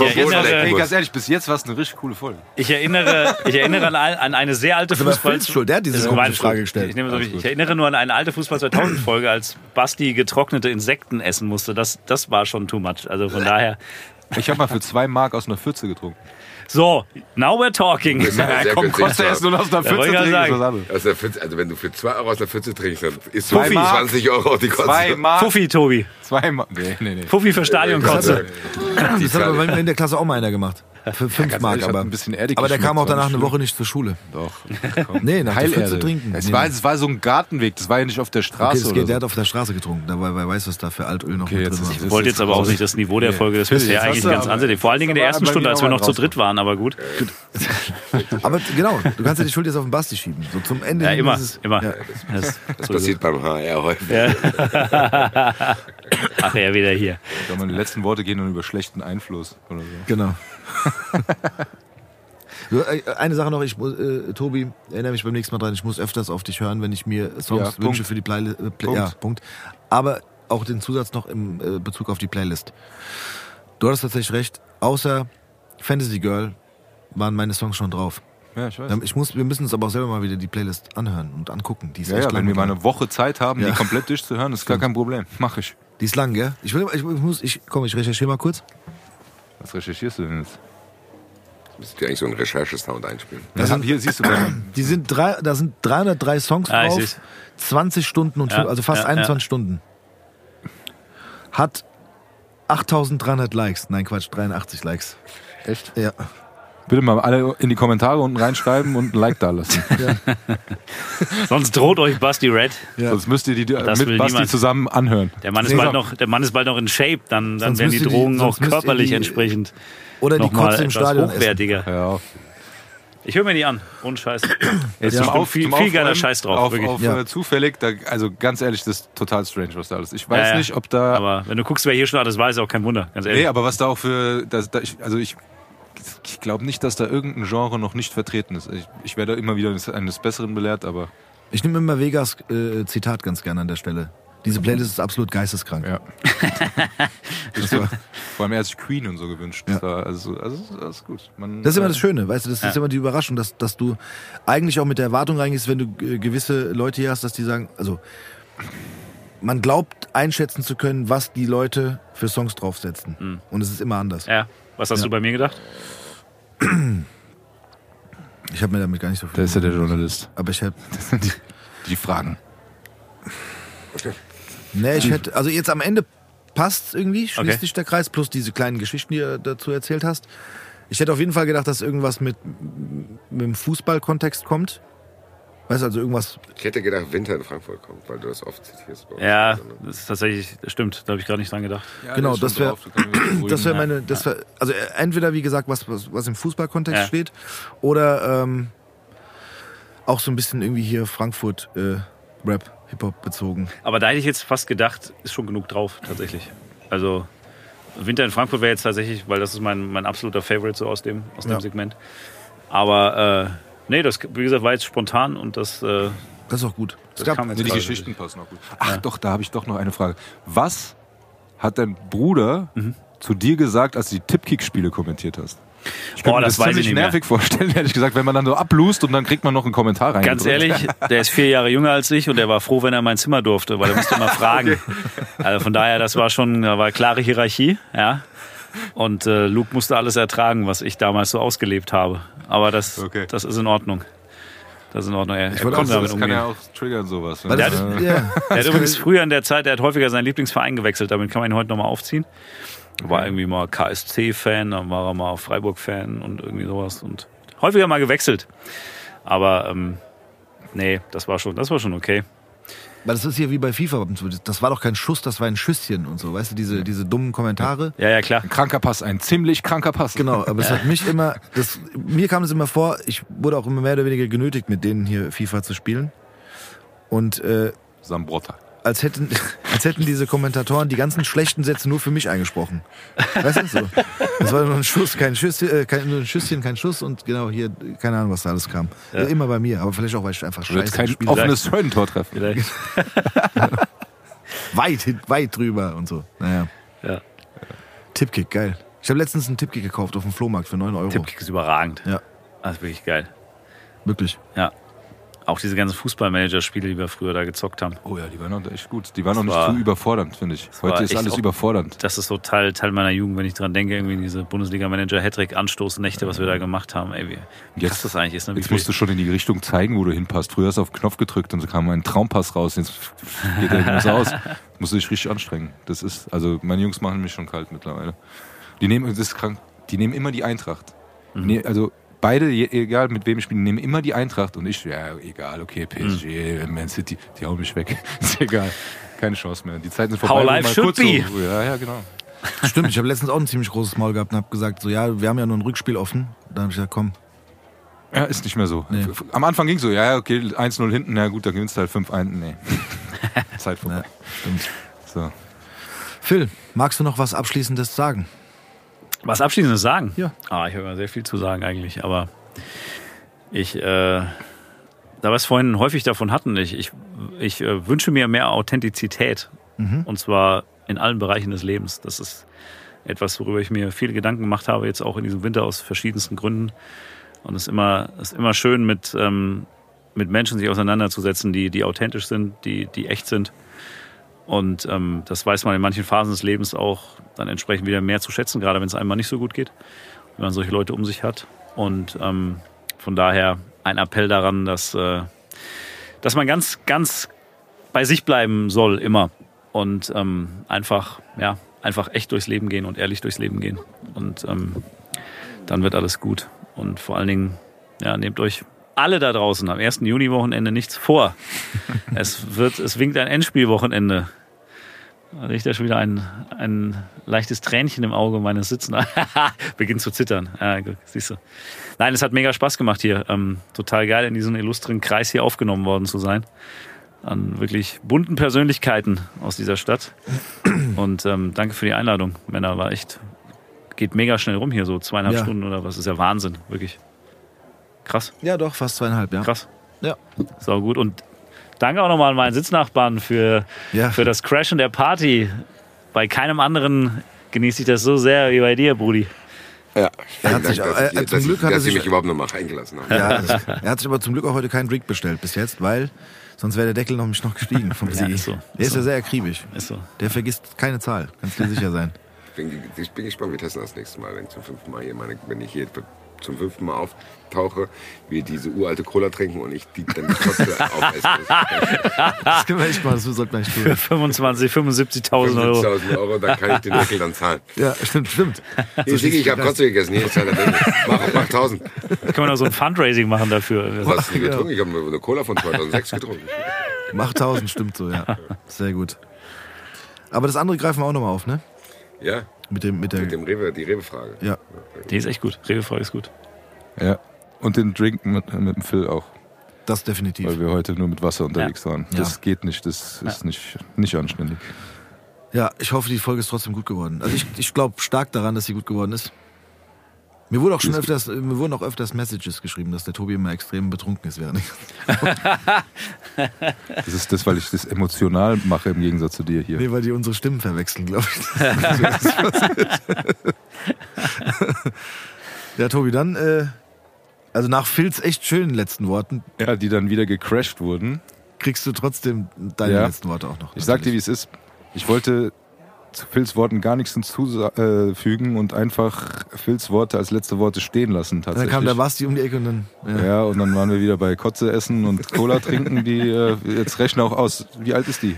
Speaker 3: erinnere-
Speaker 2: Ey,
Speaker 4: muss.
Speaker 2: ganz ehrlich, bis jetzt war es eine richtig coole Folge.
Speaker 3: Ich erinnere, ich erinnere an, an eine sehr alte
Speaker 1: aber
Speaker 3: Fußball.
Speaker 1: Schuld, der hat diese
Speaker 3: ist
Speaker 1: komische Frage gestellt.
Speaker 3: Ich, nehme so, ich,
Speaker 2: gut.
Speaker 3: erinnere nur an eine alte Fußball 2000 Folge, als Basti getrocknete Insekten essen musste. Das, das war schon too much. Also von daher.
Speaker 2: Ich habe mal für zwei Mark aus einer Pfütze getrunken.
Speaker 3: So, now we're talking.
Speaker 4: Das ist günstig
Speaker 2: kostet erst nur aus
Speaker 3: Ja, sagen.
Speaker 2: was anderes.
Speaker 4: Aus der Pfütze, also wenn du für 2 Euro aus der Pfütze trinkst, dann ist so
Speaker 2: Mark.
Speaker 4: 20 Euro die Kotze.
Speaker 2: Zwei Mark.
Speaker 3: Fuffi, Tobi.
Speaker 2: Zwei Mark. Nee, nee, nee.
Speaker 3: Fuffi für Stadionkotze.
Speaker 1: Das hat aber in der Klasse auch mal einer gemacht. Für fünf
Speaker 2: ganz
Speaker 1: Mark, aber.
Speaker 2: ein bisschen
Speaker 1: aber der kam auch danach eine. Woche nicht zur Schule.
Speaker 2: Doch.
Speaker 1: Nee, nach der
Speaker 2: Heilerde.
Speaker 1: Pfütze trinken.
Speaker 2: Es
Speaker 1: Nee,
Speaker 2: war,
Speaker 1: nee.
Speaker 2: es war so ein Gartenweg, das war ja nicht auf der Straße.
Speaker 1: Okay, das geht,
Speaker 2: oder
Speaker 1: der
Speaker 2: so.
Speaker 1: hat auf der Straße getrunken. Da wer wer weiß, was da für Altöl noch
Speaker 2: Okay,
Speaker 1: mit drin
Speaker 2: ist-.
Speaker 3: Ich
Speaker 2: Das
Speaker 3: wollte
Speaker 2: ist
Speaker 3: jetzt aber auch nicht das Niveau der Folge bisher
Speaker 2: jetzt hast
Speaker 3: eigentlich ganz ansehnlich. Vor allen Dingen in der ersten Stunde, als wir
Speaker 2: noch
Speaker 3: zu dritt waren, aber gut.
Speaker 1: Aber genau, du kannst ja die Schuld jetzt auf den Basti schieben. So zum Ende.
Speaker 3: Ja, immer,
Speaker 1: es-
Speaker 3: immer.
Speaker 1: Ja.
Speaker 3: Das,
Speaker 4: Das passiert beim HR häufig.
Speaker 3: Ja. Ach ja, wieder hier.
Speaker 2: Ich glaube, die letzten Worte gehen dann über schlechten Einfluss oder so.
Speaker 1: Genau. Äh, Eine Sache noch, ich muss, äh, Tobi, erinnere mich beim nächsten Mal dran, ich muss öfters auf dich hören, wenn ich mir Songs
Speaker 2: Ja,
Speaker 1: wünsche für die Playlist. Äh, Play
Speaker 2: Punkt.
Speaker 1: Ja, Punkt. Aber auch den Zusatz noch im äh, Bezug auf die Playlist. Du hattest tatsächlich recht, außer Fantasy Girl waren meine Songs schon drauf.
Speaker 2: Ja, ich weiß.
Speaker 1: Ähm, Ich muss, wir müssen uns aber auch selber mal wieder die Playlist anhören und angucken. Die ist
Speaker 2: Ja,
Speaker 1: echt
Speaker 2: ja,
Speaker 1: lang.
Speaker 2: wenn wir mal eine Woche Zeit haben,
Speaker 1: Ja.
Speaker 2: die komplett durchzuhören, ist gar kein Problem. Mach ich.
Speaker 1: Die ist lang, gell? Ich will, ich, ich muss, ich, komm, ich recherchiere mal kurz.
Speaker 2: Was recherchierst du denn jetzt?
Speaker 4: Müsst ihr eigentlich so einen Recherchesound einspielen?
Speaker 2: Das haben, hier siehst du
Speaker 1: Die sind drei, da sind 303 Songs
Speaker 3: Ah,
Speaker 1: drauf,
Speaker 3: seh's.
Speaker 1: 20 Stunden und
Speaker 3: Ja,
Speaker 1: also fast
Speaker 3: ja,
Speaker 1: 21
Speaker 3: ja.
Speaker 1: Stunden. Hat 8300 Likes. Nein, Quatsch, 83 Likes.
Speaker 2: Echt?
Speaker 1: Ja.
Speaker 2: Bitte mal alle in die Kommentare unten reinschreiben und ein Like da lassen.
Speaker 3: Sonst droht euch Basti Red.
Speaker 1: Ja.
Speaker 2: Sonst müsst ihr die
Speaker 3: Das
Speaker 2: mit Basti
Speaker 3: niemand.
Speaker 2: zusammen anhören.
Speaker 3: Der Mann ist
Speaker 1: Nee,
Speaker 3: bald noch, der Mann ist bald noch in Shape, dann, dann werden die
Speaker 1: ihr die-
Speaker 3: Drogen auch körperlich
Speaker 1: die-
Speaker 3: entsprechend
Speaker 1: Oder die
Speaker 3: nochmal
Speaker 1: Kotze im
Speaker 3: etwas
Speaker 1: Stadion essen.
Speaker 3: hochwertiger.
Speaker 2: Hör auf.
Speaker 3: Ich höre mir die an. Ohne Scheiß.
Speaker 2: Jetzt
Speaker 3: Ja.
Speaker 2: zum Auf,
Speaker 3: Viel-
Speaker 2: zum
Speaker 3: viel geiler Scheiß drauf,
Speaker 2: Auf,
Speaker 3: wirklich.
Speaker 2: auf
Speaker 1: Ja.
Speaker 2: äh, zufällig, da, also ganz ehrlich, das ist total strange, was da alles ist. Ich weiß
Speaker 3: Ja, ja.
Speaker 2: nicht, ob da.
Speaker 3: Aber wenn du guckst, wer hier schon alles weiß, ist auch kein Wunder. Ganz ehrlich.
Speaker 2: nee, aber was da auch für. Das, da, ich, also ich. Ich glaube nicht, dass da irgendein Genre noch nicht vertreten ist. Ich, ich werde immer wieder eines, eines Besseren belehrt, aber
Speaker 1: Ich nehme immer Vegas äh, Zitat ganz gerne an der Stelle. Diese Playlist ist absolut geisteskrank.
Speaker 2: ja.
Speaker 1: Das, war,
Speaker 2: Vor allem er hat sich Queen und so gewünscht.
Speaker 1: Ja.
Speaker 2: Das, war, also, also das ist gut. Man,
Speaker 1: das ist immer das Schöne, weißt du, das ist immer die Überraschung, dass, dass du eigentlich auch mit der Erwartung reingehst, wenn du gewisse Leute hier hast, dass die sagen, also man glaubt einschätzen zu können, was die Leute für Songs draufsetzen. Und es ist immer anders.
Speaker 3: Ja. Was hast
Speaker 1: Ja.
Speaker 3: du bei mir gedacht?
Speaker 1: Ich habe mir damit gar nicht so viel.
Speaker 2: Da ist ja der Journalist.
Speaker 1: aber ich
Speaker 2: sind die, die Fragen.
Speaker 1: Nee, ich hätte. Also jetzt am Ende passt irgendwie, schließt
Speaker 3: Okay.
Speaker 1: sich der Kreis, plus diese kleinen Geschichten, die du dazu erzählt hast. Ich hätte auf jeden Fall gedacht, dass irgendwas mit, mit dem Fußballkontext kommt. Weißt du, also irgendwas.
Speaker 4: Ich hätte gedacht, Winter in Frankfurt kommt, weil du das oft zitierst. bei uns.
Speaker 3: Ja, das ist tatsächlich, das stimmt. Da habe ich gerade nicht dran gedacht.
Speaker 1: Genau,
Speaker 2: der ist
Speaker 1: das wär-
Speaker 2: beruhigen.
Speaker 1: Das wäre meine. Das wär, also entweder, wie gesagt, was, was, was im Fußballkontext
Speaker 3: Ja.
Speaker 1: steht, oder ähm, auch so ein bisschen irgendwie hier Frankfurt äh, Rap, Hip-Hop bezogen.
Speaker 3: Aber da hätte ich jetzt fast gedacht, ist schon genug drauf, tatsächlich. Also Winter in Frankfurt wäre jetzt tatsächlich, weil das ist mein, mein absoluter Favorite so aus dem, aus dem
Speaker 1: Ja.
Speaker 3: Segment. Aber äh, nee, das, wie gesagt, war jetzt spontan und das, äh,
Speaker 1: Das ist auch gut.
Speaker 3: Das
Speaker 1: gab,
Speaker 3: kam jetzt
Speaker 2: die. Geschichten passen auch gut. Ach doch, da habe ich doch noch eine Frage. Was hat dein Bruder
Speaker 3: Mhm.
Speaker 2: zu dir gesagt, als du die Tippkick-Spiele kommentiert hast? Ich
Speaker 3: Boah,
Speaker 2: mir
Speaker 3: das weiß ich
Speaker 2: ziemlich nervig vorstellen, ehrlich gesagt, wenn man dann so ablust und dann kriegt man noch einen Kommentar rein.
Speaker 3: Ganz ehrlich, der ist vier Jahre jünger als ich und der war froh, wenn er in mein Zimmer durfte, weil er musste immer fragen. Also von daher, das war schon, da war klare Hierarchie, ja. Und äh, Luke musste alles ertragen, was ich damals so ausgelebt habe. Aber das,
Speaker 2: Okay.
Speaker 3: das ist in Ordnung. Das ist in Ordnung. Er, er
Speaker 1: wollte
Speaker 3: konnte damit
Speaker 2: Das kann
Speaker 3: umgehen.
Speaker 2: ja auch triggern, sowas.
Speaker 1: weil das,
Speaker 2: Äh,
Speaker 1: ja,
Speaker 3: Er hat übrigens früher in der Zeit, er hat häufiger seinen Lieblingsverein gewechselt, damit kann man ihn heute nochmal aufziehen. War irgendwie mal KSC-Fan, dann war er mal Freiburg-Fan und irgendwie sowas und häufiger mal gewechselt. Aber ähm, nee, das war schon, das war schon okay.
Speaker 1: Weil das ist hier wie bei FIFA. Das war doch kein Schuss, das war ein Schüsschen und so. Weißt du, diese, diese dummen Kommentare.
Speaker 3: Ja, ja, klar.
Speaker 2: ein kranker Pass, ein ziemlich kranker Pass.
Speaker 1: Genau, aber es hat mich immer, das, mir kam es immer vor, ich wurde auch immer mehr oder weniger genötigt, mit denen hier FIFA zu spielen. Und äh,
Speaker 2: Sambrotta.
Speaker 1: Als hätten, als hätten diese Kommentatoren die ganzen schlechten Sätze nur für mich eingesprochen. Weißt du, so. Das war nur ein Schuss, kein Schüsschen, äh, kein, nur ein Schüsschen, kein Schuss und genau hier, keine Ahnung, was da alles kam.
Speaker 3: Ja.
Speaker 1: Immer bei mir, aber vielleicht auch, weil ich einfach
Speaker 2: Du
Speaker 1: scheiße
Speaker 2: kein
Speaker 1: spiele.
Speaker 2: offenes Scheunentor treffen.
Speaker 3: Vielleicht.
Speaker 1: Weit, weit drüber und so. Naja.
Speaker 3: Ja.
Speaker 1: Tippkick, geil. Ich habe letztens einen Tippkick gekauft auf dem Flohmarkt für 9 Euro.
Speaker 3: Tippkick ist überragend.
Speaker 1: Ja.
Speaker 3: Das ist wirklich geil.
Speaker 1: Wirklich.
Speaker 3: Ja. Auch diese ganzen Fußballmanager-Spiele, die wir früher da gezockt haben.
Speaker 2: Oh ja, die waren noch echt gut. Die waren noch nicht
Speaker 3: war-
Speaker 2: zu überfordernd, finde ich. Heute ist alles
Speaker 3: auch-
Speaker 2: überfordernd.
Speaker 3: Das ist so Teil, Teil meiner Jugend, wenn ich dran denke, irgendwie diese Bundesliga-Manager-Hattrick-Anstoßnächte, was wir da gemacht haben. Ey, wie wie krass
Speaker 2: Jetzt-
Speaker 3: das eigentlich ist. Ne? Wie
Speaker 2: Jetzt musst du schon in die Richtung zeigen, wo du hinpasst. Früher hast du auf Knopf gedrückt und so kam ein Traumpass raus. Jetzt geht der nicht so aus. Musst du dich richtig anstrengen. Das ist, also meine Jungs machen mich schon kalt mittlerweile. Die nehmen, das ist krank. Die nehmen immer die Eintracht. Nee, also beide, egal mit wem ich spiele, nehmen immer die Eintracht und ich, ja, egal, okay, PSG, Man City, die hauen mich weg. ist egal. Keine Chance mehr. Die Zeiten sind vorbei.
Speaker 3: How life
Speaker 2: mal
Speaker 3: should
Speaker 2: kurz
Speaker 3: be.
Speaker 2: So, ja, ja, genau.
Speaker 1: Stimmt, ich habe letztens auch ein ziemlich großes Maul gehabt und habe gesagt, so ja, wir haben ja nur ein Rückspiel offen. Da habe ich gesagt, komm,
Speaker 2: Ja, ist nicht mehr so.
Speaker 1: Nee.
Speaker 2: Am Anfang ging so, ja, okay, 1-0 hinten, na gut, dann gewinnst du halt 5-1. Nee. Zeit vorbei.
Speaker 1: Ja, stimmt.
Speaker 2: So.
Speaker 1: Phil, magst du noch was Abschließendes sagen?
Speaker 3: Was Abschließendes sagen?
Speaker 1: Ja.
Speaker 3: Ah, ich habe ja sehr viel zu sagen eigentlich, aber ich, äh, da wir es vorhin häufig davon hatten, ich, ich, ich äh, wünsche mir mehr Authentizität und zwar in allen Bereichen des Lebens. Das ist etwas, worüber ich mir viele Gedanken gemacht habe, jetzt auch in diesem Winter aus verschiedensten Gründen. Und es ist immer, es ist immer schön, mit, ähm, mit Menschen sich auseinanderzusetzen, die, die authentisch sind, die, die echt sind. Und ähm, das weiß man in manchen Phasen des Lebens auch dann entsprechend wieder mehr zu schätzen, gerade wenn es einem mal nicht so gut geht, wenn man solche Leute um sich hat. Und ähm, von daher ein Appell daran, dass, äh, dass man ganz, ganz bei sich bleiben soll, immer. Und ähm, einfach, ja, einfach echt durchs Leben gehen und ehrlich durchs Leben gehen. Und ähm, dann wird alles gut. Und vor allen Dingen, ja, nehmt euch alle da draußen am 1. Juni-Wochenende nichts vor. es wird, es winkt ein Endspielwochenende. Da riecht ja schon wieder ein, ein leichtes Tränchen im Auge meines Sitzenden. Beginnt zu zittern. Ja, gut, siehst du. Nein, es hat mega Spaß gemacht hier. Ähm, total geil, in diesem illustren Kreis hier aufgenommen worden zu sein. An wirklich bunten Persönlichkeiten aus dieser Stadt. Und ähm, danke für die Einladung, Männer. War echt, geht mega schnell rum hier, so zweieinhalb
Speaker 1: Ja.
Speaker 3: Stunden oder was. ist ja Wahnsinn, wirklich. Krass,
Speaker 1: Ja, doch, fast zweieinhalb, ja.
Speaker 3: krass.
Speaker 1: Ja.
Speaker 3: So gut. Und danke auch nochmal an meinen Sitznachbarn für,
Speaker 1: Ja.
Speaker 3: für das Crashen der Party. Bei keinem anderen genieße ich das so sehr wie bei dir, Brudi.
Speaker 4: Ja,
Speaker 1: Er hat sich-
Speaker 4: dass,
Speaker 1: äh,
Speaker 4: ich,
Speaker 1: zum
Speaker 4: dass,
Speaker 1: Glück
Speaker 4: ich,
Speaker 1: hat er sich-
Speaker 4: mich überhaupt noch mal reingelassen haben.
Speaker 1: Ja, das, er hat sich aber zum Glück auch heute keinen Drink bestellt bis jetzt, weil sonst wäre der Deckel noch nicht noch gestiegen vom
Speaker 3: Ja, ist so.
Speaker 1: Der ist
Speaker 3: so.
Speaker 1: ja sehr akribisch.
Speaker 3: Ist so.
Speaker 1: Der vergisst keine Zahl, kannst du dir sicher sein.
Speaker 4: Ich bin, ich bin gespannt, wir testen das nächste Mal, wenn ich zum fünften Mal hier meine, wenn ich hier zum fünften Mal auftauche, wir diese uralte Cola trinken und ich die dann trotzdem aufesse.
Speaker 1: Das können wir echt mal, das sollte man nicht tun.
Speaker 3: 25, 75.000 Euro.
Speaker 4: 50.000 Euro, dann kann ich den Deckel dann zahlen.
Speaker 1: Ja, stimmt, stimmt.
Speaker 4: Hier, Sigi, ich habe Kotze gegessen, halt der Deckel. Mach, mach 1000.
Speaker 3: Können wir noch so ein Fundraising machen dafür.
Speaker 4: Was hast du getrunken? Ich habe eine Cola von 2006 getrunken.
Speaker 1: Mach 1000, stimmt so, ja. Sehr gut. Aber das andere greifen wir auch nochmal auf, ne?
Speaker 4: Ja,
Speaker 1: Mit dem, mit der.
Speaker 4: mit dem Rewe, die Rewe-Frage.
Speaker 1: ja.
Speaker 3: Die ist echt gut. Redefrage ist gut.
Speaker 2: Ja. Und den Drink mit, mit dem Phil auch,
Speaker 1: Das definitiv.
Speaker 2: weil wir heute nur mit Wasser unterwegs waren.
Speaker 1: Ja.
Speaker 2: Das geht nicht, das ist nicht, nicht anständig.
Speaker 1: Ja, ich hoffe, die Folge ist trotzdem gut geworden. Also ich, ich glaube stark daran, dass sie gut geworden ist. Mir wurde auch schon öfters, mir wurden auch öfters Messages geschrieben, dass der Tobi immer extrem betrunken ist während ich.
Speaker 2: Das ist das, weil ich das emotional mache im Gegensatz zu dir hier.
Speaker 1: Nee, weil die unsere Stimmen verwechseln, glaube ich. Ja, Tobi, dann, äh, also nach Phils echt schönen letzten Worten,
Speaker 2: Ja, die dann wieder gecrashed wurden.
Speaker 1: kriegst du trotzdem deine
Speaker 2: Ja.
Speaker 1: letzten Worte auch noch.
Speaker 2: Ich sag dir, wie es ist. Ich wollte zu Phils Worten gar nichts hinzufügen und einfach Phils Worte als letzte Worte stehen lassen
Speaker 1: Dann
Speaker 2: tatsächlich.
Speaker 1: kam der Basti um die Ecke und dann. Ja.
Speaker 2: ja, und dann waren wir wieder bei Kotze essen und Cola trinken. Die äh, jetzt rechne auch aus. Wie alt ist die?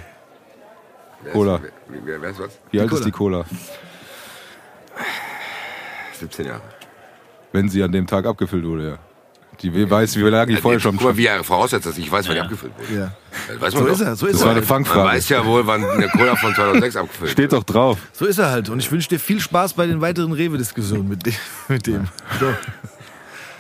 Speaker 4: Wer
Speaker 2: Cola.
Speaker 4: Ist, wer, wer, wer ist was?
Speaker 2: Wie alt
Speaker 1: Cola.
Speaker 2: ist die Cola?
Speaker 4: 17 Jahre.
Speaker 2: Wenn sie an dem Tag abgefüllt wurde, ja. Die wie weiß, wie lange die vorher schon.
Speaker 4: Guck mal, wie er voraussetzt, dass ich weiß, wann die abgefüllt wurde.
Speaker 1: Ja.
Speaker 4: Das weiß man
Speaker 1: So
Speaker 4: doch.
Speaker 1: ist er, so ist
Speaker 2: Das
Speaker 1: er.
Speaker 2: war eine
Speaker 4: Man
Speaker 2: Fangfrage.
Speaker 4: weiß ja wohl, wann eine Cola von 2006 abgefüllt
Speaker 2: Steht doch drauf.
Speaker 1: So ist er halt. Und ich wünsche dir viel Spaß bei den weiteren Rewe-Diskussionen mit dem. Mit dem. So.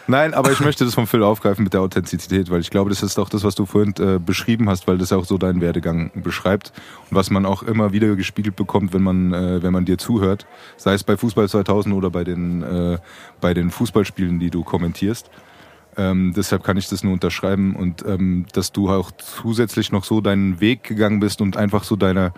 Speaker 2: Nein, aber ich möchte das vom Phil aufgreifen mit der Authentizität, weil ich glaube, das ist auch das, was du vorhin äh, beschrieben hast, weil das auch so deinen Werdegang beschreibt und was man auch immer wieder gespiegelt bekommt, wenn man, äh, wenn man dir zuhört, sei es bei Fußball 2000 oder bei den, äh, bei den Fußballspielen, die du kommentierst. Ähm, deshalb kann ich das nur unterschreiben und ähm, dass du auch zusätzlich noch so deinen Weg gegangen bist und einfach so deiner,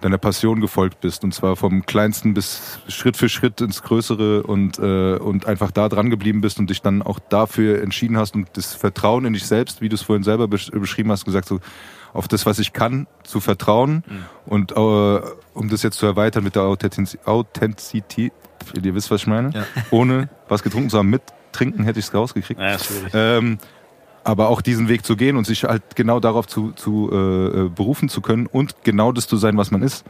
Speaker 2: deiner Passion gefolgt bist. Und zwar vom Kleinsten bis Schritt für Schritt ins Größere und, äh, und einfach da dran geblieben bist und dich dann auch dafür entschieden hast und das Vertrauen in dich selbst, wie du es vorhin selber besch beschrieben hast, gesagt so, auf das, was ich kann, zu vertrauen und äh, um das jetzt zu erweitern mit der Authentiz Authentizität, ihr wisst, was ich meine,
Speaker 1: Ja.
Speaker 2: ohne was getrunken zu haben, mit Trinken hätte ich es rausgekriegt.
Speaker 3: Ja.
Speaker 2: Ähm, aber auch diesen Weg zu gehen und sich halt genau darauf zu, zu äh, äh, berufen zu können und genau das zu sein, was man ist.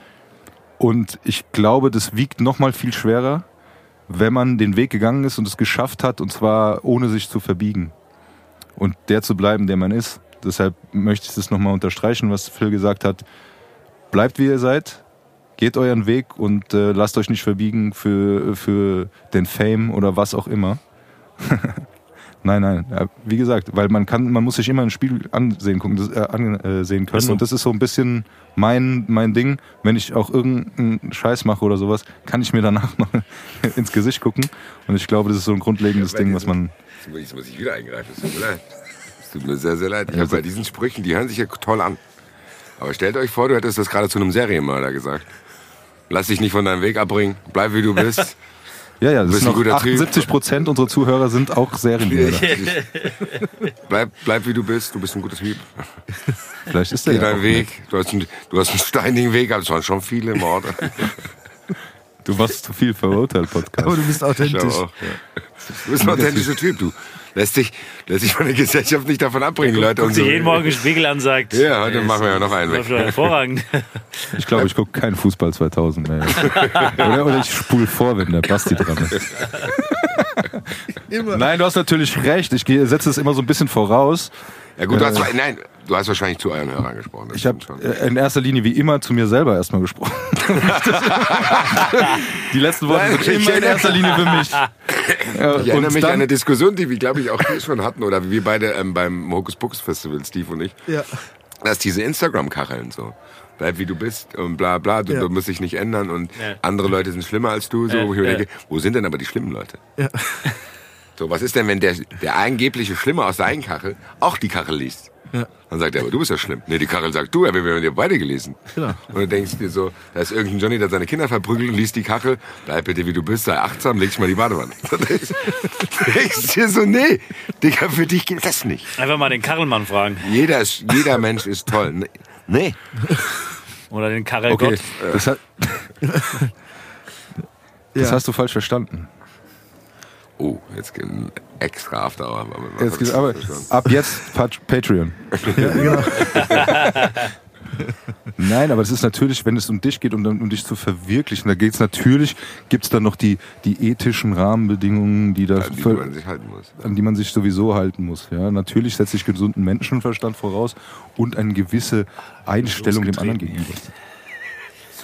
Speaker 2: Und ich glaube, das wiegt noch mal viel schwerer, wenn man den Weg gegangen ist und es geschafft hat, und zwar ohne sich zu verbiegen. Und der zu bleiben, der man ist. Deshalb möchte ich das nochmal unterstreichen, was Phil gesagt hat. Bleibt wie ihr seid, geht euren Weg und äh, lasst euch nicht verbiegen für, für den Fame oder was auch immer. nein, nein. Ja, wie gesagt, weil man kann, man muss sich immer ein Spiel ansehen, gucken, das, äh, ansehen können.
Speaker 3: Ist so.
Speaker 2: Und das ist so ein bisschen mein, mein Ding. Wenn ich auch irgendeinen Scheiß mache oder sowas, kann ich mir danach noch ins Gesicht gucken. Und ich glaube, das ist so ein grundlegendes
Speaker 4: Ja,
Speaker 2: Ding, was man.
Speaker 4: Jetzt muss ich wieder eingreifen. Es tut mir leid. Es tut mir sehr, sehr leid. Ich hab bei diesen Sprüchen, die hören sich ja toll an. Aber stellt euch vor, du hättest das gerade zu einem Serienmörder gesagt. Lass dich nicht von deinem Weg abbringen. Bleib wie du bist.
Speaker 2: Ja, ja, das sind
Speaker 4: ein
Speaker 2: noch
Speaker 4: guter Typ.
Speaker 2: 78 Prozent unserer Zuhörer sind auch Serienmörder.
Speaker 4: bleib, bleib wie du bist. Du bist ein guter Typ.
Speaker 2: Vielleicht ist der
Speaker 4: Geh
Speaker 2: ja
Speaker 4: deinen
Speaker 2: auch
Speaker 4: Weg. Du hast, einen, du hast einen steinigen Weg, aber es waren schon viele Morde.
Speaker 2: Du warst zu viel verurteilt, Podcast.
Speaker 1: Aber du bist
Speaker 4: Ich
Speaker 1: authentisch.
Speaker 4: auch, ja. Du bist ein authentischer Typ, du. Lässt dich, lässt dich von der Gesellschaft nicht davon abbringen, Leute.
Speaker 3: Guckt
Speaker 4: Und
Speaker 3: sich
Speaker 4: so.
Speaker 3: jeden Morgen Spiegel an und sagt,
Speaker 4: Ja, heute machen wir ja noch einen
Speaker 3: läuft hervorragend.
Speaker 2: Ich glaube, ich gucke keinen Fußball 2000 mehr. oder, oder ich spule vor, wenn der Basti dran ist. Nein, du hast natürlich recht. Ich setze es immer so ein bisschen voraus.
Speaker 4: Ja gut, du hast, nein, du hast wahrscheinlich zu euren Hörern gesprochen.
Speaker 2: Ich habe äh, in erster Linie wie immer zu mir selber erstmal gesprochen. Die letzten Worte
Speaker 4: Nein,
Speaker 2: sind immer in erster Linie für mich.
Speaker 4: Ich erinnere
Speaker 2: und
Speaker 4: mich an eine Diskussion, die wir, glaube ich, auch hier schon hatten, oder wir beide ähm, beim Hokus Pokus Festival, Steve und ich.
Speaker 1: Ja.
Speaker 4: dass diese Instagram-Kacheln so. Bleib wie du bist und bla bla, du,
Speaker 1: Ja.
Speaker 4: du musst dich nicht ändern und
Speaker 3: Ja.
Speaker 4: andere Leute sind schlimmer als du. So,
Speaker 3: Ja,
Speaker 4: wo ich mir denke, wo sind denn aber die schlimmen Leute?
Speaker 1: Ja.
Speaker 4: So, was ist denn, wenn der, der angebliche Schlimme aus der einen Kachel auch die Kachel liest?
Speaker 1: Ja.
Speaker 4: Dann sagt er, aber du bist ja schlimm. Nee, die Kachel sagt, du, ja, wir haben ja beide gelesen.
Speaker 1: Genau.
Speaker 4: Und du denkst dir so, da ist irgendein Johnny, der seine Kinder verprügelt und liest die Kachel, bleib bitte wie du bist, sei achtsam, leg dich mal die Badewanne. Dann denkst du denkst dir so, nee, Digga, für dich gilt das nicht.
Speaker 3: Einfach mal den Karrenmann fragen.
Speaker 4: Jeder, ist, jeder Mensch ist toll. Nee. nee.
Speaker 3: Oder den Karel
Speaker 2: Okay,
Speaker 3: Gott.
Speaker 2: das, hat, das
Speaker 1: Ja.
Speaker 2: hast du falsch verstanden.
Speaker 4: Oh, jetzt geht ein extra After Hour. Aber
Speaker 2: Jetzt geht's aber ab jetzt Pat- Patreon. Nein, aber es ist natürlich, wenn es um dich geht und um, um dich zu verwirklichen, da geht es natürlich, gibt es dann noch die, die ethischen Rahmenbedingungen, die da
Speaker 4: an die man sich halten muss.
Speaker 2: an die man sich sowieso halten muss. Ja, natürlich setze ich gesunden Menschenverstand voraus und eine gewisse Einstellung dem anderen gegenüber.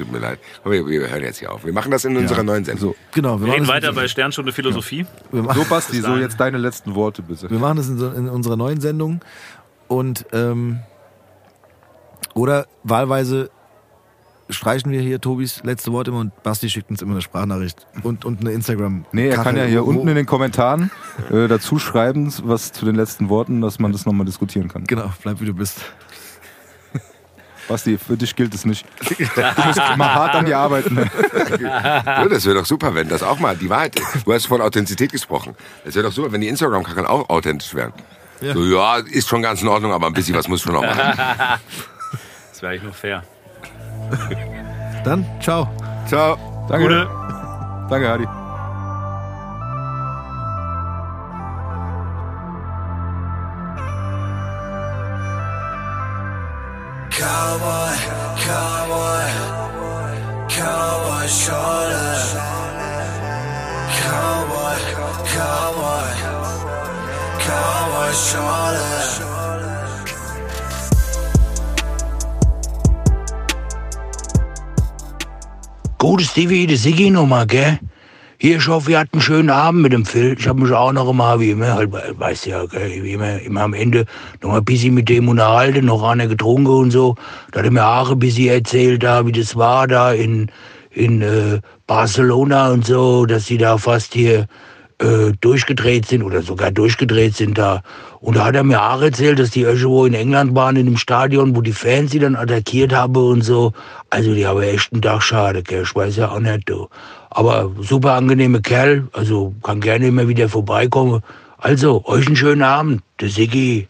Speaker 4: Tut mir leid. Aber wir, wir hören jetzt hier auf. Wir machen das in unserer neuen Sendung.
Speaker 2: So,
Speaker 1: Genau, wir
Speaker 3: Wir
Speaker 1: machen,
Speaker 3: reden weiter bei Sternstunde Philosophie.
Speaker 1: wir, machen,
Speaker 2: so Basti, so jetzt deine letzten Worte bitte.
Speaker 1: wir machen das in, so, in unserer neuen Sendung und ähm, oder wahlweise streichen wir hier Tobis letzte Worte immer und Basti schickt uns immer eine Sprachnachricht und, und eine Instagram.
Speaker 2: Nee, er kann ja hier unten in den Kommentaren äh, dazu schreiben, was zu den letzten Worten, dass man das nochmal diskutieren kann.
Speaker 1: Genau, bleib wie du bist.
Speaker 2: Basti, für dich gilt es nicht. Du musst mal hart an dir arbeiten.
Speaker 4: Ja, das wäre doch super, wenn das auch mal die Wahrheit ist. Du hast von Authentizität gesprochen. Es wäre doch super, wenn die Instagram-Kacheln auch authentisch wären.
Speaker 1: Ja.
Speaker 4: So, ja, ist schon ganz in Ordnung, aber ein bisschen was muss schon noch machen.
Speaker 3: Das wäre eigentlich nur fair.
Speaker 1: Dann, ciao.
Speaker 4: Ciao.
Speaker 2: Danke.
Speaker 3: Gute.
Speaker 2: Danke, Hadi.
Speaker 6: cowboy, cowboy, cowboy shoulder. Cowboy, cowboy, cowboy shoulder.
Speaker 5: kuulsite Viiri Siginumaa, Hier, ich hoffe, ihr hattet einen schönen Abend mit dem Phil. Ich habe mich auch noch immer, wie immer, halt, weißt ja, gell, wie immer, immer am Ende noch mal ein bisschen mit dem unterhalten, noch einer getrunken und so. Da hat er mir auch ein bisschen erzählt, da, wie das war, da in, in äh, Barcelona und so, dass sie da fast hier äh, durchgedreht sind oder sogar durchgedreht sind da. Und da hat er mir auch erzählt, dass die irgendwo in England waren, in dem Stadion, wo die Fans sie dann attackiert haben und so. Also die haben echt einen Tag schade, gell? ich weiß ja auch nicht, du. Aber super angenehme Kerl, also kann gerne immer wieder vorbeikommen. Also, euch einen schönen Abend, der Siggi.